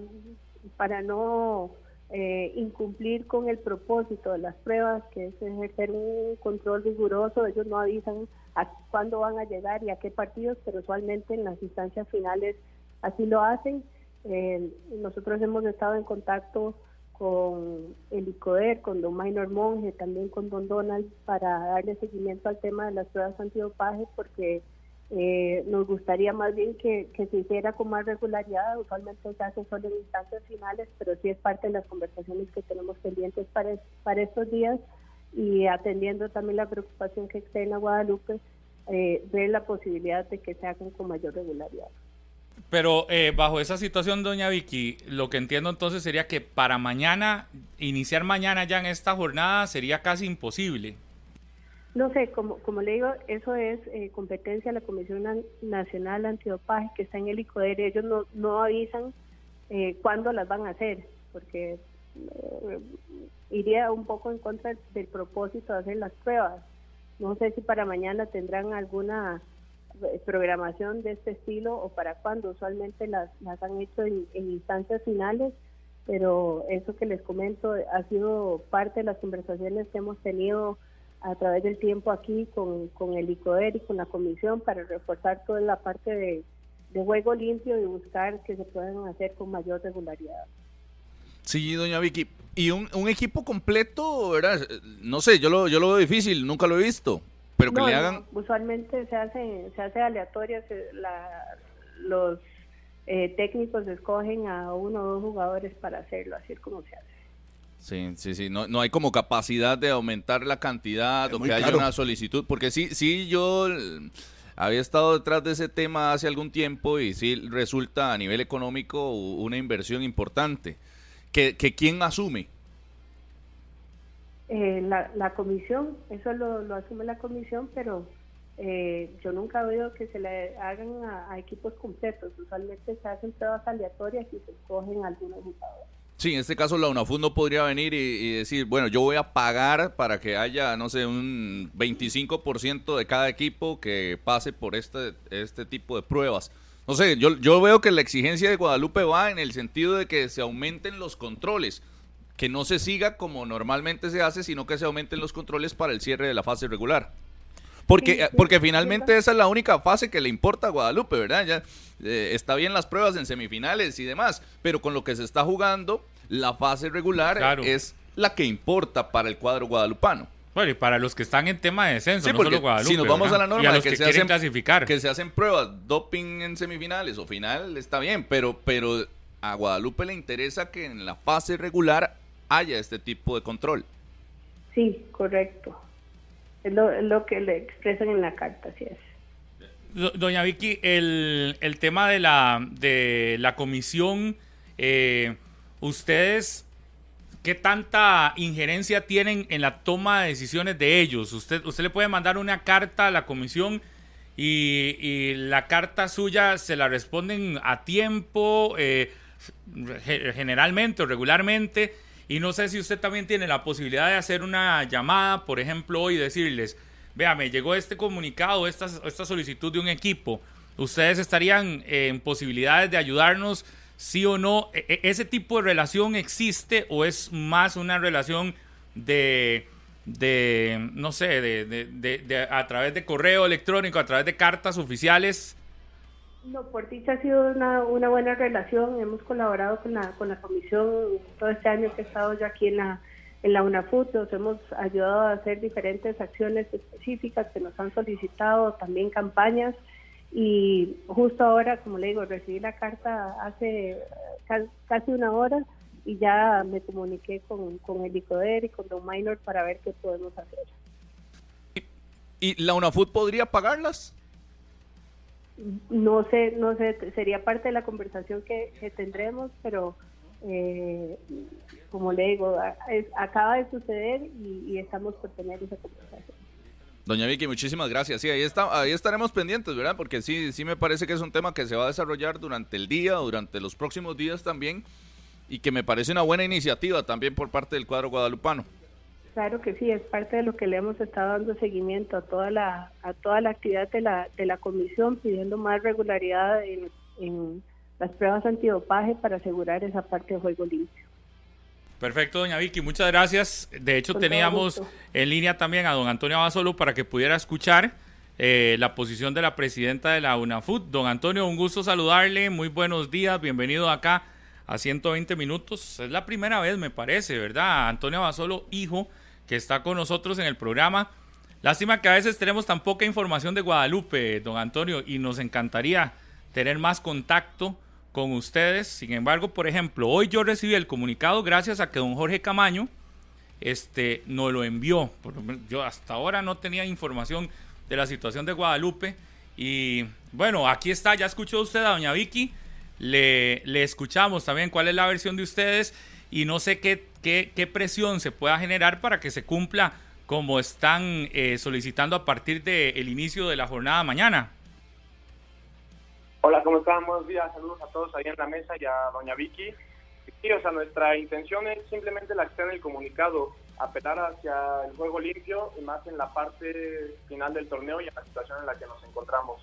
F: para no eh, incumplir con el propósito de las pruebas que es ejercer un control riguroso. Ellos no avisan a cuándo van a llegar y a qué partidos pero usualmente en las instancias finales así lo hacen. Eh, nosotros hemos estado en contacto con el ICOER, con Don Minor Monge, también con Don Donald, para darle seguimiento al tema de las pruebas antidopaje, porque eh, nos gustaría más bien que, se hiciera con más regularidad, usualmente se hace solo en instancias finales, pero sí es parte de las conversaciones que tenemos pendientes para, para estos días y atendiendo también la preocupación que existe en Guadalupe, eh, ver la posibilidad de que se hagan con mayor regularidad.
E: Pero eh, bajo esa situación, doña Vicky, lo que entiendo entonces sería que para mañana, iniciar mañana ya en esta jornada sería casi imposible.
F: No sé, como, como le digo, eso es eh, competencia de la Comisión Nacional Antidopaje que está en el ICODER. Ellos no, no avisan eh, cuándo las van a hacer, porque eh, iría un poco en contra del propósito de hacer las pruebas. No sé si para mañana tendrán alguna programación de este estilo o para cuándo. Usualmente las, las han hecho en, en instancias finales pero eso que les comento ha sido parte de las conversaciones que hemos tenido a través del tiempo aquí con, con el ICOER y con la comisión para reforzar toda la parte de, juego limpio y buscar que se puedan hacer con mayor regularidad.
B: Sí, doña Vicky. Y un, un equipo completo, ¿verdad? No sé, yo lo, yo lo veo difícil, nunca lo he visto. Pero que le hagan...
F: usualmente se hace, se hace aleatoria, los eh, técnicos escogen a uno o dos jugadores para hacerlo, así es como se hace.
B: Sí, sí, sí, no, no hay como capacidad de aumentar la cantidad o que haya una solicitud, porque sí, sí, yo había estado detrás de ese tema hace algún tiempo y sí resulta a nivel económico una inversión importante. ¿Que, que quién asume?
F: Eh, la, la comisión, eso lo, lo asume la comisión, pero eh, yo nunca he oído que se le hagan a, a, equipos completos. Usualmente se hacen pruebas aleatorias y se escogen algunos jugadores.
B: Sí, en este caso la UNAFUT no podría venir y, decir, bueno, yo voy a pagar para que haya, no sé, un 25% de cada equipo que pase por este, este tipo de pruebas. No sé, yo, yo veo que la exigencia de Guadalupe va en el sentido de que se aumenten los controles, que no se siga como normalmente se hace, sino que se aumenten los controles para el cierre de la fase regular. Porque, porque finalmente esa es la única fase que le importa a Guadalupe, ¿verdad? Ya eh, está bien las pruebas en semifinales y demás, pero con lo que se está jugando, la fase regular es la que importa para el cuadro guadalupano.
E: Bueno, y para los que están en tema de descenso, no solo Guadalupe.
B: Si nos vamos a la norma
E: de que, se hacen, clasificar.
B: que se hacen pruebas, doping en semifinales o final, está bien, pero, pero a Guadalupe le interesa que en la fase regular haya este tipo de control.
F: Sí, correcto. Es lo, que le expresan en la carta, así es.
E: Doña Vicky, el, el tema de la, de la comisión, eh, ¿ustedes qué tanta injerencia tienen en la toma de decisiones de ellos? Usted, usted le puede mandar una carta a la comisión y, la carta suya se la responden a tiempo. Eh, generalmente o regularmente. Y no sé si usted también tiene la posibilidad de hacer una llamada, por ejemplo, hoy y decirles, vea, me llegó este comunicado, esta, esta solicitud de un equipo. ¿Ustedes estarían en posibilidades de ayudarnos, sí o no? ¿E, e, ¿Ese tipo de relación existe o es más una relación de, de no sé, de, de, a través de correo electrónico, a través de cartas oficiales?
F: No, por dicha ha sido una, una buena relación. Hemos colaborado con la, con la comisión todo este año que he estado yo aquí en la, en la UNAFUT. Nos hemos ayudado a hacer diferentes acciones específicas que nos han solicitado, también campañas. Y justo ahora, como le digo, recibí la carta hace casi una hora y ya me comuniqué con, con el ICODER y con Don Minor para ver qué podemos hacer.
B: ¿Y la UNAFUT podría pagarlas?
F: no sé, no sé, sería parte de la conversación que, tendremos, pero eh, como le digo, acaba de suceder y, estamos por tener esa conversación.
B: Doña Vicky, muchísimas gracias. Sí, ahí, está, ahí estaremos pendientes, ¿verdad? Porque sí, sí me parece que es un tema que se va a desarrollar durante el día, durante los próximos días también, y que me parece una buena iniciativa también por parte del cuadro guadalupano.
F: Claro que sí, es parte de lo que le hemos estado dando seguimiento a toda la a toda la actividad de la de la comisión pidiendo más regularidad en, en las pruebas antidopaje para asegurar esa parte de juego limpio.
E: Perfecto, doña Vicky, muchas gracias. De hecho, teníamos en línea también a don Antonio Abasolo para que pudiera escuchar eh, la posición de la presidenta de la UNAFUT. Don Antonio, un gusto saludarle, muy buenos días, bienvenido acá a 120 minutos. Es la primera vez, me parece, ¿verdad? Antonio Abasolo, hijo que está con nosotros en el programa. Lástima que a veces tenemos tan poca información de Guadalupe, don Antonio, y nos encantaría tener más contacto con ustedes. Sin embargo, por ejemplo, hoy yo recibí el comunicado gracias a que don Jorge Camaño este, nos lo envió. Yo hasta ahora no tenía información de la situación de Guadalupe. Y bueno, aquí está, ya escuchó usted a doña Vicky. Le, le escuchamos también cuál es la versión de ustedes y no sé qué, qué, presión se pueda generar para que se cumpla como están eh, solicitando a partir del inicio de la jornada mañana.
G: Hola, ¿cómo están? Buenos días, saludos a todos ahí en la mesa y a doña Vicky. Sí, o sea, nuestra intención es simplemente la que está en el comunicado, apelar hacia el juego limpio y más en la parte final del torneo y en la situación en la que nos encontramos.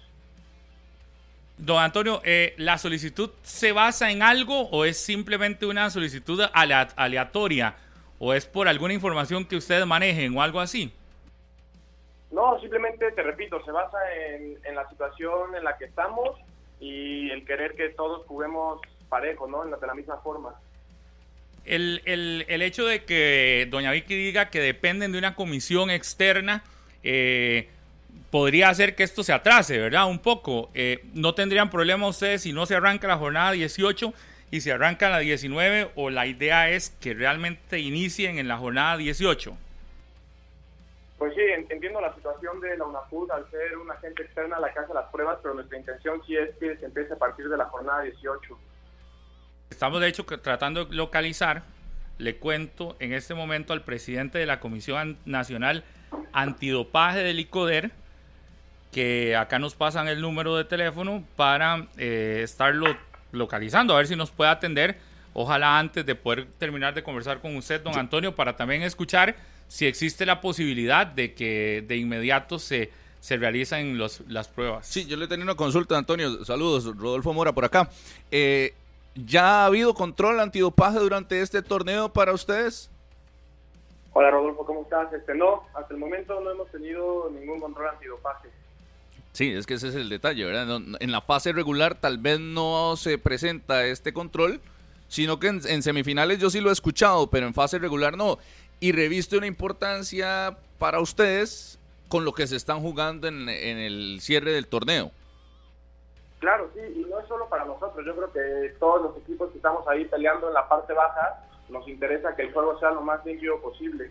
E: Don Antonio, eh, ¿la solicitud se basa en algo o es simplemente una solicitud aleatoria o es por alguna información que ustedes manejen o algo así?
G: No, simplemente te repito, se basa en, la situación en la que estamos y el querer que todos juguemos parejo, ¿no? de la misma forma.
E: El, el, el, hecho de que doña Vicky diga que dependen de una comisión externa, eh, podría hacer que esto se atrase, ¿verdad? Un poco. Eh, no tendrían problema ustedes si no se arranca la jornada 18 y se arranca la 19 o la idea es que realmente inicien en la jornada 18.
G: Pues sí, entiendo la situación de la UNAFUT al ser una agente externa a la casa de las pruebas, pero nuestra intención sí es que se empiece a partir de la jornada 18.
E: Estamos de hecho tratando de localizar, le cuento en este momento al presidente de la Comisión Nacional Antidopaje del ICODER, que acá nos pasan el número de teléfono para eh, estarlo localizando, a ver si nos puede atender. Ojalá antes de poder terminar de conversar con usted, don Antonio, para también escuchar si existe la posibilidad de que de inmediato se, se realicen los, las pruebas.
B: Sí, yo le tenía una consulta, Antonio. Saludos, Rodolfo Mora por acá. Eh, ¿Ya ha habido control antidopaje durante este torneo para ustedes?
G: Hola Rodolfo, ¿cómo estás? Este, no, hasta el momento no hemos tenido ningún control antidopaje.
B: Sí, es que ese es el detalle, ¿verdad? En la fase regular tal vez no se presenta este control, sino que en, semifinales yo sí lo he escuchado, pero en fase regular no. Y reviste una importancia para ustedes con lo que se están jugando en, el cierre del torneo.
G: Claro, sí, y no es solo para nosotros, yo creo que todos los equipos que estamos ahí peleando en la parte baja, nos interesa que el juego sea lo más limpio posible.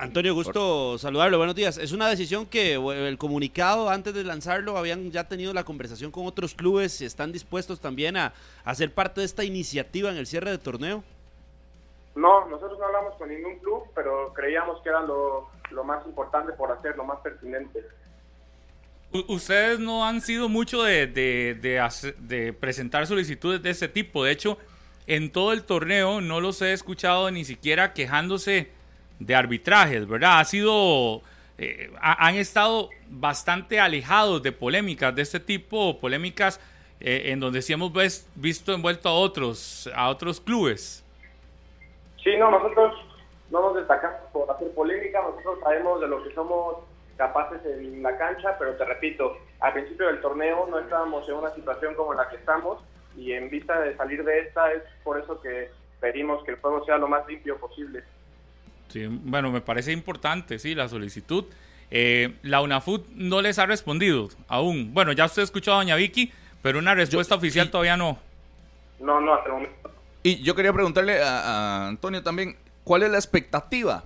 D: Antonio, gusto saludarlo. Buenos días. Es una decisión que el comunicado antes de lanzarlo habían ya tenido la conversación con otros clubes están dispuestos también a, hacer parte de esta iniciativa en el cierre del torneo.
G: No, nosotros no hablamos con ningún club, pero creíamos que era lo, más importante por hacer, lo más pertinente.
E: ustedes no han sido mucho de, de, presentar solicitudes de ese tipo. De hecho, en todo el torneo no los he escuchado ni siquiera quejándose de arbitrajes, ¿verdad? Ha sido... Eh, han estado bastante alejados de polémicas de este tipo, polémicas eh, en donde sí hemos visto envuelto a otros, a otros clubes.
G: Sí, no, nosotros no nos destacamos por hacer polémica, nosotros sabemos de lo que somos capaces en la cancha, pero te repito, al principio del torneo no estábamos en una situación como la que estamos y en vista de salir de esta es por eso que pedimos que el juego sea lo más limpio posible.
E: Sí, bueno, me parece importante, sí, la solicitud. Eh, la UNAFUT no les ha respondido aún. Bueno, ya usted escuchó a doña Vicky, pero una respuesta oficial todavía no.
G: No, no, hasta el momento.
B: Y yo quería preguntarle a Antonio también, ¿cuál es la expectativa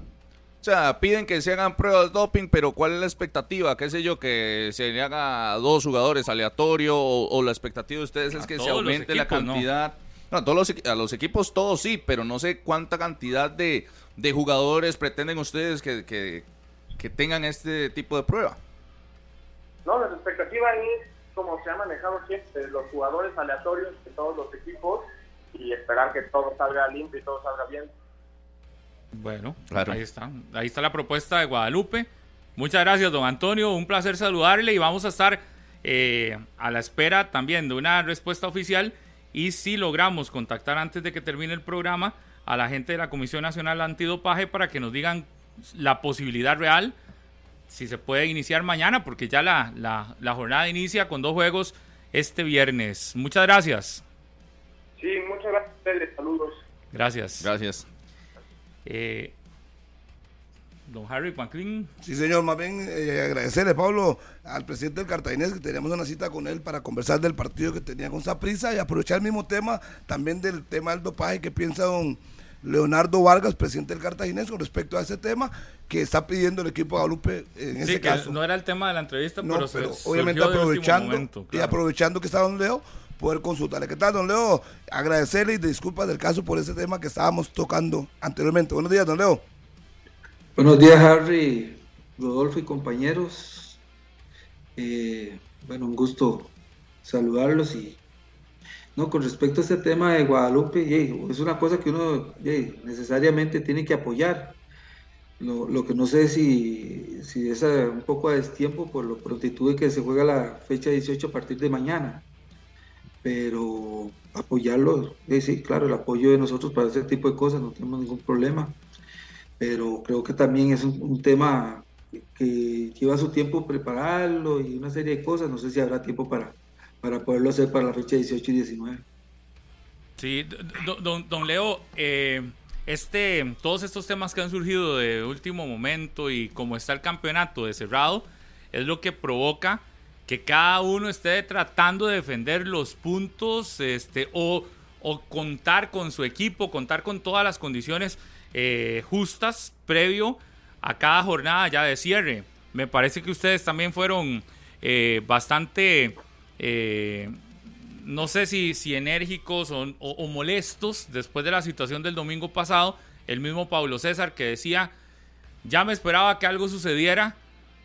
B: o sea, piden que se hagan pruebas de doping, pero ¿cuál es la expectativa? ¿Qué sé yo? ¿Que se le haga a dos jugadores aleatorio? O, la expectativa de ustedes es que se aumente la cantidad? No. a, todos los, a los equipos todos sí, pero no sé cuánta cantidad de, jugadores pretenden ustedes que, que, tengan este tipo de prueba.
G: No, la expectativa es como se ha manejado siempre, los jugadores aleatorios de todos los equipos y esperar que todo salga limpio y todo salga bien.
E: Bueno, ahí está. Ahí está la propuesta de Guadalupe. Muchas gracias, don Antonio. Un placer saludarle y vamos a estar eh, a la espera también de una respuesta oficial. Y si logramos contactar antes de que termine el programa a la gente de la Comisión Nacional Antidopaje para que nos digan la posibilidad real, si se puede iniciar mañana, porque ya la, la jornada inicia con dos juegos este viernes. Muchas gracias.
G: Sí, muchas gracias. Saludos.
E: Gracias.
B: Gracias.
E: Eh, don Harry Panklin.
C: Sí, señor, más bien eh, agradecerle, Pablo, al presidente del Cartaginés, que teníamos una cita con él para conversar del partido que tenía con Saprisa y aprovechar el mismo tema, también del tema del dopaje que piensa don Leonardo Vargas, presidente del Cartaginés, con respecto a ese tema que está pidiendo el equipo de Galupe en ese caso.
E: No era el tema de la entrevista, pero,
C: obviamente aprovechando y aprovechando que está don Leo, poder consultarle. ¿Qué tal, don Leo? Agradecerle y disculpas del caso por ese tema que estábamos tocando anteriormente. Buenos días, don Leo.
H: Buenos días, Harry, Rodolfo y compañeros. Eh, bueno, un gusto saludarlos y no, con respecto a este tema de Guadalupe, es una cosa que uno necesariamente tiene que apoyar. Lo, que no sé si, si es un poco a destiempo por lo prontitud que se juega la fecha 18 a partir de mañana pero apoyarlo, sí, claro, el apoyo de nosotros para ese tipo de cosas, no tenemos ningún problema, pero creo que también es un, tema que lleva su tiempo prepararlo y una serie de cosas, no sé si habrá tiempo para, para poderlo hacer para la fecha 18 y 19.
E: Sí, don, don Leo, eh, este, todos estos temas que han surgido de último momento y como está el campeonato de cerrado, es lo que provoca que cada uno esté tratando de defender los puntos este, o, contar con su equipo, contar con todas las condiciones eh, justas previo a cada jornada ya de cierre. Me parece que ustedes también fueron eh, bastante, eh, no sé si, si enérgicos o, o molestos después de la situación del domingo pasado. El mismo Pablo César que decía, ya me esperaba que algo sucediera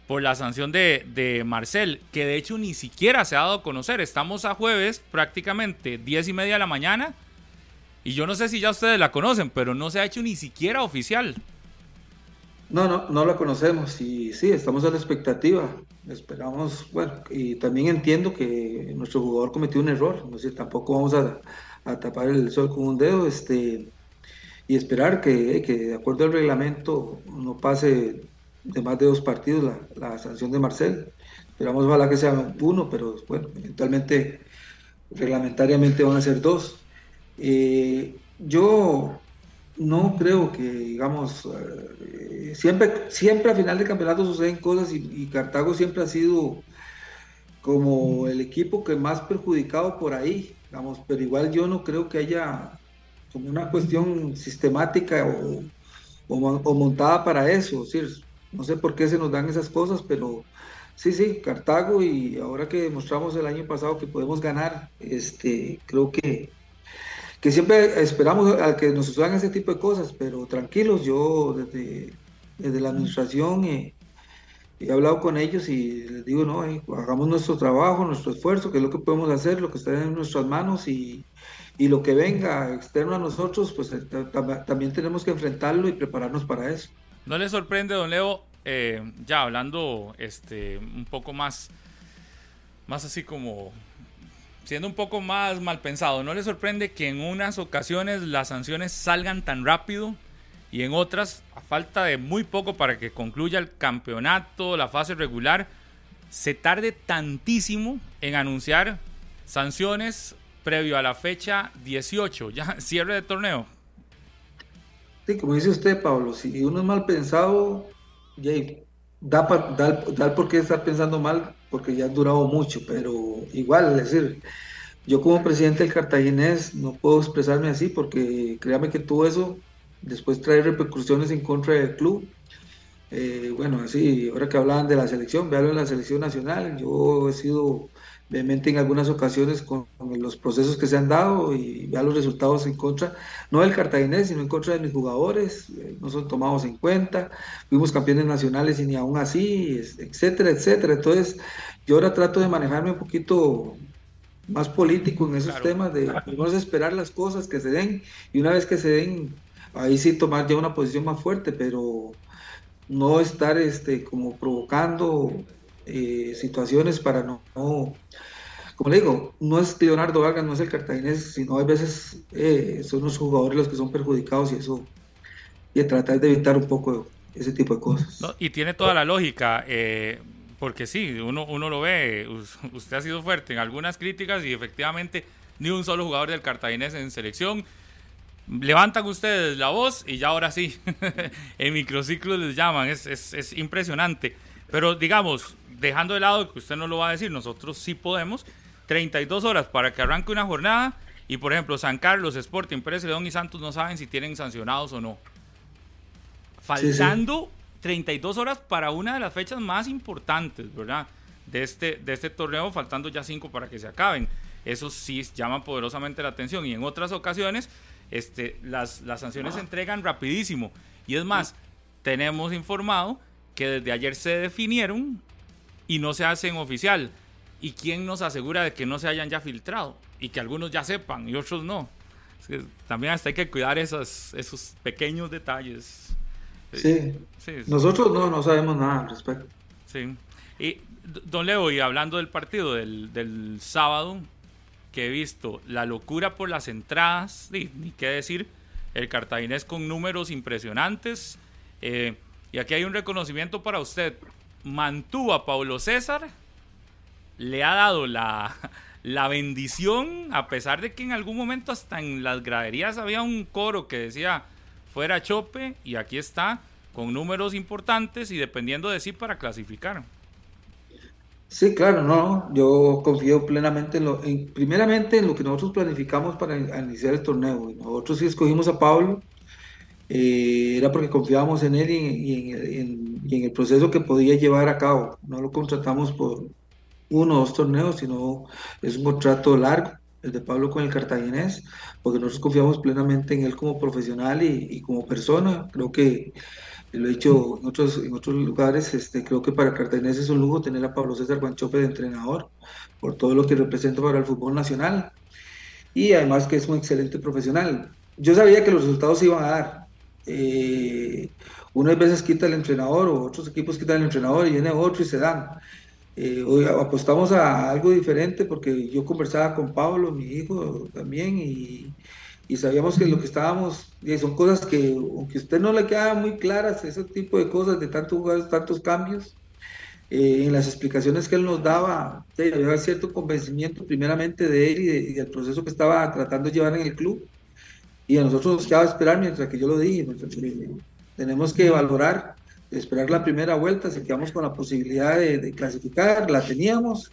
E: por la sanción de, Marcel, que de hecho ni siquiera se ha dado a conocer. Estamos a jueves, prácticamente 10 y media de la mañana, y yo no sé si ya ustedes la conocen, pero no se ha hecho ni siquiera oficial.
H: No, no, no la conocemos y sí, estamos a la expectativa. Esperamos, bueno, y también entiendo que nuestro jugador cometió un error, no sé, tampoco vamos a, tapar el sol con un dedo, este, y esperar que, que de acuerdo al reglamento no pase de más de dos partidos la, sanción de Marcel. Esperamos ojalá que sea uno, pero bueno, eventualmente reglamentariamente van a ser dos. Eh, yo no creo que, digamos, eh, siempre, siempre a final de campeonato suceden cosas y, Cartago siempre ha sido como el equipo que más perjudicado por ahí, digamos, pero igual yo no creo que haya como una cuestión sistemática o, o, montada para eso. Es decir, no sé por qué se nos dan esas cosas, pero sí, sí, Cartago y ahora que demostramos el año pasado que podemos ganar, este, creo que, que siempre esperamos a que nos sucedan ese tipo de cosas, pero tranquilos, yo desde, desde la administración eh, he hablado con ellos y les digo, no, eh, hagamos nuestro trabajo, nuestro esfuerzo, que es lo que podemos hacer, lo que está en nuestras manos y, y lo que venga externo a nosotros, pues eh, también tenemos que enfrentarlo y prepararnos para eso.
E: ¿No le sorprende, don Leo, eh, ya hablando este, un poco más, más así como siendo un poco más mal pensado, ¿no le sorprende que en unas ocasiones las sanciones salgan tan rápido y en otras, a falta de muy poco para que concluya el campeonato, la fase regular, se tarde tantísimo en anunciar sanciones previo a la fecha 18, ya cierre de torneo?
H: Sí, como dice usted, Pablo, si uno es mal pensado, da, da, da por qué estar pensando mal, porque ya ha durado mucho, pero igual, es decir, yo como presidente del Cartaginés no puedo expresarme así, porque créame que todo eso después trae repercusiones en contra del club. Eh, bueno, así, ahora que hablaban de la selección, vean de la selección nacional, yo he sido vehemente en algunas ocasiones con, los procesos que se han dado y vea los resultados en contra, no del cartaginés, sino en contra de mis jugadores, eh, no son tomados en cuenta, fuimos campeones nacionales y ni aún así, etcétera, etcétera. Entonces, yo ahora trato de manejarme un poquito más político en esos temas, de vamos a esperar las cosas que se den y una vez que se den, ahí sí tomar ya una posición más fuerte, pero no estar este, como provocando eh, situaciones para no, como le digo, no es Leonardo Vargas, no es el cartaginés, sino a veces eh, son los jugadores los que son perjudicados y eso, y tratar de evitar un poco ese tipo de cosas.
E: y tiene toda la lógica, eh, porque sí, uno, uno lo ve, usted ha sido fuerte en algunas críticas y efectivamente ni un solo jugador del cartaginés en selección. Levantan ustedes la voz y ya ahora sí, en microciclos les llaman, es, es, es impresionante. Pero digamos, dejando de lado que usted no lo va a decir, nosotros sí podemos, 32 horas para que arranque una jornada y por ejemplo San Carlos, Sporting, Pérez León y Santos no saben si tienen sancionados o no. Faltando 32 horas para una de las fechas más importantes, ¿verdad? De este, de este torneo, faltando ya 5 para que se acaben. Eso sí llama poderosamente la atención y en otras ocasiones este, las, las sanciones se entregan rapidísimo. Y es más, tenemos informado que desde ayer se definieron y no se hacen oficial. ¿Y quién nos asegura de que no se hayan ya filtrado? Y que algunos ya sepan y otros no. también hasta hay que cuidar esos, esos pequeños detalles.
H: Sí. Nosotros no, no sabemos nada al respecto.
E: Sí. Y, don Leo, y hablando del partido del, del sábado, que he visto la locura por las entradas, ni, ni qué decir, el cartaginés con números impresionantes. Eh, y aquí hay un reconocimiento para usted mantuvo a Paulo César, le ha dado la, la bendición, a pesar de que en algún momento hasta en las graderías había un coro que decía fuera Chope, y aquí está, con números importantes y dependiendo de sí para clasificar.
H: Sí, claro, no, yo confío plenamente en lo, primeramente en lo que nosotros planificamos para iniciar el torneo. Nosotros sí escogimos a Pablo, eh, era porque confiábamos en él y, en, el proceso que podía llevar a cabo. No lo contratamos por uno o dos torneos, sino es un contrato largo, el de Pablo con el cartaginés, porque nosotros confiamos plenamente en él como profesional y, como persona. Creo que lo he dicho en otros, en otros lugares, este, creo que para Cartaginés es un lujo tener a Pablo César Guanchope de entrenador, por todo lo que representa para el fútbol nacional. Y además que es un excelente profesional. Yo sabía que los resultados se iban a dar, eh, unas veces quita el entrenador o otros equipos quitan el entrenador y viene otro y se dan. Eh, apostamos a algo diferente porque yo conversaba con Pablo, mi hijo también, y, y sabíamos que lo que estábamos, y son cosas que, aunque a usted no le queda muy claras, ese tipo de cosas de tantos tantos cambios, eh, en las explicaciones que él nos daba, había cierto convencimiento primeramente de él y, del proceso que estaba tratando de llevar en el club y a nosotros nos quedaba esperar mientras que yo lo dije. Tenemos que valorar, esperar la primera vuelta, si quedamos con la posibilidad de, clasificar, la teníamos.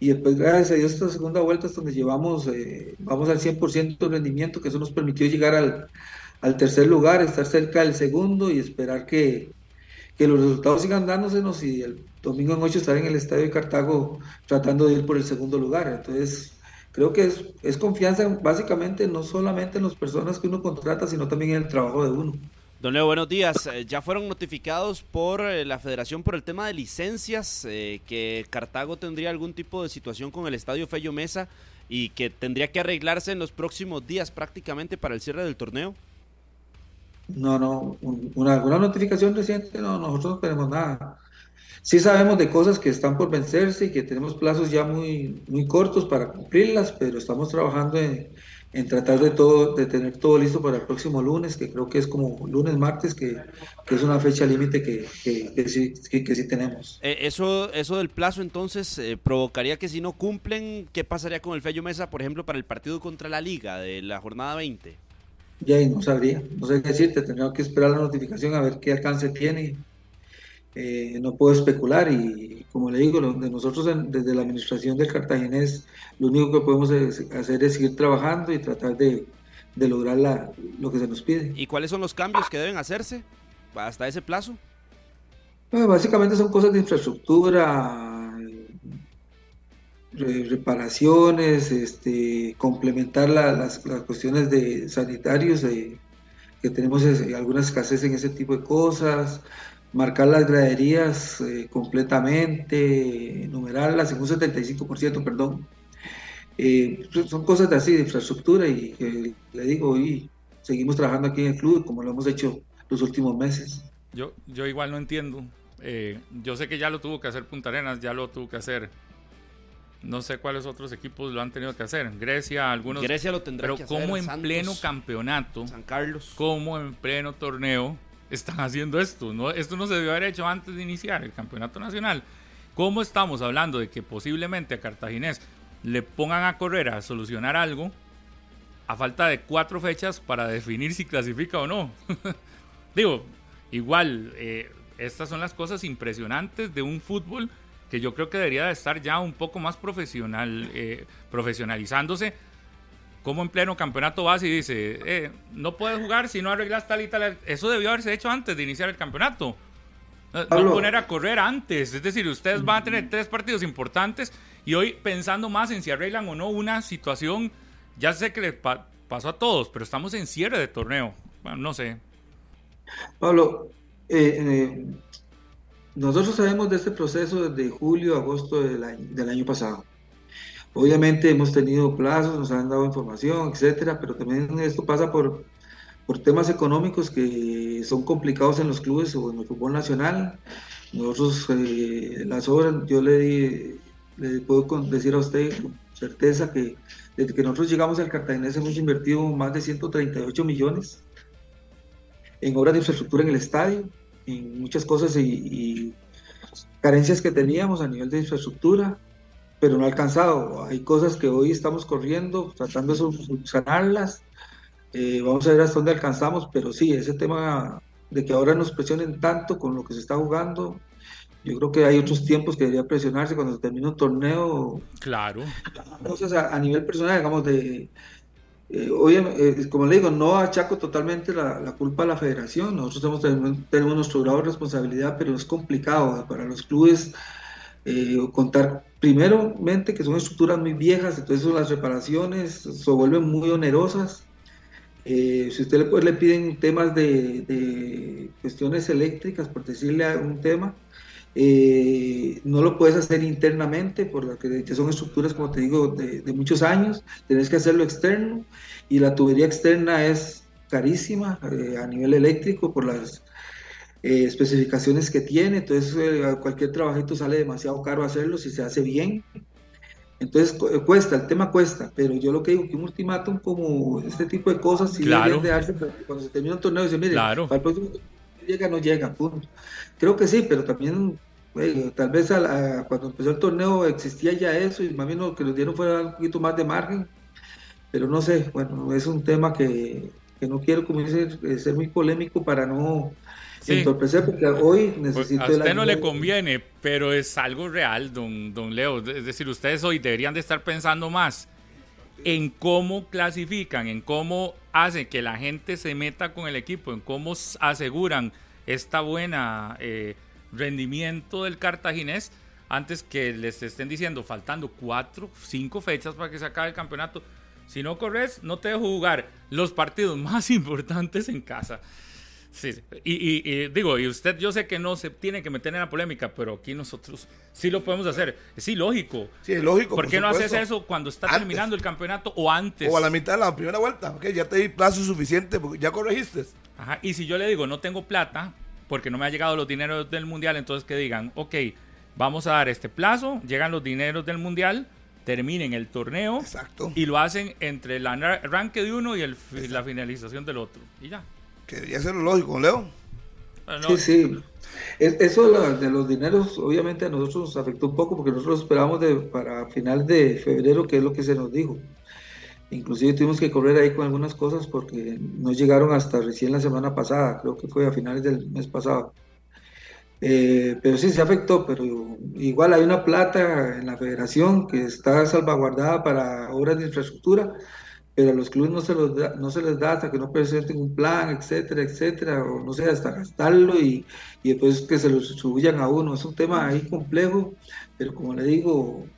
H: Y después, gracias a Dios, esta segunda vuelta es donde llevamos, eh, vamos al 100% de rendimiento, que eso nos permitió llegar al, al, tercer lugar, estar cerca del segundo y esperar que, que los resultados sigan dándosenos y el domingo en 8 estar en el estadio de Cartago tratando de ir por el segundo lugar. Entonces, creo que es, es confianza básicamente no solamente en las personas que uno contrata, sino también en el trabajo de uno.
D: Don Leo, buenos días. Eh, ya fueron notificados por eh, la federación por el tema de licencias, eh, que Cartago tendría algún tipo de situación con el estadio Fello Mesa y que tendría que arreglarse en los próximos días prácticamente para el cierre del torneo.
H: No, no, una, alguna notificación reciente, no, nosotros no tenemos nada. Sí sabemos de cosas que están por vencerse y que tenemos plazos ya muy, muy cortos para cumplirlas, pero estamos trabajando en, en tratar de todo, de tener todo listo para el próximo lunes, que creo que es como lunes, martes, que, que es una fecha límite que, que, que, sí, que, sí tenemos.
D: Eh, eso, eso del plazo entonces eh, provocaría que si no cumplen, ¿qué pasaría con el Fello Mesa, por ejemplo, para el partido contra la Liga de la jornada 20?
H: Ya, no sabría, no sé qué decirte, tendría que esperar la notificación a ver qué alcance tiene eh, no puedo especular y como le digo, de nosotros desde la administración del Cartaginés, lo único que podemos hacer es seguir trabajando y tratar de, lograr la, lo que se nos pide.
D: ¿Y cuáles son los cambios que deben hacerse hasta ese plazo?
H: básicamente son cosas de infraestructura, reparaciones, este, complementar las, cuestiones de sanitarios, que tenemos alguna escasez en ese tipo de cosas, marcar las graderías eh, completamente, numerarlas en un 75%, perdón. Eh, pues, son cosas de así, de infraestructura y que le digo, y seguimos trabajando aquí en el club como lo hemos hecho los últimos meses.
E: Yo, yo igual no entiendo. Eh, yo sé que ya lo tuvo que hacer Punta Arenas, ya lo tuvo que hacer. No sé cuáles otros equipos lo han tenido que hacer. Grecia, algunos.
D: Grecia lo tendrá
E: pero
D: que
E: hacer. Pero como en pleno campeonato,
D: San Carlos,
E: como en pleno torneo, están haciendo esto. ¿no? Esto no se debió haber hecho antes de iniciar el campeonato nacional. ¿Cómo estamos hablando de que posiblemente a Cartaginés le pongan a correr a solucionar algo a falta de cuatro fechas para definir si clasifica o no? Digo, igual, eh, estas son las cosas impresionantes de un fútbol que yo creo que debería de estar ya un poco más profesional, eh, profesionalizándose como en pleno campeonato base y dice, eh, no puedes jugar si no arreglas tal y tal. Eso debió haberse hecho antes de iniciar el campeonato. No, poner a correr antes. Es decir, ustedes van a tener tres partidos importantes y hoy pensando más en si arreglan o no una situación, ya sé que le pasó a todos, pero estamos en cierre de torneo. Bueno, no sé.
H: Pablo, eh, eh, nosotros sabemos de este proceso desde julio, agosto del año pasado. Obviamente hemos tenido plazos, nos han dado información, etcétera, pero también esto pasa por, por temas económicos que son complicados en los clubes o en el fútbol nacional. Nosotros, eh, las obras, yo le, puedo decir a usted con certeza que desde que nosotros llegamos al Cartaginés hemos invertido más de 138 millones en obras de infraestructura en el estadio, en muchas cosas y carencias que teníamos a nivel de infraestructura pero no ha alcanzado. Hay cosas que hoy estamos corriendo, tratando de solucionarlas. Eh, vamos a ver hasta dónde alcanzamos, pero sí, ese tema de que ahora nos presionen tanto con lo que se está jugando, yo creo que hay otros tiempos que debería presionarse cuando se termina un torneo.
E: Claro.
H: Entonces, a, nivel personal, digamos, de. Eh, eh, como le digo, no achaco totalmente la, la, culpa a la federación. Nosotros tenemos, tenemos nuestro grado de responsabilidad, pero es complicado para los clubes eh, contar primeramente que son estructuras muy viejas, entonces las reparaciones se vuelven muy onerosas. Eh, si usted le, pues, le piden temas de, cuestiones eléctricas, por decirle un tema, eh, no lo puedes hacer internamente, porque son estructuras, como te digo, de, muchos años, tenés que hacerlo externo y la tubería externa es carísima a nivel eléctrico por las eh, especificaciones que tiene, entonces eh, cualquier trabajito sale demasiado caro hacerlo si se hace bien. Entonces eh, cuesta, el tema cuesta, pero yo lo que digo que un ultimátum como este tipo de cosas, si
E: claro.
H: de darse, cuando se termina un torneo, dice, mire, para el próximo llega, no llega, punto. Creo que sí, pero también tal vez cuando empezó el torneo existía ya eso y más bien lo que nos dieron fue un poquito más de margen, pero no sé, bueno, es un tema que, que no quiero como dice, ser muy polémico para no sí. porque hoy pues, necesito...
E: a usted no le conviene, pero es algo real, don, don Leo. Es decir, ustedes hoy deberían de estar pensando más en cómo clasifican, en cómo hacen que la gente se meta con el equipo, en cómo aseguran esta buena eh, rendimiento del cartaginés antes que les estén diciendo faltando cuatro, cinco fechas para que se acabe el campeonato. Si no corres, no te dejo jugar los partidos más importantes en casa. Sí. Y, y- y digo, y usted yo sé que no se tiene que meter en la polémica, pero aquí nosotros sí lo podemos hacer. Sí, lógico.
C: Sí, es lógico.
E: ¿Por qué no haces eso cuando está
C: Antes.
E: terminando el campeonato o antes?
C: O a la mitad de la primera vuelta. Ok, ya te di plazo suficiente, porque ya corregiste.
E: Ajá, Y si yo le digo, no tengo plata, porque no me ha llegado los dineros del mundial, entonces que digan, ok, vamos a dar este plazo, llegan los dineros del mundial, terminen el torneo
C: Exacto.
E: y lo hacen entre el arranque de uno y el, la finalización del otro. Y ya.
C: Que debería ser lo lógico, Leo.
E: Ah, no,
H: Sí, sí. Es- eso de, la- de los dineros, obviamente a nosotros nos afectó un poco porque nosotros esperábamos de, para final de febrero, que es lo que se nos dijo. Inclusive tuvimos que correr ahí con algunas cosas porque no llegaron hasta recién la semana pasada, creo que fue a finales del mes pasado. Eh, pero sí se afectó, pero igual hay una plata en la federación que está salvaguardada para obras de infraestructura, pero a los clubes no se, los da- no se les da hasta que no presenten un plan, etcétera, etcétera, o no sé, hasta gastarlo y, y después que se lo distribuyan a uno. Es un tema ahí complejo, pero como le digo,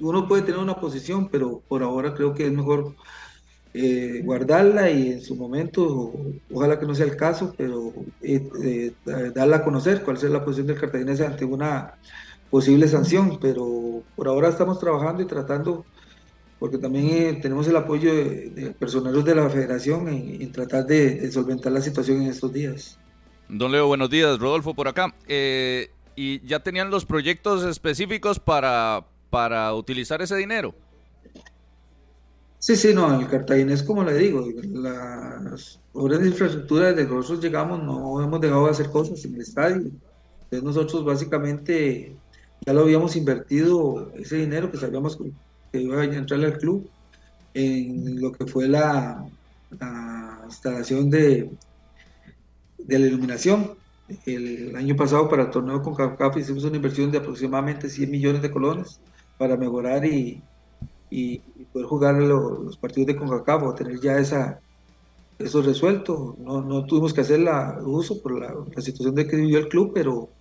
H: uno puede tener una posición, pero por ahora creo que es mejor eh, guardarla y en su momento, ojalá que no sea el caso, pero eh, eh, darla a conocer cuál es la posición del cartaginés ante una posible sanción, pero por ahora estamos trabajando y tratando, porque también eh, tenemos el apoyo de, de personeros de la federación en, en tratar de, de solventar la situación en estos días.
B: Don Leo, buenos días. Rodolfo por acá. Eh, ¿Y ya tenían los proyectos específicos para, para utilizar ese dinero?
H: Sí, sí, no, el cartaginés, como le digo, las obras de infraestructura desde que nosotros llegamos no hemos dejado de hacer cosas en el estadio. Entonces nosotros básicamente ya lo habíamos invertido, ese dinero que sabíamos que iba a entrarle al club, en lo que fue la, la instalación de, de la iluminación. El año pasado para el torneo con CACAF hicimos una inversión de aproximadamente 100 millones de colones para mejorar y, y, poder jugar lo- los partidos de CONCACAF o tener ya esa, eso resuelto. No, no tuvimos que hacer la, uso por la, la situación de que vivió el club, pero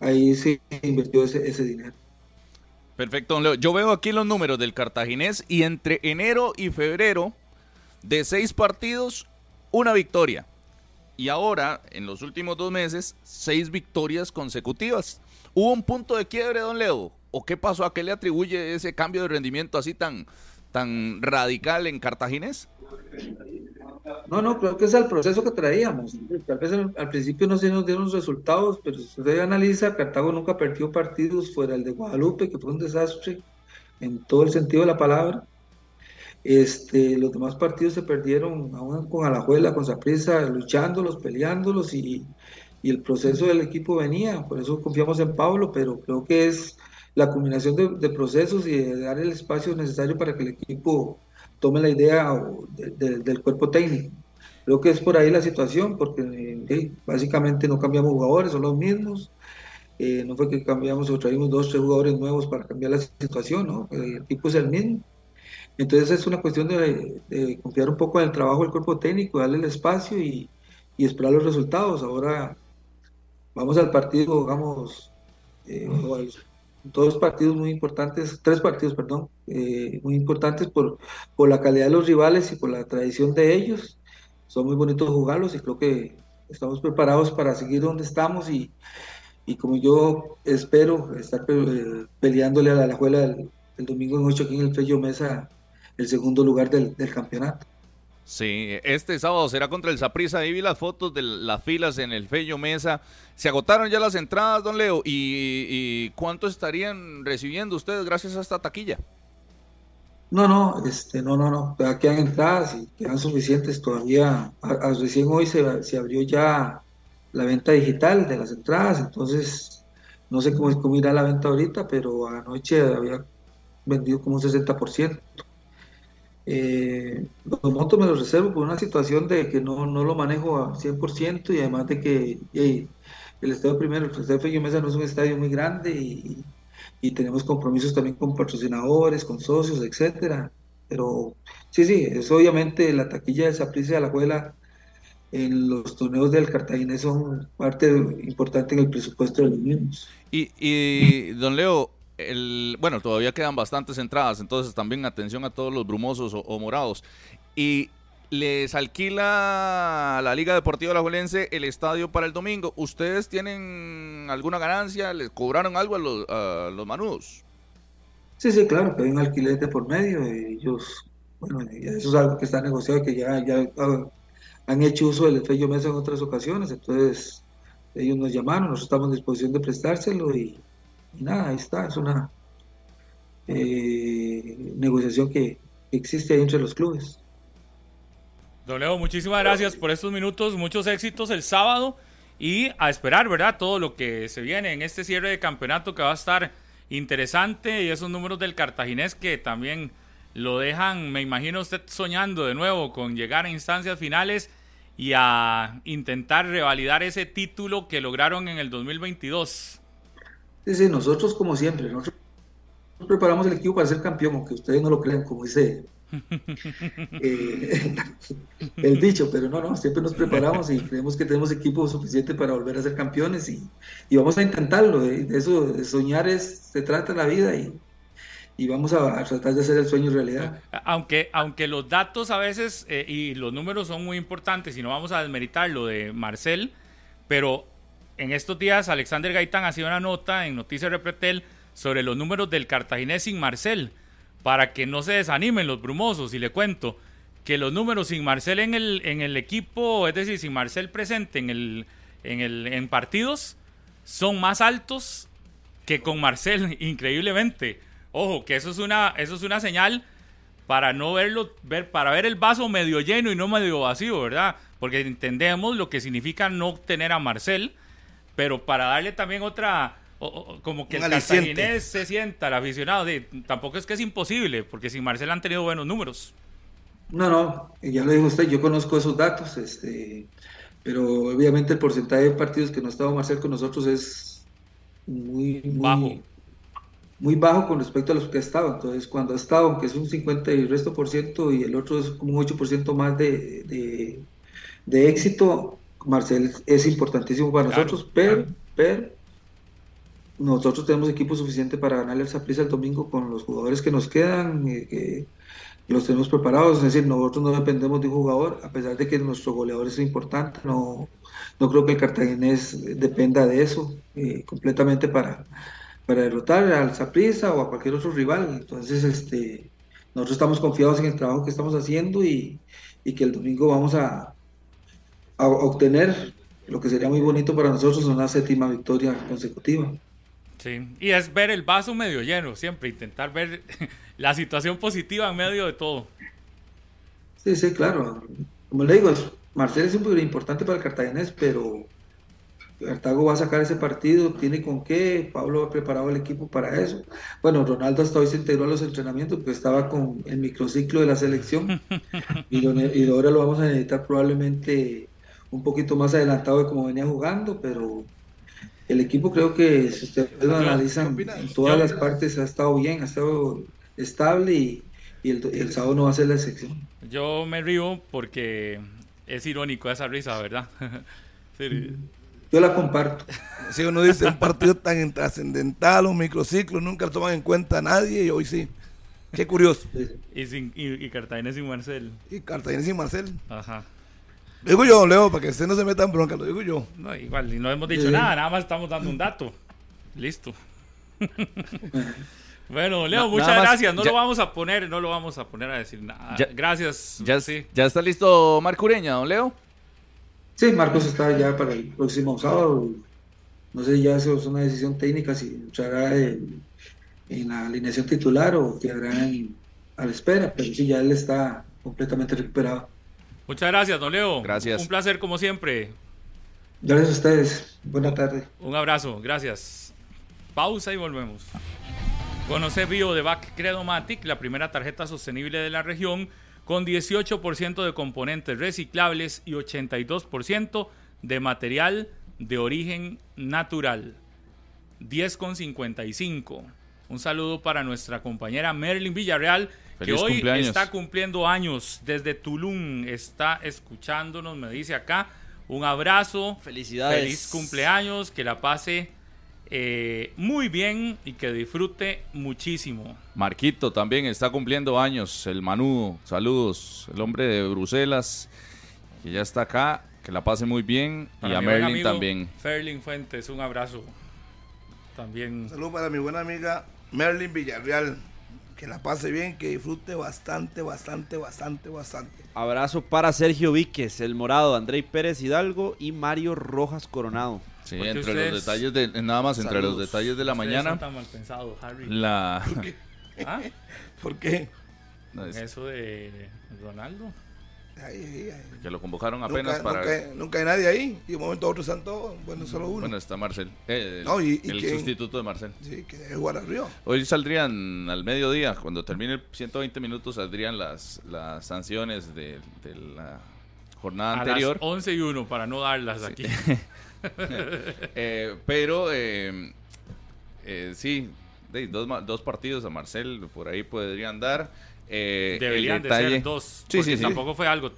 H: ahí se invirtió ese, ese dinero.
B: Perfecto, don Leo. Yo veo aquí los números del cartaginés y entre enero y febrero, de seis partidos, una victoria. Y ahora, en los últimos dos meses, seis victorias consecutivas. ¿Hubo un punto de quiebre, don Leo? ¿O qué pasó? ¿A qué le atribuye ese cambio de rendimiento así tan, tan radical en cartaginés?
H: No, no, creo que es el proceso que traíamos. Tal vez al, principio no se nos dieron los resultados, pero si usted analiza, Cartago nunca perdió partidos fuera el de Guadalupe, que fue un desastre en todo el sentido de la palabra. Este, los demás partidos se perdieron aún con Alajuela, con Saprissa, luchándolos, peleándolos y, y el proceso del equipo venía. Por eso confiamos en Pablo, pero creo que es la combinación de, de procesos y de dar el espacio necesario para que el equipo tome la idea de- de- del cuerpo técnico. Creo que es por ahí la situación, porque eh, básicamente no cambiamos jugadores, son los mismos. Eh, no fue que cambiamos o traímos dos, tres jugadores nuevos para cambiar la situación, ¿no? El equipo es el mismo. Entonces es una cuestión de, de confiar un poco en el trabajo del cuerpo técnico, darle el espacio y, y esperar los resultados. Ahora vamos al partido, digamos, eh, o dos partidos muy importantes, tres partidos, perdón, eh, muy importantes por, por la calidad de los rivales y por la tradición de ellos. Son muy bonitos jugarlos y creo que estamos preparados para seguir donde estamos y, y como yo espero estar eh, peleándole a la Alajuela el, el domingo en 8 aquí en el Fello Mesa el segundo lugar del, del campeonato.
B: Sí, este sábado será contra el Saprissa. Ahí vi las fotos de las filas en el Fello Mesa. Se agotaron ya las entradas, don Leo. ¿Y, cuánto estarían recibiendo ustedes gracias a esta taquilla?
H: No, no, este, no, no, no, todavía quedan entradas y quedan suficientes todavía. A- a- recién hoy se, se abrió ya la venta digital de las entradas, entonces no sé cómo, cómo irá la venta ahorita, pero anoche había vendido como un 60%. Eh, los montos me los reservo por una situación de que no, no lo manejo a 100% y además de que el estadio primero, el estadio Mesa no es un estadio muy grande y, y tenemos compromisos también con patrocinadores, con socios, etcétera. Pero sí, sí, es obviamente la taquilla de Saprissa y Alajuela en los torneos del Cartaginés son parte importante en el presupuesto de los mismos.
B: Y, y, don Leo, el, bueno, todavía quedan bastantes entradas, entonces también atención a todos los brumosos o, morados. Y les alquila la Liga Deportiva Alajuelense el estadio para el domingo. ¿Ustedes tienen alguna ganancia? ¿Les cobraron algo a los, manudos?
H: Sí, sí, claro, que hay un alquiler de por medio. Y ellos, bueno, eso es algo que está negociado, que ya, ya ah, han hecho uso del Efello Mesa en otras ocasiones. Entonces, ellos nos llamaron, nosotros estamos en disposición de prestárselo y, nada, ahí está. Es una eh, negociación que existe entre los clubes.
E: Don Leo, muchísimas gracias por estos minutos, muchos éxitos el sábado y a esperar, ¿verdad? Todo lo que se viene en este cierre de campeonato que va a estar interesante y esos números del cartaginés que también lo dejan, me imagino usted soñando de nuevo con llegar a instancias finales y a intentar revalidar ese título que lograron en el 2022.
H: Sí, nosotros como siempre, nosotros preparamos el equipo para ser campeón, aunque ustedes no lo crean, como dice eh, el dicho, pero no, no, siempre nos preparamos y creemos que tenemos equipo suficiente para volver a ser campeones y, vamos a intentarlo. De, eso, de soñar es, se trata la vida y, y vamos a, tratar de hacer el sueño realidad.
E: Aunque, aunque los datos a veces eh, y los números son muy importantes y no vamos a desmeritar lo de Marcel, pero en estos días Alexander Gaitán ha sido una nota en Noticias Repretel sobre los números del cartaginés sin Marcel para que no se desanimen los brumosos. Y le cuento que los números sin Marcel en el, en el equipo, es decir, sin Marcel presente en, el, en, el, en partidos, son más altos que con Marcel, increíblemente. Ojo, que eso es una, eso es una señal para no verlo, ver, para ver el vaso medio lleno y no medio vacío, ¿verdad? Porque entendemos lo que significa no tener a Marcel, pero para darle también otra, como que el cartaginés se sienta, el aficionado, de, tampoco es que es imposible, porque sin Marcel han tenido buenos números.
H: No, no, ya lo dijo usted, yo conozco esos datos, este, pero obviamente el porcentaje de partidos que no ha estado Marcel con nosotros es muy,
E: bajo.
H: Muy bajo con respecto a los que ha estado. Entonces, cuando ha estado, aunque es un 50 y el resto por ciento, y el otro es como un 8% más de, de, éxito, Marcel es importantísimo para nosotros, pero, pero nosotros tenemos equipo suficiente para ganarle el Saprissa el domingo con los jugadores que nos quedan, eh, los tenemos preparados, es decir, nosotros no dependemos de un jugador, a pesar de que nuestro goleador es importante, no, no creo que el cartaginés dependa de eso eh, completamente para, para derrotar al Saprissa o a cualquier otro rival, entonces este, nosotros estamos confiados en el trabajo que estamos haciendo y, y que el domingo vamos a, a obtener lo que sería muy bonito para nosotros, una séptima victoria consecutiva.
E: Sí, y es ver el vaso medio lleno, siempre intentar ver la situación positiva en medio de todo.
H: Sí, sí, claro. Como le digo, Marcel es muy importante para el cartaginés, pero Cartago va a sacar ese partido, tiene con qué, Pablo ha preparado el equipo para eso. Bueno, Ronaldo hasta hoy se integró a los entrenamientos, porque estaba con el microciclo de la selección y, y ahora lo vamos a necesitar probablemente un poquito más adelantado de como venía jugando, pero el equipo creo que si ustedes lo analizan en todas las partes ha estado bien, ha estado estable y, el, sábado no va a ser la excepción.
E: Yo me río porque es irónico esa risa, ¿verdad?
H: Yo la comparto.
C: Si uno dice un partido tan trascendental, un microciclo, nunca lo toman en cuenta nadie y hoy sí. Qué curioso.
E: Y, sin, y, y Cartagena sin Marcel.
C: Y Cartagena sin Marcel.
E: Ajá.
C: Digo yo, Leo, para que usted no se meta en bronca, lo digo yo.
E: No, igual, y no hemos dicho nada, nada más estamos dando un dato. Listo. bueno, Leo, muchas gracias. No lo vamos a poner, no lo vamos a poner a decir nada. gracias.
B: Ya, sí. ¿Ya está listo Marco Ureña, don Leo?
H: Sí, Marcos está ya para el próximo sábado. No sé ya eso es una decisión técnica si entrará en, en la alineación titular o quedará a la espera, pero sí, ya él está completamente recuperado.
E: Muchas gracias, don Leo.
B: Gracias.
E: Un placer como siempre.
H: Gracias a ustedes. Buena tarde.
E: Un abrazo, gracias. Pausa y volvemos. Conoce Bio de Back Credomatic, la primera tarjeta sostenible de la región, con 18% de componentes reciclables y 82% de material de origen natural. 10,55. Un saludo para nuestra compañera Merlin Villarreal, que hoy está cumpliendo años desde Tulum, está escuchándonos, me dice acá. Un abrazo.
D: Felicidades.
E: Feliz cumpleaños, que la pase eh, muy bien y que disfrute muchísimo.
B: Marquito también está cumpliendo años, el Manudo, saludos, el hombre de Bruselas, que ya está acá, que la pase muy bien,
E: Para
B: y a Merlin
E: amigo
B: también.
E: Ferlin Fuentes, un abrazo. También.
C: Saludos para mi buena amiga Merlin Villarreal. Que la pase bien, que disfrute bastante, bastante, bastante, bastante.
D: Abrazo para Sergio Víquez, el morado, Andrei Pérez Hidalgo y Mario Rojas Coronado.
B: Sí,
E: Porque
B: entre
E: ustedes-
B: los detalles de, nada más entre los detalles de la
E: Ustedes
B: mañana,
E: tan mal pensados, Harry.
B: la
E: ¿Ah?
C: ¿Por qué?
B: no, es
E: Eso de Ronaldo.
B: Que lo convocaron apenas
C: Nunca,
B: para
C: nunca, nunca hay nadie ahí. Y de un momento a otro están todos. Bueno, solo uno.
B: bueno está Marcel, eh, el,
C: No, y- y
B: el
C: quién-
B: sustituto de Marcel.
C: Sí, que debe jugar arriba.
B: Hoy saldrían al mediodía, cuando termine el 120 minutos, saldrían las, las sanciones de, de la jornada
E: A
B: anterior.
E: las 11 y 1 para no darlas aquí.
B: Eh, pero eh, eh, sí, dos, ma- dos partidos a Marcel por ahí podrían dar. Eh, el
E: Deberían de ser dos.
B: Sí,
E: porque
B: sí, sí.
E: tampoco fue algo.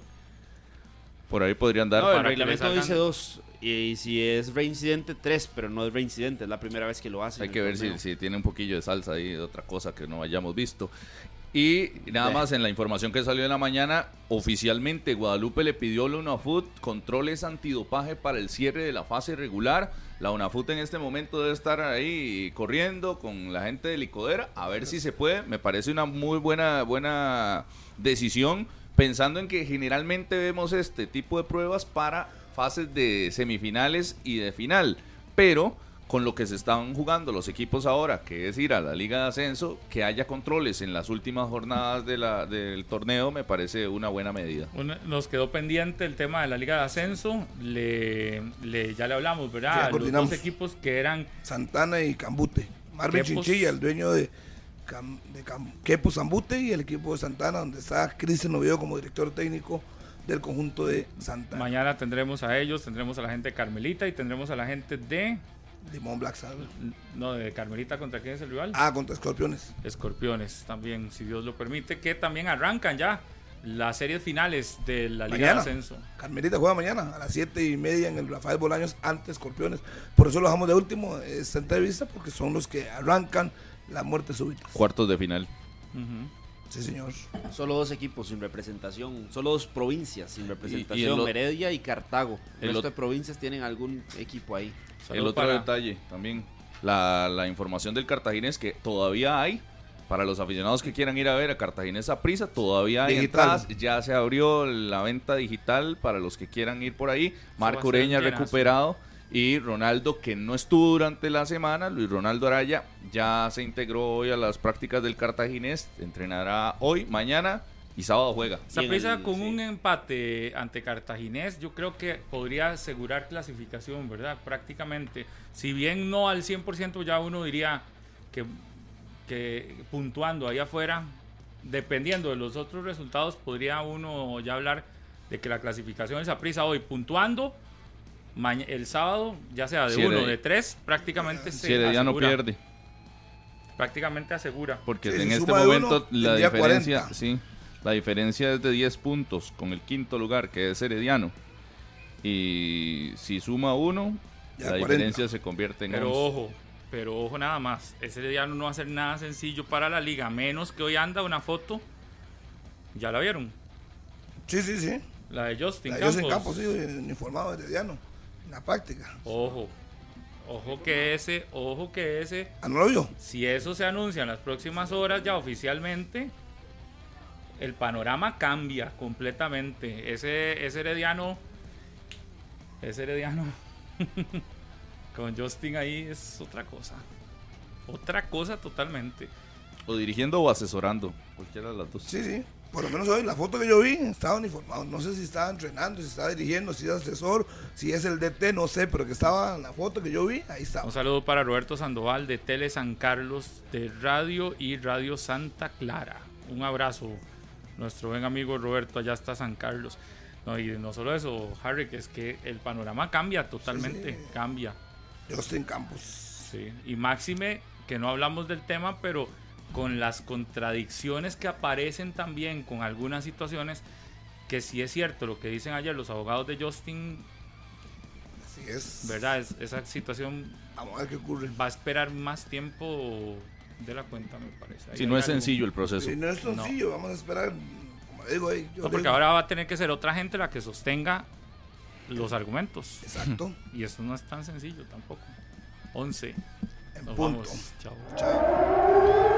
B: Por ahí podrían dar.
D: No, el
E: para
D: reglamento dice dos. Y si es reincidente, tres, pero no es reincidente. Es la primera vez que lo hace.
B: Hay que ver si, tiene un poquillo de salsa ahí, de otra cosa que no hayamos visto. Y nada más en la información que salió en la mañana, oficialmente Guadalupe le pidió a la UNAFUT controles antidopaje para el cierre de la fase regular. La UNAFUT en este momento debe estar ahí corriendo con la gente de Licodera a ver si se puede. Me parece una muy buena, buena decisión, pensando en que generalmente vemos este tipo de pruebas para fases de semifinales y de final. Pero con lo que se están jugando los equipos ahora, que es ir a la Liga de Ascenso, que haya controles en las últimas jornadas de la, del torneo, me parece una buena medida.
E: Nos quedó pendiente el tema de la Liga de Ascenso. Le, le- ya le hablamos, ¿verdad? Los
C: coordinamos.
E: dos equipos que eran
C: Santana y Cambute. Marvin
E: Quepos.
C: Chinchilla, el dueño de, Cam, de Cam- Quepos Zambute y el equipo de Santana, donde está Cristian Oviedo como director técnico del conjunto de Santana.
E: Mañana tendremos a ellos, tendremos a la gente de Carmelita y tendremos a la gente de.
C: Limón Black Saddle.
E: No, de Carmelita, ¿contra quién es el rival?
C: Ah, contra Escorpiones.
E: Escorpiones también, si Dios lo permite, que también arrancan ya las series finales de la Liga
C: Mañana.
E: de Ascenso.
C: Carmelita juega mañana a las 7 y media en el Rafael Bolaños ante Escorpiones. Por eso lo dejamos de último esta entrevista, porque son los que arrancan la muerte súbita.
B: Cuartos de final.
C: Sí, señor.
D: Solo dos equipos sin representación. Solo dos provincias sin representación.
B: el o-
D: Heredia y Cartago. El
B: el
D: resto de provincias tienen algún equipo ahí.
B: El otro
E: para-
B: detalle también, la, la información del Cartaginés que todavía hay, para los aficionados que quieran ir a ver a Cartaginés a prisa, todavía hay
C: Digital.
B: entradas, ya se abrió la venta digital para los que quieran ir por ahí. Marco Ureña recuperado y Ronaldo que no estuvo durante la semana, Luis Ronaldo Araya ya se integró hoy a las prácticas del Cartaginés, entrenará hoy, mañana y sábado juega.
E: Saprissa
D: el-
E: con
D: sí.
E: un empate ante Cartaginés, yo creo que podría asegurar clasificación, ¿verdad? Prácticamente. Si bien no al 100%, ya uno diría que, que puntuando ahí afuera, dependiendo de los otros resultados, podría uno ya hablar de que la clasificación del Saprissa hoy puntuando, el sábado, ya sea de
B: Si
E: uno de tres, prácticamente se
B: Si Herediano
E: asegura.
B: pierde,
E: Prácticamente asegura.
B: porque
C: Sí,
B: en
C: si
B: este
C: de
B: momento
C: uno,
B: la diferencia,
C: 40.
B: sí, la diferencia es de 10 puntos con el quinto lugar que es Herediano. Y si suma uno,
C: Ya,
B: la
C: 40.
B: diferencia se convierte en
E: Pero
B: 11.
E: ojo, pero ojo nada más. Ese día no va a ser nada sencillo para la liga, menos que hoy anda una foto. ¿Ya la vieron?
C: Sí, sí, sí.
E: La de Justin
C: La
E: Campos.
C: José Campos, sí, uniformado de Herediano. La práctica.
E: Ojo. Ojo que ese, ojo que ese,
C: Ah, no lo vio.
E: si eso se anuncia en las próximas horas ya oficialmente, el panorama cambia completamente. Ese, ese herediano, ese herediano con Justin ahí es otra cosa. Otra cosa totalmente.
B: O dirigiendo o asesorando, cualquiera de las dos.
C: Sí, sí. Por lo menos hoy, la foto que yo vi, estaba uniformado. No sé si estaba entrenando, si estaba dirigiendo, si es asesor, si es el DT, no sé, pero que estaba en la foto que yo vi, ahí estaba.
E: Un saludo para Roberto Sandoval de Tele San Carlos de Radio y Radio Santa Clara. Un abrazo, nuestro buen amigo Roberto, allá está San Carlos. No, y no solo eso, Harry, que es que el panorama cambia totalmente,
C: Sí, sí.
E: cambia.
C: Justin Campos.
E: Sí. Y máxime, que no hablamos del tema, pero con las contradicciones que aparecen también con algunas situaciones, que sí es cierto lo que dicen ayer los abogados de Justin,
C: Así es.
E: ¿Verdad? Es- esa situación
C: Vamos a ver qué ocurre.
E: va a esperar más tiempo de la cuenta, me parece.
B: Si
E: hay
B: no es
E: algo.
B: sencillo el proceso.
C: Si no es sencillo, vamos a esperar. Como digo, ahí, yo
E: No, porque
C: digo-
E: ahora va a tener que ser otra gente la que sostenga los argumentos.
C: Exacto.
E: Y eso no es tan sencillo tampoco. 11.
C: En
E: Nos
C: punto.
E: vamos. Chao.